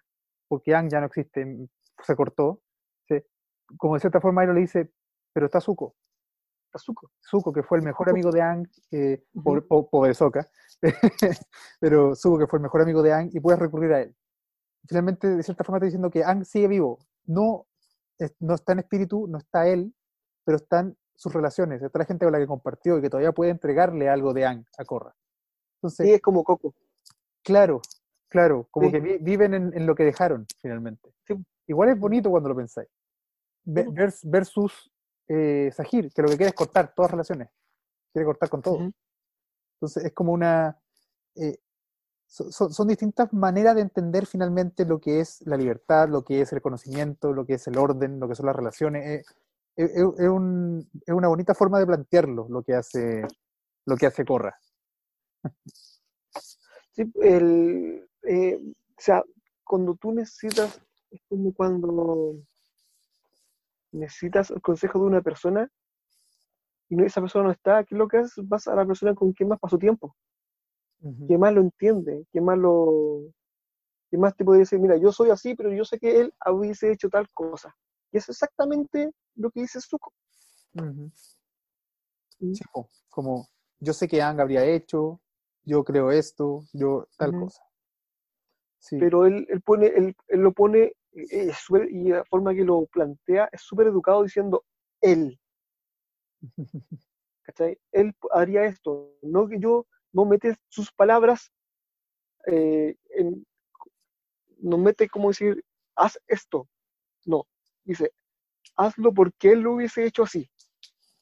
porque Ang ya no existe, mm, se cortó, ¿sí? como de cierta forma Airo le dice, pero está Zuko, Azuko. Zuko, que fue el mejor Zuko. amigo de Ang, eh, pobre, po- pobre Sokka, <laughs> pero Zuko, que fue el mejor amigo de Ang, y puedes recurrir a él. Finalmente, de cierta forma, está diciendo que Ang sigue vivo. No, es- no está en espíritu, no está él, pero están sus relaciones, está la gente con la que compartió y que todavía puede entregarle algo de Ang a Korra. Entonces, Sí, es como Coco. claro, claro, como Sí. que vi- viven en, en lo que dejaron, finalmente. Sí. Igual es bonito cuando lo pensáis. Versus eh, Sahir, que lo que quiere es cortar todas relaciones. Quiere cortar con todo. Ujú. Entonces es como una... eh, so- so- son distintas maneras de entender finalmente lo que es la libertad, lo que es el conocimiento, lo que es el orden, lo que son las relaciones. Eh, eh, eh, es, un- es una bonita forma de plantearlo lo que hace, lo que hace Corra. <laughs> Sí, el, eh, o sea, cuando tú necesitas, es como cuando necesitas el consejo de una persona y no, esa persona no está, ¿qué es lo que haces? Vas a la persona con quien más pasó tiempo, que más lo entiende, que más lo, que más te puede decir, mira, yo soy así, pero yo sé que él hubiese hecho tal cosa. Y es exactamente lo que dice Zuko. Sí, po, como yo sé que Ang habría hecho, yo creo esto, yo tal cosa. Sí, pero él, él pone, él, él lo pone, es súper- y la forma que lo plantea es súper educado diciendo él, <laughs> ¿cachai? Él haría esto, no que yo no mete sus palabras, eh, en, no mete como decir, haz esto, no, dice, hazlo porque él lo hubiese hecho así.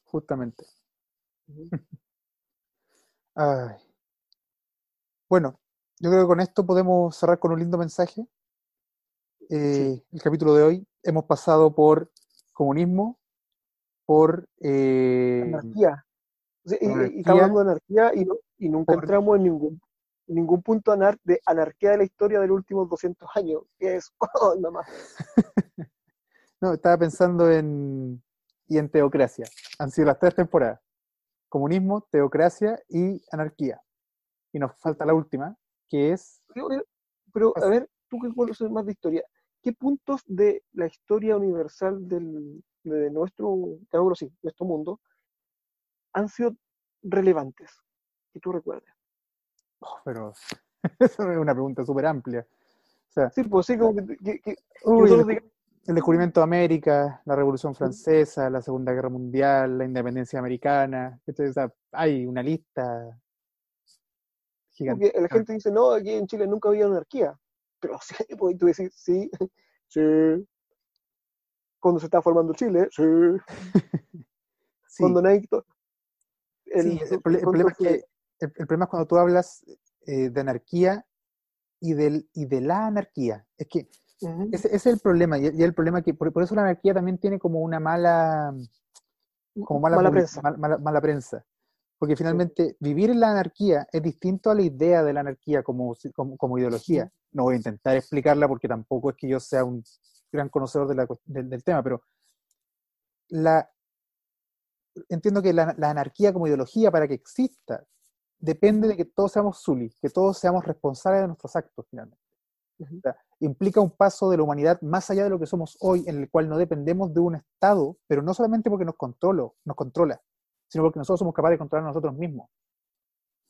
justamente. <laughs> Ay. Bueno, yo creo que con esto podemos cerrar con un lindo mensaje. Eh, El capítulo de hoy hemos pasado por comunismo, por eh, Anarquía. O sea, y- y, estamos hablando de anarquía y, no- y nunca Por- entramos en ningún, en ningún punto anar- de anarquía de la historia de los últimos 200 años, que es, <laughs> oh, más. <laughs> no, estaba pensando en y en teocracia. Han sido las tres temporadas: comunismo, teocracia y anarquía. Y nos falta la última, que es Pero, Pero, a ver, tú que conoces más de historia, ¿qué puntos de la historia universal del, de nuestro, digámoslo así, nuestro mundo, han sido relevantes? Que tú recuerdes. oh, pero eso <laughs> es una pregunta súper amplia. O sea, Sí, pues sí, como que, que- que- uy, el, digamos, el descubrimiento de América, la Revolución Francesa, la Segunda Guerra Mundial, la independencia americana. sea, hay una lista gigante. porque la gente dice, no, aquí en Chile nunca había anarquía. Pero sí, <laughs> pues, y tú decís, sí, sí. Cuando se está formando Chile, sí. <laughs> Sí, Cuando nadie... to- sí, el, el problema es que el, el problema es cuando tú hablas eh, de anarquía y, del, y de la anarquía. Es que ese, ese es el problema, y, y el problema que por, por eso la anarquía también tiene como una mala, como mala, prensa. mal- mala, mala prensa. Porque finalmente vivir en la anarquía es distinto a la idea de la anarquía como, como, como ideología. No voy a intentar explicarla porque tampoco es que yo sea un gran conocedor de la, del, del tema, pero la, entiendo que la, la, anarquía como ideología para que exista depende de que todos seamos Zully, que todos seamos responsables de nuestros actos finalmente. O sea, implica un paso de la humanidad más allá de lo que somos hoy, en el cual no dependemos de un Estado, pero no solamente porque nos, controlo, nos controla, sino porque nosotros somos capaces de controlar nosotros mismos.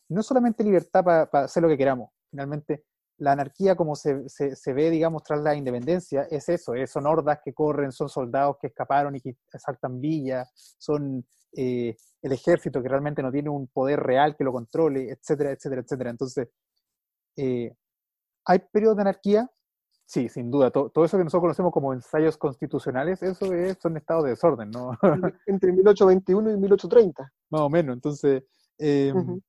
No solamente libertad para pa hacer lo que queramos, finalmente la anarquía como se, se, ve, digamos, tras la independencia, es eso, es, son hordas que corren, son soldados que escaparon y que asaltan villas, son eh, el ejército que realmente no tiene un poder real que lo controle, etcétera, etcétera, etcétera. Entonces, eh, ¿hay periodos de anarquía? Sí, sin duda. Todo, todo, eso que nosotros conocemos como ensayos constitucionales, eso es, son estados de desorden, ¿no? Entre 1821 y 1830. Más o menos. Entonces, eh, uh -huh.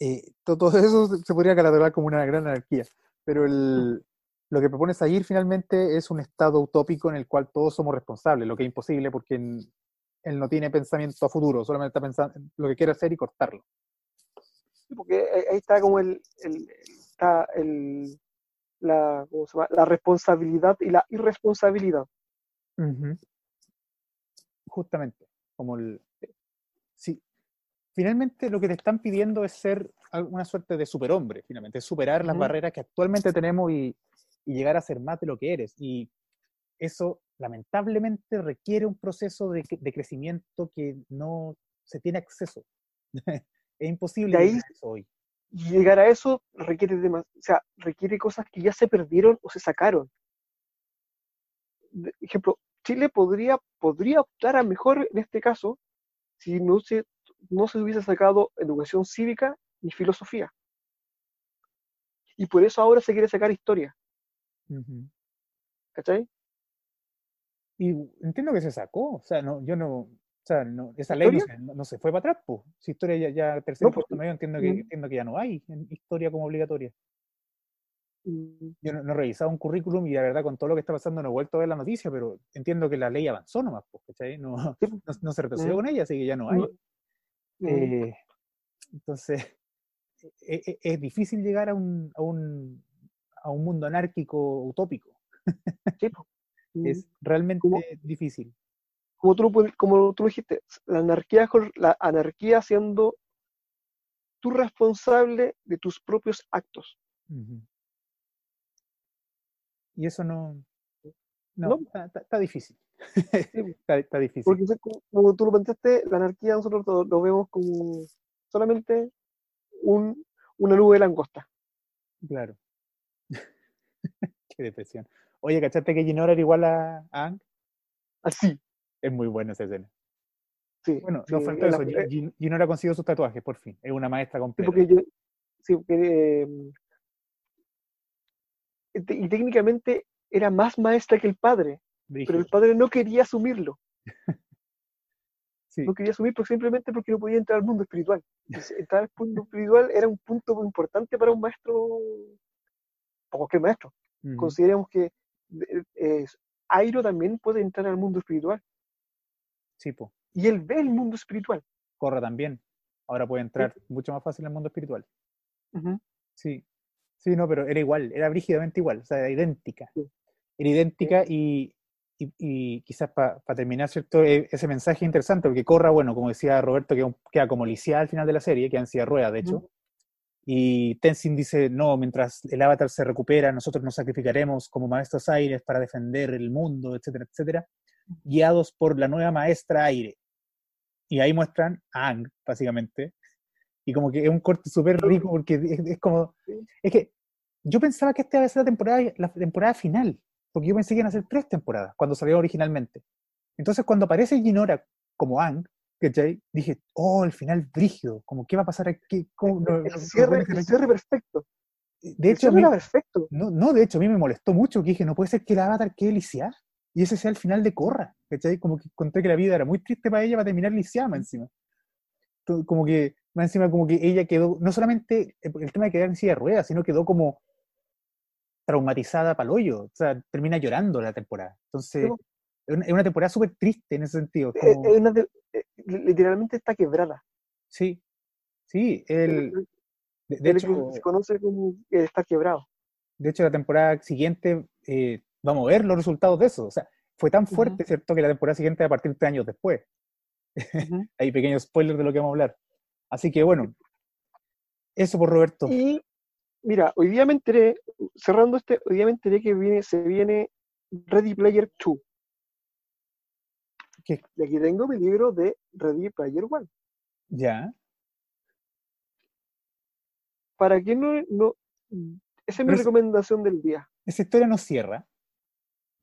eh, todo, eso se podría catalogar como una gran anarquía. Pero el, lo que propone Zahir finalmente es un estado utópico en el cual todos somos responsables, lo que es imposible porque él no tiene pensamiento a futuro, solamente está pensando en lo que quiere hacer y cortarlo. Sí, porque ahí está como el, el, está el la, ¿cómo se llama? la responsabilidad y la irresponsabilidad. Uh -huh. Justamente, como el... Sí, finalmente lo que te están pidiendo es ser una suerte de superhombre, finalmente, es superar uh -huh. las barreras que actualmente tenemos y, y, llegar a ser más de lo que eres. Y eso, lamentablemente, requiere un proceso de, de crecimiento que no se tiene acceso. <laughs> es imposible ahí, eso hoy llegar a eso requiere de, o sea, requiere cosas que ya se perdieron o se sacaron. De ejemplo, Chile podría, podría optar a mejor en este caso si no se, no se hubiese sacado educación cívica ni filosofía. Y por eso ahora se quiere sacar historia. Uh -huh. ¿Cachai? Y entiendo que se sacó, o sea, no, yo no, o sea, no, esa ley no se, no, no se, fue para atrás, pues. Si historia ya, ya tercero no, puesto medio, entiendo que, entiendo que ya no hay historia como obligatoria. Yo no, he revisado un currículum y la verdad con todo lo que está pasando no he vuelto a ver la noticia, pero entiendo que la ley avanzó nomás, ¿cachai? <laughs> No, se retrocedió con ella, así que ya no hay. Eh, entonces, es, <laughs> es, es, difícil llegar a un, a un, a un mundo anárquico utópico. <laughs> Es realmente ¿Cómo? difícil como tú, como tú dijiste, la anarquía, la anarquía siendo tú responsable de tus propios actos. Uh -huh. Y eso no, no, no. Está, está, está, difícil. <laughs> está, está, difícil. Porque como tú lo pensaste, la anarquía nosotros lo, lo vemos como solamente un, una nube de langosta. Claro. <laughs> Qué depresión. Oye, ¿cachaste que Ginora era igual a, a Ang? Así. Es muy buena esa escena. Sí, bueno, sí, no falta eso. La, Ginora consiguió sus tatuajes, por fin. Es una maestra completa. Sí, porque, yo, sí, porque eh, y técnicamente era más maestra que el padre, pero el padre no quería asumirlo. <laughs> sí. No quería asumir porque simplemente porque no podía entrar al mundo espiritual. Entrar al mundo espiritual era un punto muy importante para un maestro, o cualquier maestro. Uh -huh. Consideremos que eh, Airo también puede entrar al mundo espiritual. Sí, po. Y él ve el mundo espiritual. Corra también. Ahora puede entrar sí. mucho más fácil al mundo espiritual. Uh -huh. Sí. Sí, no, pero era igual, era brígidamente igual, o sea, era idéntica. Sí. Era idéntica y, y, y, quizás para pa terminar, ¿cierto? E, ese mensaje interesante, porque Corra, bueno, como decía Roberto, queda, queda como lisiada al final de la serie, queda en silla rueda, de hecho. Uh -huh. Y Tenzin dice, no, mientras el avatar se recupera, nosotros nos sacrificaremos como maestros aires para defender el mundo, etcétera, etcétera, guiados por la nueva maestra aire. Y ahí muestran a Ang, básicamente. Y como que es un corte súper rico porque es, es, como... Es que yo pensaba que esta iba a ser la temporada, la temporada final, porque yo pensé que iban a ser tres temporadas, cuando salió originalmente. Entonces cuando aparece Ginora como Ang, ¿cachai? Dije, oh, el final brígido, como qué va a pasar aquí. ¿Cómo, el, el, cierre, el cierre perfecto. De hecho, mí, perfecto. No, no, de hecho, a mí me molestó mucho que dije, no puede ser que el avatar quede lisiada y ese sea el final de Corra, ¿cachai? Como que conté que la vida era muy triste para ella para terminar lisiada encima. Como que, más encima, como que ella quedó, no solamente el tema de quedar en silla de ruedas, sino quedó como traumatizada para el hoyo, o sea, termina llorando la temporada. Entonces, es una temporada súper triste en ese sentido. Como... Es una, literalmente está quebrada. Sí, sí, el, de, de hecho, se conoce como está quebrado. de hecho la temporada siguiente eh, vamos a ver los resultados de eso. O sea, fue tan fuerte, ¿cierto? Que la temporada siguiente va a partir tres años después. <laughs> Hay pequeños spoilers de lo que vamos a hablar. Así que bueno, eso por Roberto. Y mira, hoy día me enteré, cerrando este, hoy día me enteré que viene, se viene Ready Player 2. ¿Qué? Y aquí tengo mi libro de Ready Player 1. Ya. ¿Para qué no, no? Esa es mi es- recomendación del día. Esa historia no cierra.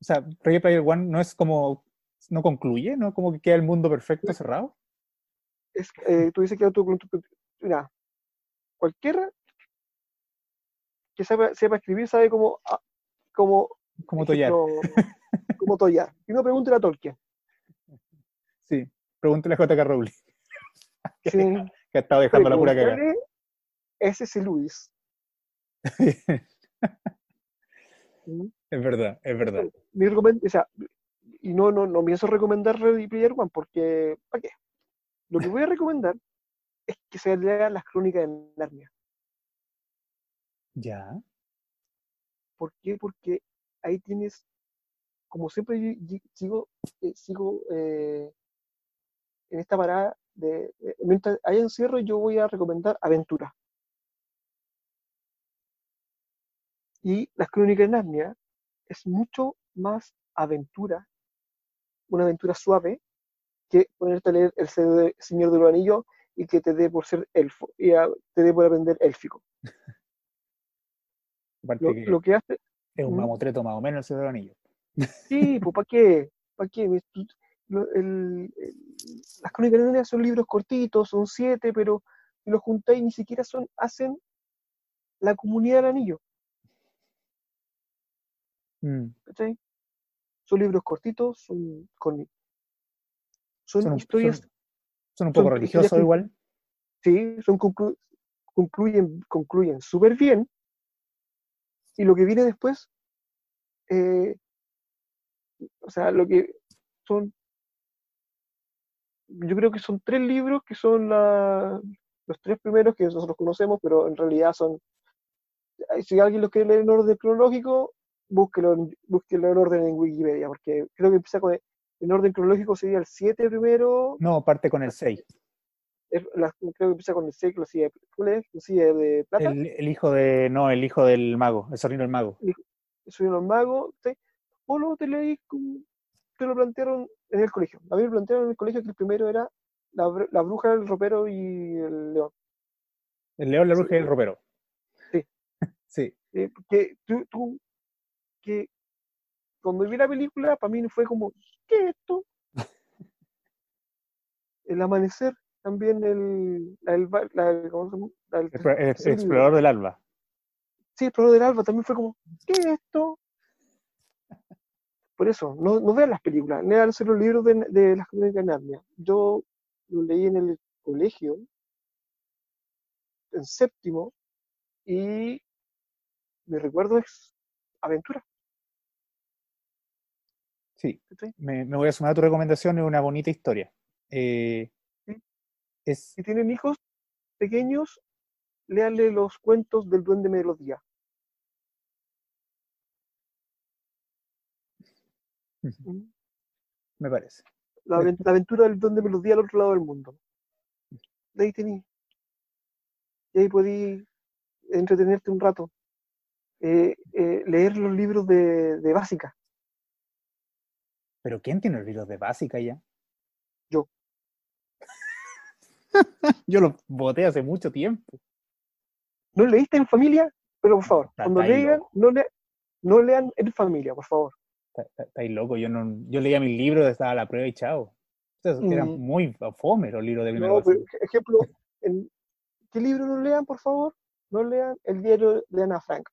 O sea, Ready Player One no es como, no concluye, ¿no? Como que queda el mundo perfecto cerrado. Es, eh, tú dices que mira, cualquiera que sepa, sepa escribir sabe cómo, ah, cómo, Como ejemplo, <laughs> cómo tollar. Y no pregúntale a Tolkien. Sí. Pregúntale a J.K. Rowling, <laughs> Sí, que ha estado dejando la pura cagada. pregúntale a S.C. Lewis. <laughs> Es verdad, es verdad. mi o sea, y no, no, no pienso recomendar Ready Player One porque, ¿para qué? Lo que voy a recomendar <laughs> es que se lean las crónicas de Narnia. Ya. ¿Por qué? Porque ahí tienes, como siempre yo- sigo, eh, sigo eh, en esta parada de, de- mientras haya encierro yo voy a recomendar aventura. Y las crónicas de Narnia es mucho más aventura, una aventura suave, que ponerte a leer El Señor de los Anillos y que te dé por ser elfo, y a- te dé por aprender élfico. <laughs> Lo, que lo que hace, es un ¿Mm? mamotreto más o menos el Señor de los Anillos. sí, pues ¿para qué? ¿Para qué? Lo- el- el- las crónicas de son libros cortitos, son siete, pero si los juntáis ni siquiera son, hacen la comunidad del anillo, Mm. ¿cachai? Son libros cortitos, son, con, son, Son un- historias son- Son un poco son religiosos igual. sí, son conclu- concluyen, concluyen súper bien. Y lo que viene después, eh, o sea, lo que son, yo creo que son tres libros que son la- los tres primeros que nosotros conocemos, pero en realidad son, si alguien los quiere leer en orden cronológico, búsquelo, en- búsquelo en orden en Wikipedia, porque creo que empieza con, en orden cronológico sería el 7 primero, No, parte con el 6. es la- creo que empieza con el 6, la silla de, de plata. El, el hijo de. No, el hijo del mago, el sobrino del mago. soy un mago, ¿sí? o luego te leí te lo plantearon en el colegio. A mí me plantearon en el colegio que el primero era la, la bruja, el ropero y el león. El león, la bruja Sí. y el ropero. Sí. <laughs> Sí. Eh, que tú, tú- que cuando vi la película, para mí fue como, ¿qué es esto? <laughs> El amanecer, también el, la, el, la- ¿cómo se llama? La- el El, el- el explorador del alba. Sí, el Explorador del Alba también fue como, ¿qué es esto? Por eso, no, no vean las películas, lean los libros de, de las crónicas de Narnia. Yo lo leí en el colegio, en séptimo, y mi recuerdo es aventura. Sí. Me, me voy a sumar a tu recomendación, es una bonita historia. Eh, Sí. es, Si tienen hijos pequeños, léanle los cuentos del Duende Melodía. ¿Mm? me parece. La, aventura del Duende Melodía al otro lado del mundo. De ahí tení. Y ahí podí entretenerte un rato. Eh, eh, leer los libros de, de básica. Pero ¿quién tiene los libros de básica ya? Yo. <laughs> Yo los boté hace mucho tiempo. ¿No leíste en familia? Pero por favor, Está- cuando está ahí lean, loco. no, le- no lean en familia, por favor. Está- está- Estáis loco, yo no, yo leía mis libros, estaba a la prueba y chao. Entonces, eran Mm. muy fome los libros de primero No, pero, ejemplo, en- ¿qué libro no lean, por favor? No lean el diario de Ana Frank.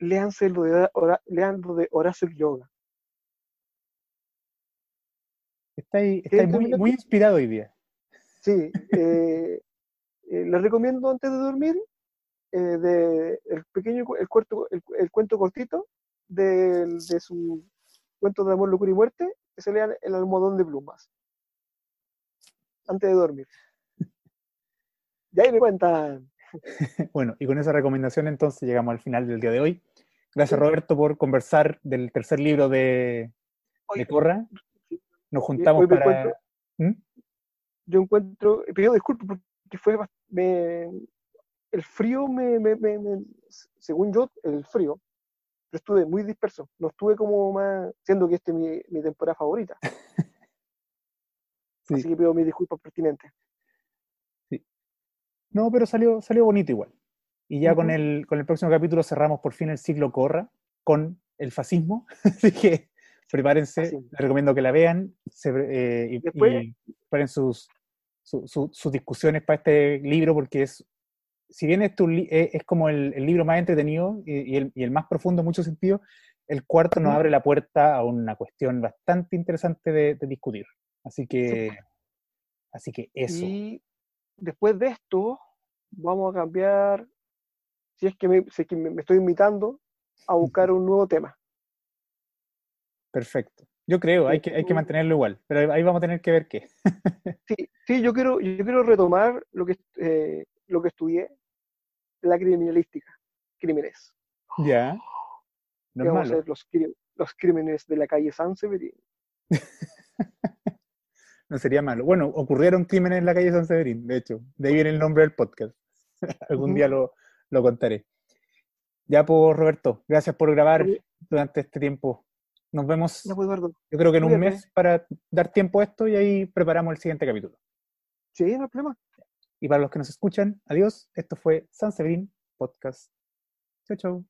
Léanse lo de, Hora- lean lo de Horacio Quiroga. Estáis, ¿Qué estáis muy, muy inspirado hoy día. Sí, eh, <laughs> eh, les recomiendo antes de dormir eh, de el pequeño el, cuarto, el, el cuento cortito del- de su cuento de amor, locura y muerte, que se lean El almohadón de plumas. antes de dormir. <laughs> Ya ahí me cuentan. <laughs> bueno, y con esa recomendación entonces llegamos al final del día de hoy. Gracias Roberto por conversar del tercer libro de, de Corra. Nos juntamos para... ¿Mm? Yo encuentro, pido disculpas porque fue el frío me, me, según yo, el frío, pero estuve muy disperso, no estuve como más, siendo que esta es mi, mi temporada favorita. <laughs> Así que pido mis disculpas pertinentes. Sí. No, pero salió, salió bonito igual. Y ya con, el, con el próximo capítulo cerramos por fin el ciclo Corra con el fascismo. <laughs> Así que prepárense, les recomiendo que la vean eh, y, preparen sus, sus discusiones para este libro porque es si bien es, eh, es como el, libro más entretenido y, el, más profundo en muchos sentidos, el cuarto nos abre la puerta a una cuestión bastante interesante de, discutir. Así que, así que eso. Y después de esto, vamos a cambiar, si es que me, me, estoy invitando, a buscar un nuevo tema. Perfecto. Yo creo, hay que, hay que mantenerlo igual, pero ahí vamos a tener que ver qué. <laughs> sí, sí, yo quiero, yo quiero retomar lo que, eh, lo que estudié la criminalística, crímenes. Ya. No vamos a ver los, los crímenes de la calle San Severín. <laughs> no sería malo. Bueno, ocurrieron crímenes en la calle San Severín, de hecho. De ahí viene el nombre del podcast. <laughs> Algún día lo, lo, contaré. Ya, pues, Roberto, gracias por grabar durante este tiempo. Nos vemos, pues, yo creo que en un mes para dar tiempo a esto y ahí preparamos el siguiente capítulo. Sí, no hay problema. Y para los que nos escuchan, adiós. Esto fue San Severin Podcast. Chau, chau.